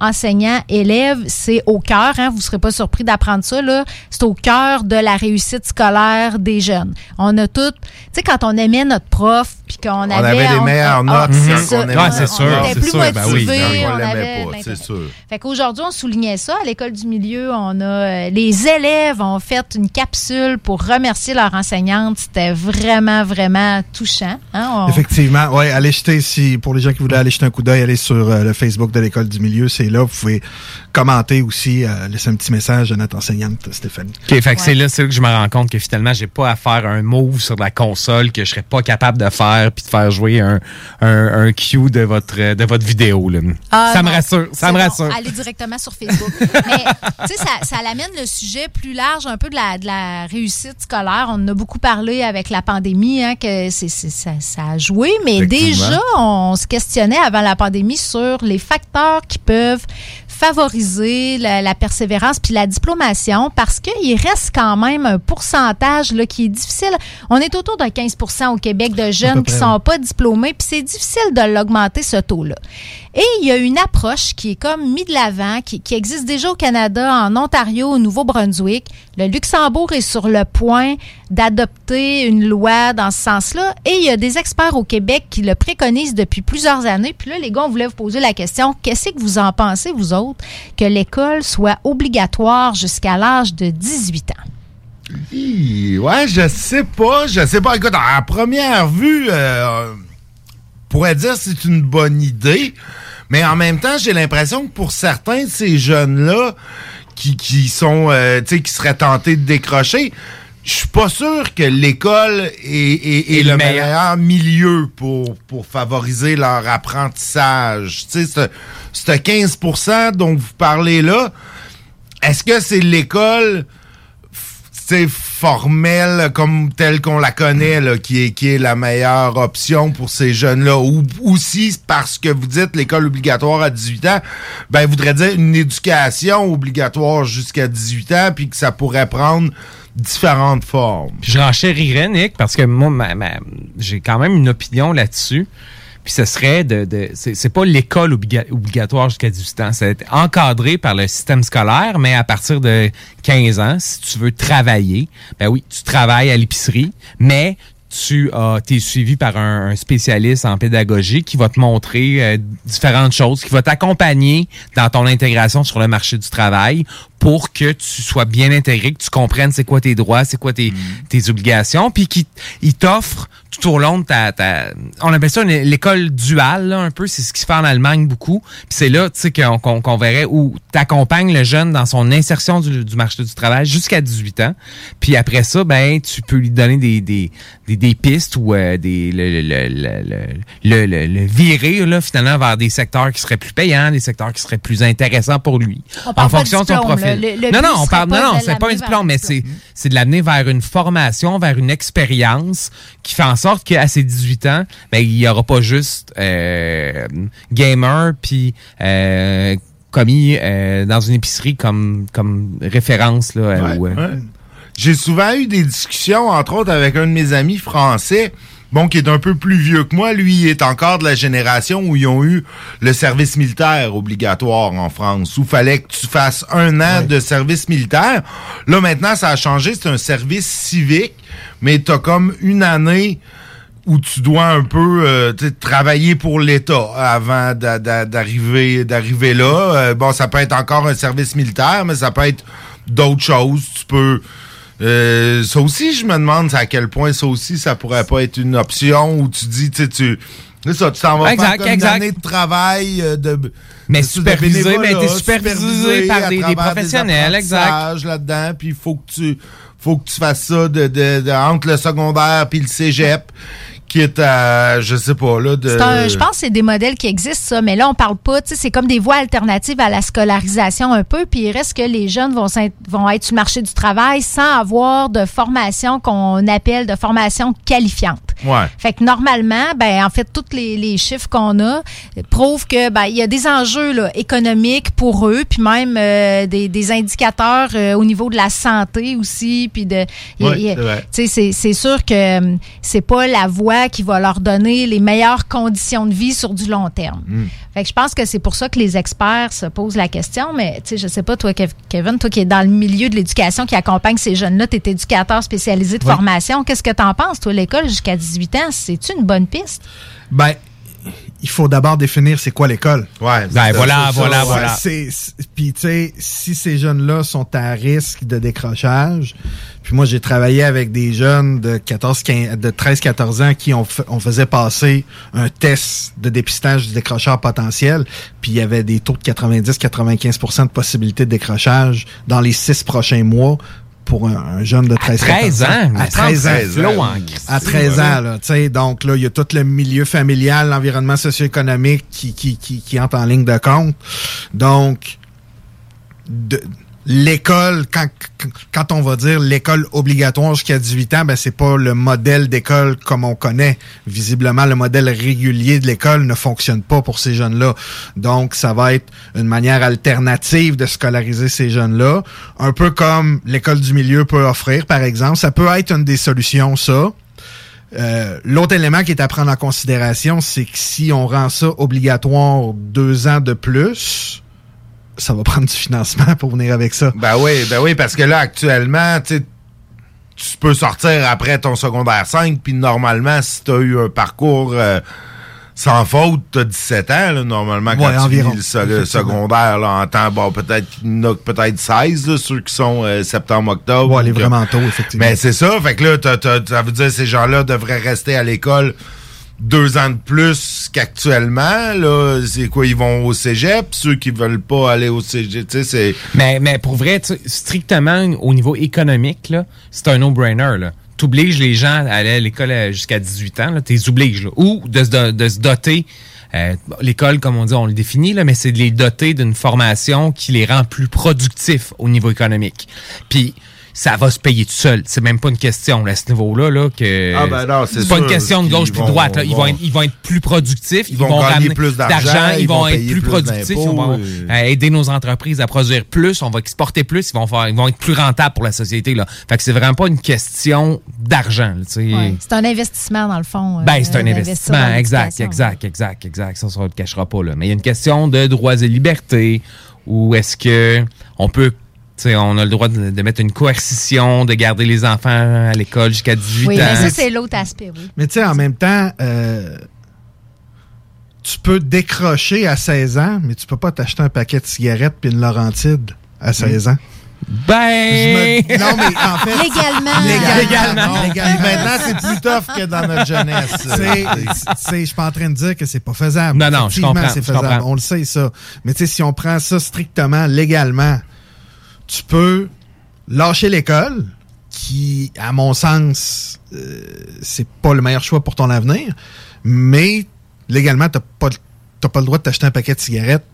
c'est au cœur, hein, vous ne serez pas surpris d'apprendre ça, là, c'est au cœur de la réussite scolaire des jeunes. On a tout, tu sais, quand on aimait notre prof, puis qu'on avait... avait les meilleures ah, notes c'est on aimait Ouais, c'est sûr, On était c'est plus sûr, ben oui, motivés, ben oui. on On l'aimait pas, l'intérêt. c'est sûr. Fait qu'aujourd'hui, on soulignait ça. À l'école du milieu, on a euh, les élèves ont fait une capsule pour remercier leur enseignante. C'était vraiment, vraiment touchant. hein. On- Effectivement, ouais, allez jeter si pour les gens qui voulaient aller jeter un coup d'œil, allez sur euh, le Facebook de l'école du milieu, c'est là. Vous pouvez commenter aussi, euh, laisser un petit message à notre enseignante Stéphanie. OK, fait que c'est là, c'est là que je me rends compte que finalement, j'ai pas à faire un move sur la console que je serais pas capable de faire puis de faire jouer un, un, un cue de votre, euh, de votre vidéo. Là. Ah, ça me rassure, ça me bon. rassure. Allez directement sur Facebook. <laughs> Mais, tu sais, ça, ça l'amène le sujet plus large, un peu de la, de la réussite scolaire. On en a beaucoup parlé avec la pandémie, hein, que c'est, c'est- ça, ça a joué. Mais déjà, on se questionnait avant la pandémie sur les facteurs qui peuvent favoriser la, la persévérance puis la diplomation parce qu'il reste quand même un pourcentage là, qui est difficile. On est autour de 15% au Québec de jeunes qui sont pas diplômés, puis c'est difficile de l'augmenter ce taux-là. Et il y a une approche qui est comme mise de l'avant, qui, qui existe déjà au Canada, en Ontario, au Nouveau-Brunswick. Le Luxembourg est sur le point d'adopter une loi dans ce sens-là. Et il y a des experts au Québec qui le préconisent depuis plusieurs années. Puis là, les gars, on voulait vous poser la question, qu'est-ce que vous en pensez, vous autres, que l'école soit obligatoire jusqu'à l'âge de 18 ans? Hi, Ouais, je sais pas, je sais pas. Écoute, à première vue, euh, on pourrait dire que c'est une bonne idée, mais en même temps, j'ai l'impression que pour certains de ces jeunes-là qui, qui sont, euh, tu sais, qui seraient tentés de décrocher, je suis pas sûr que l'école est, est- est le le meilleur. meilleur. milieu pour, pour favoriser leur apprentissage. Tu sais, ce- ce 15% dont vous parlez là, est-ce que c'est l'école formelle comme telle qu'on la connaît là, qui est qui est la meilleure option pour ces jeunes là ou aussi parce que vous dites l'école obligatoire à 18 ans ben voudrait dire une éducation obligatoire jusqu'à 18 ans puis que ça pourrait prendre différentes formes. Je renchérirais, Nick, parce que moi, j'ai quand même une opinion là-dessus. Puis ce serait de. de c'est c'est pas l'école obliga- obligatoire jusqu'à 18 ans. C'est encadré par le système scolaire, mais à partir de 15 ans, si tu veux travailler, ben oui, tu travailles à l'épicerie, mais tu as es suivi par un, un spécialiste en pédagogie qui va te montrer euh, différentes choses, qui va t'accompagner dans ton intégration sur le marché du travail pour que tu sois bien intégré, que tu comprennes c'est quoi tes droits, c'est quoi tes, tes obligations, puis qui il t'offre tout au long de ta, ta- on appelle ça l'école duale là, un peu, c'est ce qui se fait en Allemagne beaucoup. Puis c'est là, tu sais, qu'on qu'on verrait où t'accompagnes le jeune dans son insertion du, du marché du travail jusqu'à 18 ans. Puis après ça, ben tu peux lui donner des des, des, des pistes ou euh, des le, le, le, le, virer là finalement vers des secteurs qui seraient plus payants, des secteurs qui seraient plus intéressants pour lui On parle en fonction de de son diplôme, profil. non non, on parle non non, c'est pas un diplôme mais c'est c'est de l'amener vers une formation, vers une expérience qui fait en sorte qu'à ses 18 ans, ben il y aura pas juste euh, gamer puis euh, commis euh, dans une épicerie comme comme référence là Ouais, ou, ouais. J'ai souvent eu des discussions, entre autres, avec un de mes amis français, bon, qui est un peu plus vieux que moi. Lui, il est encore de la génération où ils ont eu le service militaire obligatoire en France, où fallait que tu fasses un an de service militaire. Là, maintenant, ça a changé. C'est un service civique, mais tu as comme une année où tu dois un peu euh, travailler pour l'État avant d'a- d'a- d'arriver d'arriver là. Euh, bon, ça peut être encore un service militaire, mais ça peut être d'autres choses. Tu peux euh, ça aussi, je me demande à quel point ça aussi, ça pourrait pas être une option où tu dis, tu sais, tu. C'est ça, tu t'en vas Exact, faire comme exact. une année de travail euh, de. Mais de- de supervisé, bénévolat, mais t'es supervisé par à des- des professionnels, exact. apprentissages là-dedans, puis il faut que tu faut que tu fasses ça de, de, de- entre le secondaire puis le cégep, qui est à, je sais pas, là, de... Je pense que c'est des modèles qui existent, ça, mais là, on parle pas, tu sais, c'est comme des voies alternatives à la scolarisation un peu, puis il reste que les jeunes vont, vont être sur le marché du travail sans avoir de formation qu'on appelle de formation qualifiante. Ouais. Fait que normalement, ben en fait, tous les, les chiffres qu'on a prouvent que ben il y a des enjeux là, économiques pour eux, puis même euh, des, des indicateurs euh, au niveau de la santé aussi, puis de, c'est sûr que hum, c'est pas la voie qui va leur donner les meilleures conditions de vie sur du long terme. Hmm. Fait que je pense que c'est pour ça que les experts se posent la question, mais tu sais, je sais pas, toi, Kev- Kevin, toi qui es dans le milieu de l'éducation, qui accompagne ces jeunes-là, tu es éducateur spécialisé de Oui. formation. Qu'est-ce que tu en penses, toi, l'école jusqu'à 18 ans? C'est-tu une bonne piste? Ben, il faut d'abord définir c'est quoi l'école. Ouais. Ben, voilà, voilà, voilà. C'est- c'est- Puis, tu sais, si ces jeunes-là sont à risque de décrochage, puis moi, j'ai travaillé avec des jeunes de 14, 15, de 13-14 ans qui ont fait- on faisait passer un test de dépistage du décrocheur potentiel, puis il y avait des taux de 90-95% de possibilité de décrochage dans les six prochains mois pour un, un jeune de 13 13 ans, À me 13 semble ans. À 13 Ouais. ans, là, tu sais, donc là, il y a tout le milieu familial, l'environnement socio-économique qui, qui, qui, qui entre en ligne de compte. Donc, de- l'école, quand, on va dire l'école obligatoire jusqu'à 18 ans, ben c'est pas le modèle d'école comme on connaît. Visiblement, le modèle régulier de l'école ne fonctionne pas pour ces jeunes-là. Donc, ça va être une manière alternative de scolariser ces jeunes-là. Un peu comme l'école du milieu peut offrir, par exemple. Ça peut être une des solutions, ça. Euh, L'autre élément qui est à prendre en considération, c'est que si on rend ça obligatoire deux ans de plus, ça va prendre du financement pour venir avec ça. Ben oui, ben oui, parce que là, actuellement, tu peux sortir après ton secondaire 5, puis normalement, si tu as eu un parcours euh, sans faute, tu as 17 ans, là, normalement, quand Ouais, tu environ. finis le, secondaire, là, en temps, bon, peut-être peut-être 16, là, ceux qui sont euh, septembre-octobre. Ouais, Donc, vraiment tôt, effectivement. Mais c'est ça, fait que là, ça veut dire que ces gens-là devraient rester à l'école deux ans de plus qu'actuellement. Là, c'est quoi, ils vont au cégep, ceux qui veulent pas aller au cégep, tu sais, c'est... Mais, mais pour vrai, strictement au niveau économique, là, c'est un no-brainer. là. T'obliges les gens à aller à l'école euh, jusqu'à 18 ans, là, t'es obliges. Là. Ou de, se do- de se doter. euh, l'école, comme on dit, on le définit, là, mais c'est de les doter d'une formation qui les rend plus productifs au niveau économique. Puis ça va se payer tout seul. C'est même pas une question là, à ce niveau-là. Là, que Ah ben non, c'est pas une question de gauche puis de vont- droite. là. Ils, vont vont- être, ils vont être plus productifs. Ils, vont vont, gagner ramener plus d'argent, Ils, ils vont vont être payer plus plus productifs. Ils d'impôts, vont et- euh, aider nos entreprises à produire plus. On va exporter plus. Ils vont, faire, ils vont être plus rentables pour la société. Là. Fait que c'est vraiment pas une question d'argent. là, tu sais. Ouais, C'est un investissement, dans le fond. euh, Ben, c'est un investissement, exact, exact, exact, exact. Ça, ça ne le cachera pas. Là. Mais il y a une question de droits et libertés. Ou est-ce que on peut, tu sais, on a le droit de, de mettre une coercition, de garder les enfants à l'école jusqu'à 18 Oui, ans? mais ça, c'est l'autre aspect, oui. Mais tu sais, en même temps, euh, tu peux décrocher à 16 ans, mais tu peux pas t'acheter un paquet de cigarettes puis une Laurentide à 16 ans. Ben. Me- Non, mais en fait. Légalement. Légalement. Non. Légalement. Maintenant, c'est plus tough que dans notre jeunesse. C'est- c'est- Je suis pas en train de dire que c'est pas faisable. Non, non, je comprends, c'est faisable. comprends. On le sait, ça. Mais tu sais, si on prend ça strictement légalement, tu peux lâcher l'école, qui, à mon sens, euh, c'est pas le meilleur choix pour ton avenir, mais légalement, t'as pas, t'as pas le droit de t'acheter un paquet de cigarettes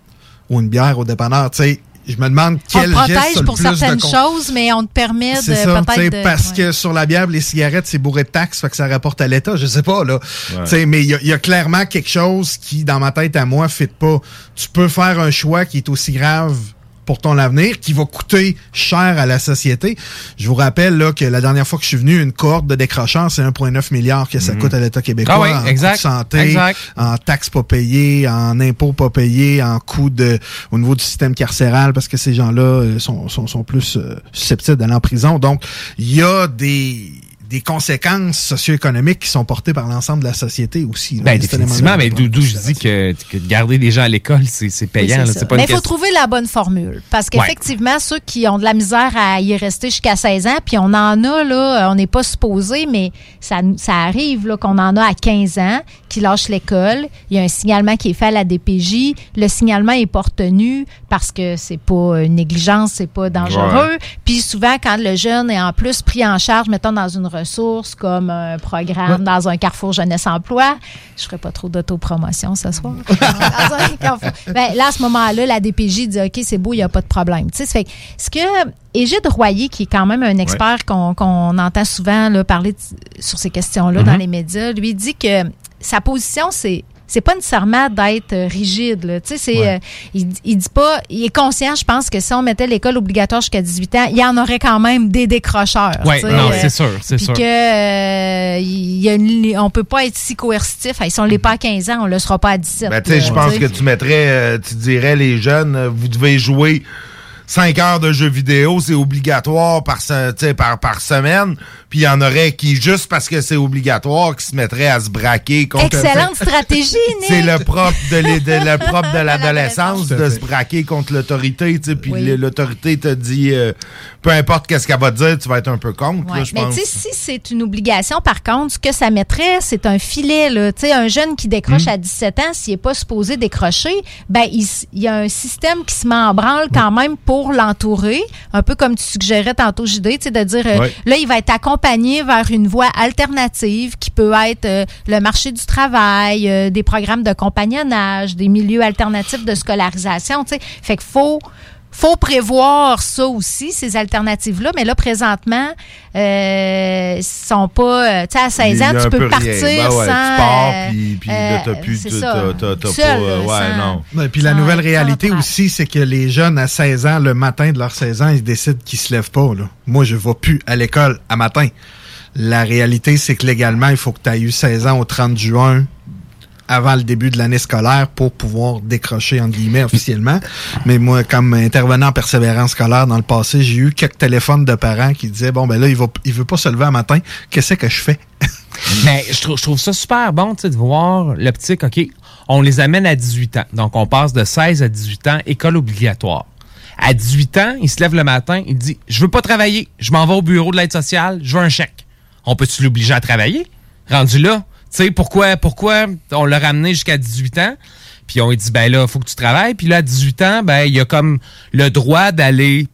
ou une bière au dépanneur. Tu sais, je me demande On quel te geste a protège le pour plus de certaines choses, mais on te permet de peut-être. de- parce ouais. que sur la bière, les cigarettes, c'est bourré de taxes, fait que ça rapporte à l'État. Je sais pas, là. Ouais. Tu sais, mais il y, a- il y a clairement quelque chose qui, dans ma tête à moi, fit pas. Tu peux faire un choix qui est aussi grave pour ton avenir, qui va coûter cher à la société. Je vous rappelle là, que la dernière fois que je suis venu, une cohorte de décrocheurs, c'est 1,9 milliard que ça Mhm. coûte à l'État québécois Ah oui, en exact, coûts de santé, exact. en taxes pas payées, en impôts pas payés, en coûts de au niveau du système carcéral parce que ces gens-là euh, sont, sont, sont plus euh, susceptibles d'aller en prison. Donc, il y a des des conséquences socio-économiques qui sont portées par l'ensemble de la société aussi. là. Ben, définitivement, mais d'où je dis que, que de garder des gens à l'école, c'est c'est Oui, payant. c'est là. pas Mais il faut question- trouver la bonne formule. Parce Ouais. qu'effectivement, ceux qui ont de la misère à y rester jusqu'à 16 ans, puis on en a, là, on n'est pas supposé, mais ça, ça arrive là, qu'on en a à 15 ans qui lâchent l'école. Il y a un signalement qui est fait à la DPJ. Le signalement est pas retenu parce que c'est pas une négligence, c'est pas dangereux. Ouais. Puis souvent, quand le jeune est en plus pris en charge, mettons dans une ressource comme un programme Ouais. dans un carrefour jeunesse-emploi, je ferai pas trop d'autopromotion ce soir. <laughs> Dans un carrefour. Ben, là, à ce moment-là, la DPJ dit OK, c'est beau, il n'y a pas de problème. Tu sais, fait ce que Égide Royer, qui est quand même un expert qu'on entend souvent là, parler sur ces questions-là dans Mhm. les médias, lui dit que sa position, c'est c'est pas nécessairement d'être euh, rigide. Là. Tu sais, c'est, euh, il, il dit pas, il est conscient, je pense, que si on mettait l'école obligatoire jusqu'à 18 ans, il y en aurait quand même des décrocheurs. Sais, non, euh, c'est sûr, c'est puis sûr. que euh, il y a une on peut pas être si coercitif. Hey, si on l'est pas à 15 ans, on le sera pas à 17. Ben, tu sais, là, je pense que tu mettrais, euh, tu dirais, les jeunes, vous devez jouer 5 heures de jeux vidéo, c'est obligatoire par, se- tu sais, par, par semaine. Puis il y en aurait qui, juste parce que c'est obligatoire, qui se mettraient à se braquer contre... Excellente stratégie, <laughs> Nick. C'est le propre de, les- de- le propre de l'adolescence de se braquer contre l'autorité, tu sais, puis Oui. l'autorité te dit, euh, peu importe qu'est-ce qu'elle va te dire, tu vas être un peu contre, Ouais. là, je Mais pense. tu sais, si c'est une obligation, par contre, ce que ça mettrait, c'est un filet. Là. Tu sais, un jeune qui décroche Hmm. à 17 ans, s'il n'est pas supposé décrocher, ben il, il y a un système qui se met en branle quand même pour l'entourer. Un peu comme tu suggérais tantôt, JD, tu sais, de dire, euh, là, il va être accompagné vers une voie alternative qui peut être euh, le marché du travail, euh, des programmes de compagnonnage, des milieux alternatifs de scolarisation. Fait qu'il faut faut prévoir ça aussi, ces alternatives-là. Mais là, présentement, euh, ils sont pas. euh, tu sais, à 16 Il y ans, tu peux partir Ben ouais, sans. tu pars, puis- puis là, euh, t'as plus- c'est t'as- Seul, euh, ouais, sans- non. Ouais, puis la nouvelle réalité aussi, c'est que les jeunes à 16 ans, le matin de leurs 16 ans, ils décident qu'ils se lèvent pas. Là. Moi, je vais plus à l'école à matin. La réalité, c'est que légalement, il faut que tu aies eu 16 ans au 30 juin avant le début de l'année scolaire pour pouvoir décrocher, entre guillemets, officiellement. Mais moi, comme intervenant en persévérance scolaire dans le passé, j'ai eu quelques téléphones de parents qui disaient, bon, ben là, il, va, il veut pas se lever à matin. Qu'est-ce que je fais? <laughs> Mais je trouve, je trouve ça super bon de voir l'optique, OK, on les amène à 18 ans. Donc, on passe de 16 à 18 ans, école obligatoire. À 18 ans, il se lève le matin, il dit Je veux pas travailler, je m'en vais au bureau de l'aide sociale, je veux un chèque. On peut-tu l'obliger à travailler? Rendu là, sais, pourquoi, pourquoi on l'a ramené jusqu'à 18 ans? Puis on lui dit, ben là, faut que tu travailles. Puis là, à 18 ans, ben, il y a comme le droit d'aller,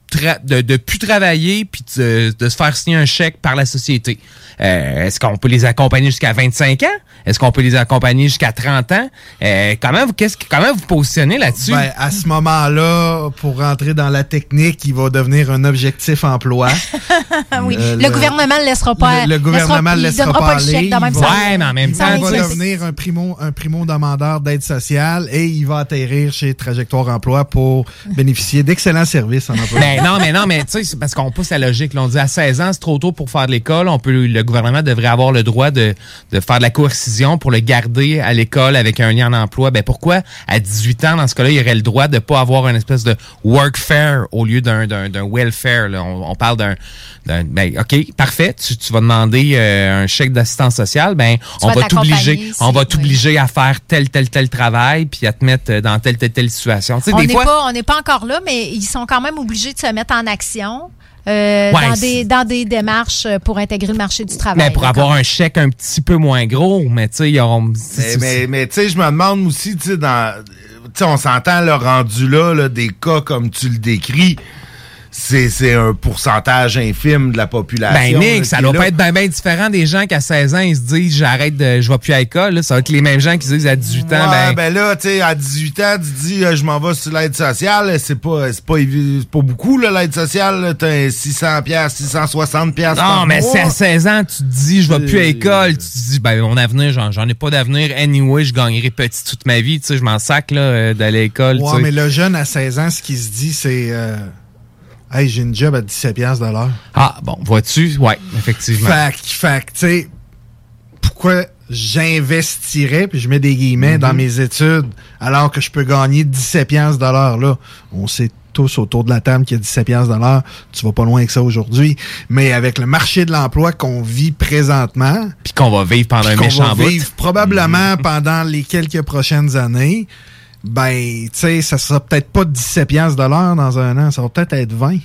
de, de plus travailler, puis de, de se faire signer un chèque par la société. Euh, Est-ce qu'on peut les accompagner jusqu'à 25 ans? Est-ce qu'on peut les accompagner jusqu'à 30 ans? Euh, comment, vous, qu'est-ce, que- comment vous positionnez là-dessus? Ben, à ce moment-là, pour rentrer dans la technique, il va devenir un objectif emploi. <laughs> oui. Euh, le, le- gouvernement ne laissera pas. Le, le gouvernement ne il laissera donnera pas, le chèque de même il façon. Ouais, mais en même il temps, va tu sais, devenir un primo, un primo demandeur d'aide sociale et il va atterrir chez Trajectoire Emploi pour bénéficier d'excellents services en emploi. Ben non, mais non, mais tu sais, c'est parce qu'on pousse la logique. là. on dit à 16 ans, c'est trop tôt pour faire de l'école. On peut, le gouvernement devrait avoir le droit de, de faire de la coercition pour le garder à l'école avec un lien en emploi. Ben pourquoi? À 18 ans, dans ce cas-là, il aurait le droit de pas avoir une espèce de workfare au lieu d'un, d'un, d'un welfare. là. On, on parle d'un, d'un- ben ok, parfait. Tu, tu vas demander euh, un chèque d'assistance sociale. Ben on va t'obliger, on va oui. t'obliger à faire tel tel tel travail puis à te mettre dans telle telle telle situation. Tu sais, on n'est fois, pas, on n'est pas encore là, mais ils sont quand même obligés de se mettre en action. euh, Ouais, dans, des, dans des démarches euh, pour intégrer le marché du travail. Mais pour avoir un chèque un petit peu moins gros, mais tu sais, ils auront. Mais, mais, mais, tu sais, je me demande aussi, tu sais, dans. On s'entend le rendu là, là, des cas comme tu le décris. C'est c'est un pourcentage infime de la population. Ben, Nick, ça qui doit pas être bien ben différent des gens qu'à 16 ans, ils se disent j'arrête de. Je vais plus à l'école. là. Ça va être les mêmes gens qui se disent à 18 ans, Ouais, ben. ben là, tu sais, à 18 ans, tu dis, euh, je m'en vais sur l'aide sociale. C'est pas, c'est pas, pas beaucoup, là, l'aide sociale. T'as un 600 piastres, 660 piastres Non, mais c'est à 16 ans, tu te dis, je vais plus à l'école. Tu te dis, ben, mon avenir, j'en, ai pas d'avenir. Anyway, je gagnerai petit toute ma vie. Tu sais, je m'en sac, là, euh, d'aller à l'école. Ouais, mais le jeune à 16 ans, ce qu'il se dit, c'est euh, Hey, j'ai une job à 17$ piastres de l'heure. Ah, bon, vois-tu? Ouais, effectivement. Fait fait tu sais, pourquoi j'investirais, puis je mets des guillemets, dans mes études, alors que je peux gagner 17$ piastres de l'heure, là? On sait tous autour de la table qu'il y a 17$ piastres de l'heure. Tu vas pas loin que ça aujourd'hui. Mais avec le marché de l'emploi qu'on vit présentement, Puis qu'on va vivre pendant un méchant va bout. vivre probablement pendant les quelques prochaines années, ben, tu sais, ça sera peut-être pas 17$ piastres de l'heure dans un an, ça va peut-être être 20.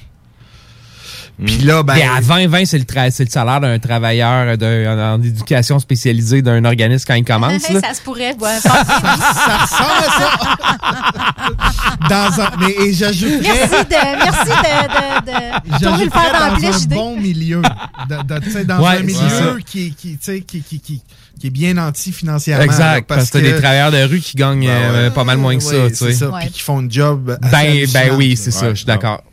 Puis là, ben. Et à 20, 20, c'est le, tra- c'est le salaire d'un travailleur de- en, éducation spécialisée d'un organisme quand il commence. <laughs> là. ça se pourrait. Ouais, <laughs> ça ressemble à ça. dans un, mais et j'ajouterais. merci de, merci de, de, de tourner le fer j'ajouterais dans un bon milieu. De- de- dans Ouais, un milieu ça. qui, qui, tu sais, qui, qui, qui, qui est bien anti-financièrement. Exact, là, parce que t'as des travailleurs de rue qui gagnent euh, pas mal moins que ça, Ben Ouais, tu sais. c'est ça, puis qui font un job. Ben, ben oui, c'est ça, je suis d'accord.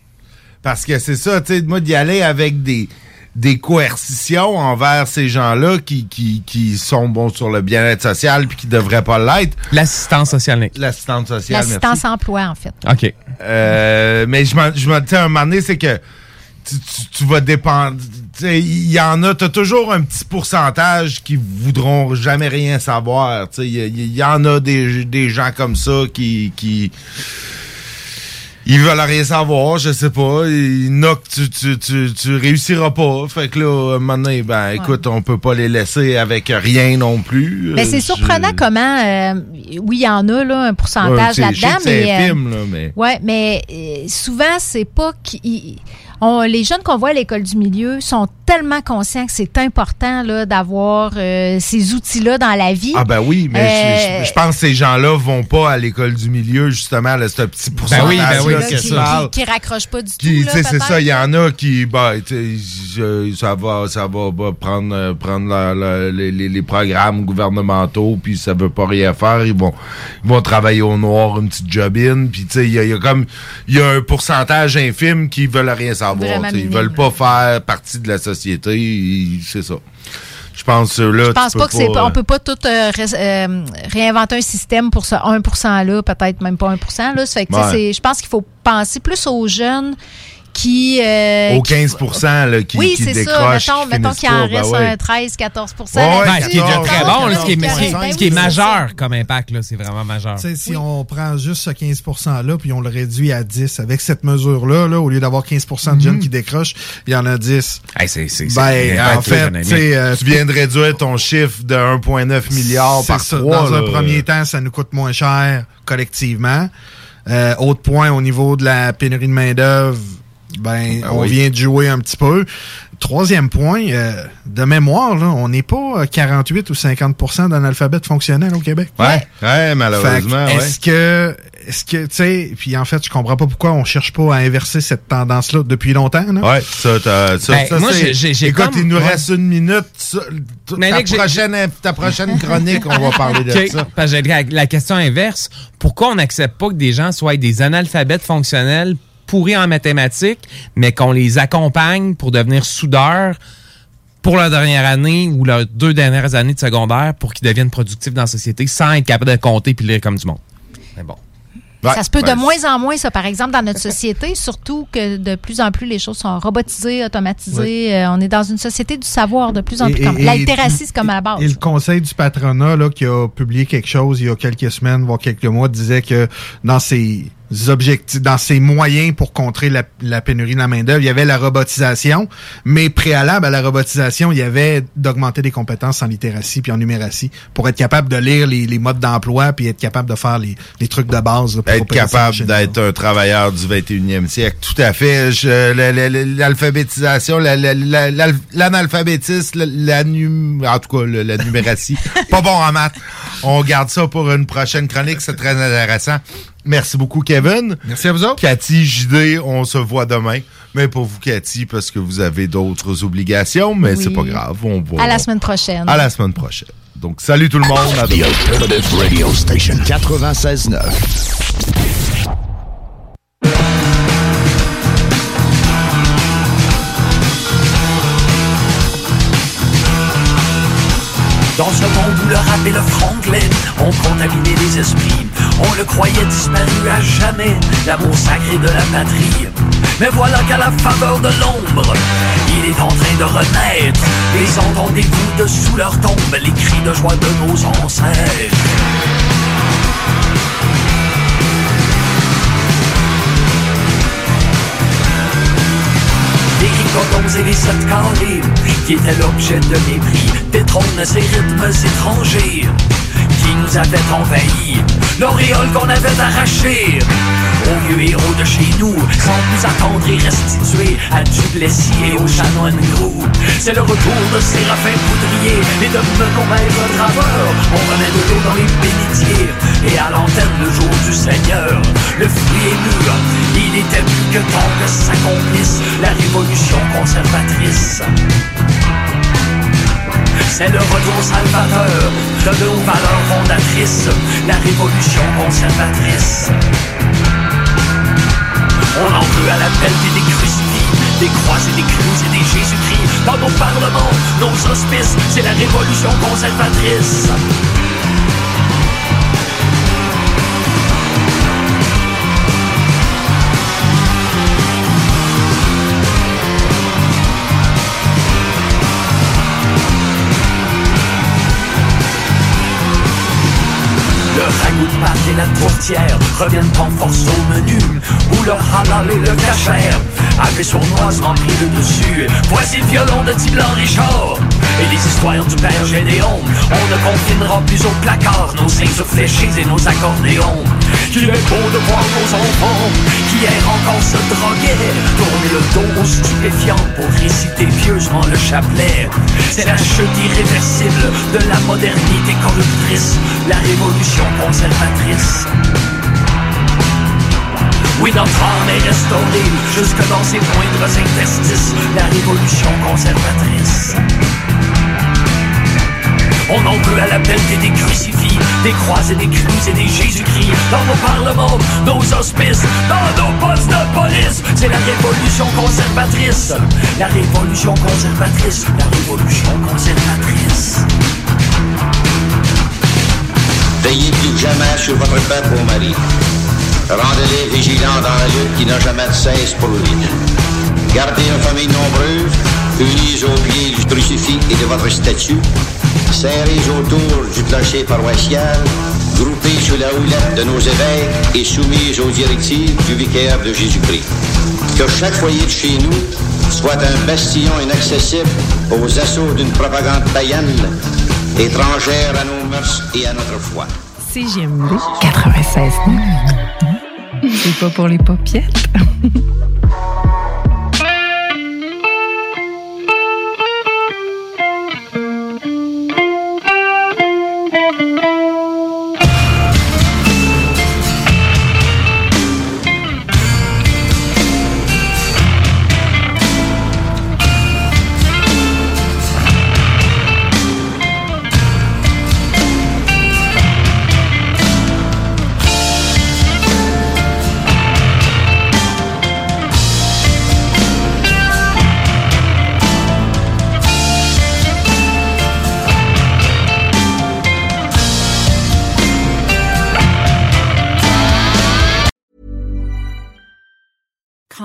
Parce que c'est ça, tu sais, moi, d'y aller avec des, des coercitions envers ces gens-là qui, qui, qui sont bons sur le bien-être social puis qui devraient pas l'être. L'assistance sociale, Nick. L'assistance sociale. L'assistance emploi, en fait. OK. Euh, mais je tu sais, à un moment donné, c'est que tu, tu- tu vas dépendre. tu sais, Il y en a, t'as toujours un petit pourcentage qui voudront jamais rien savoir. tu sais, Il y, il y en a des, des gens comme ça qui. qui ils veulent rien savoir, je sais pas. Il y en a que tu, tu, tu, tu réussiras pas. Fait que là, donné, ben, écoute, on peut pas les laisser avec rien non plus. Mais Euh, c'est je- surprenant comment, euh, oui, il y en a là, un pourcentage là-dedans, mais, euh, infime, là, mais- ouais, mais euh, souvent c'est pas qu'ils- on- les jeunes qu'on voit à l'école du milieu sont tellement conscients que c'est important là d'avoir euh, ces outils-là dans la vie. Ah ben oui, mais Euh, je, pense que ces gens-là vont pas à l'école du milieu, justement, là, c'est un petit pourcentage oui, ben oui, là, c'est que qui, raccrochent pas du Qui, tout. là, tu sais, c'est ça, il y en a qui, bah, tu sais, je- ça va, ça va bah, prendre, euh, prendre la- la- les, les- les programmes gouvernementaux, puis ça veut pas rien faire, ils vont, ils vont travailler au noir, une petite jobine, puis tu sais, il y y a comme, il y a un pourcentage infime qui veulent rien savoir, ils veulent pas faire partie de la société, c'est ça. Je pense que là, Je pense pas que c'est on peut pas tout euh, ré- euh, réinventer un système pour ce 1% là, peut-être même pas 1 là. Ça fait que, Ouais. je pense qu'il faut penser plus aux jeunes qui euh, Au qui- 15 là, qui, oui, qui c'est ça. Mettons, qui mettons qu'il en ben reste ouais. un 13, 14 Ouais, Ben, ce qui est déjà très bon, ce qui est, Ben ce qui est- qui majeur comme impact, là, c'est vraiment majeur. Si on prend juste ce 15 %-là, puis on le réduit à 10, avec cette mesure-là, là, au lieu d'avoir 15 de jeunes qui décrochent, il y en a 10. Hey, c'est, c'est, Ben, c'est- en fait, euh, tu viens de réduire ton chiffre de 1,9 milliard par ça. trois. Dans un premier temps, ça nous coûte moins cher collectivement. Euh, autre point, au niveau de la pénurie de main-d'œuvre, ben, Ben on oui. vient de jouer un petit peu. Troisième point, euh, de mémoire, là, on n'est pas à 48 ou 50% d'analphabètes fonctionnels au Québec. Ouais, ouais, malheureusement, Fait que ouais. Est-ce que, est-ce que, tu sais, puis en fait, je comprends pas pourquoi on cherche pas à inverser cette tendance-là depuis longtemps. Là. Ouais, ça, t'as- ça, Ben, ça, moi, c'est- j'ai- Écoute, comme- il nous ouais. reste une minute. Ça, t- Mais ta, prochaine, ta prochaine <laughs> chronique, on va parler de ça. Parce que j'ai la, la question inverse, pourquoi on n'accepte pas que des gens soient des analphabètes fonctionnels pourris en mathématiques, mais qu'on les accompagne pour devenir soudeurs pour leur dernière année ou leurs deux dernières années de secondaire pour qu'ils deviennent productifs dans la société sans être capables de compter puis lire comme du monde. Mais bon. ça se peut ben, de moins en moins, ça, par exemple, dans notre société, surtout que de plus en plus les choses sont robotisées, automatisées. Euh, on est dans une société du savoir de plus en plus. et- comme- et- La littératie, c'est comme à la base. Et le conseil du patronat là, qui a publié quelque chose il y a quelques semaines, voire quelques mois, disait que dans ces objectifs, dans ses moyens pour contrer la, la pénurie de la main-d'œuvre. Il y avait la robotisation, mais préalable à la robotisation, il y avait d'augmenter des compétences en littératie puis en numératie pour être capable de lire les, les modes d'emploi puis être capable de faire les, les trucs de base. là, pour Être capable d'être un travailleur du 21e siècle. Tout à fait. L'alphabétisation, la- la- la- la- l'analphabétisme, la, en tout cas, la numératie. <laughs> Pas bon en maths. On garde ça pour une prochaine chronique. C'est très intéressant. Merci beaucoup, Kevin. Merci à vous autres. Cathy, JD, on se voit demain. Mais pas vous, Cathy, parce que vous avez d'autres obligations, mais Oui. c'est pas grave. On va, À la semaine prochaine. à la semaine prochaine. Donc, salut tout le monde. À The. Alternative Radio Station 96.9. Dans ce monde où le rap et le franglais ont contaminé les esprits, on le croyait disparu à jamais, l'amour sacré de la patrie. Mais voilà qu'à la faveur de l'ombre, il est en train de renaître. Et entendez-vous de sous leur tombe les cris de joie de nos ancêtres. Ricodons et les sept carrés qui étaient l'objet de mépris, détrônent ces rythmes étrangers qui nous avaient envahis, l'auréole qu'on avait arrachée aux vieux héros de chez nous, sans nous attendre et restituer à Duplessis et au chanoine Grou. C'est le retour de Séraphin Poudrier et de Menon Maître Draveur. On remet de l'eau dans les bénitiers et à l'antenne le jour du Seigneur. Le fruit est mûr, il était plus que temps que s'accomplisse la révolution conservatrice. C'est le retour salvateur de nos valeurs fondatrices, la révolution conservatrice. On en veut à la pelletée des crucifix, des croix et des clous et des Jésus-Christ. Dans nos parlements, nos hospices, c'est la révolution conservatrice. Le ragoût de pâte et la tourtière reviennent en force au menu. Où le halal et le cachère. Avaient sournoisement pris le dessus. Voici le violon de Tiblan Richard. Et les histoires du père Gédéon. On ne confinera plus au placard. Nos seins fléchis et nos accordéons Qu'il est beau de voir nos enfants hier encore se droguaient Tourner le dos aux stupéfiants Pour réciter pieusement le chapelet C'est la chute irréversible de la modernité corruptrice La révolution conservatrice. Oui, notre âme est restaurée jusque dans ses moindres interstices, la révolution conservatrice. On en veut à la pelletée des crucifix, des croix et des crues et des Jésus-Christ, dans nos parlements, nos hospices, dans nos postes de police. C'est la révolution conservatrice, la révolution conservatrice, la révolution conservatrice. Veillez plus que jamais sur votre peuple au mari. Rendez-les vigilants dans la lutte qui n'a jamais de cesse pour lui. Gardez une famille nombreuse, unis au pied du crucifix et de votre statue, serrés autour du clocher paroissial, groupés sous la houlette de nos évêques et soumis aux directives du vicaire de Jésus-Christ. Que chaque foyer de chez nous soit un bastion inaccessible aux assauts d'une propagande païenne, étrangère à nos mœurs et à notre foi. CGMD 96 C'est pas pour les paupiètes. <laughs>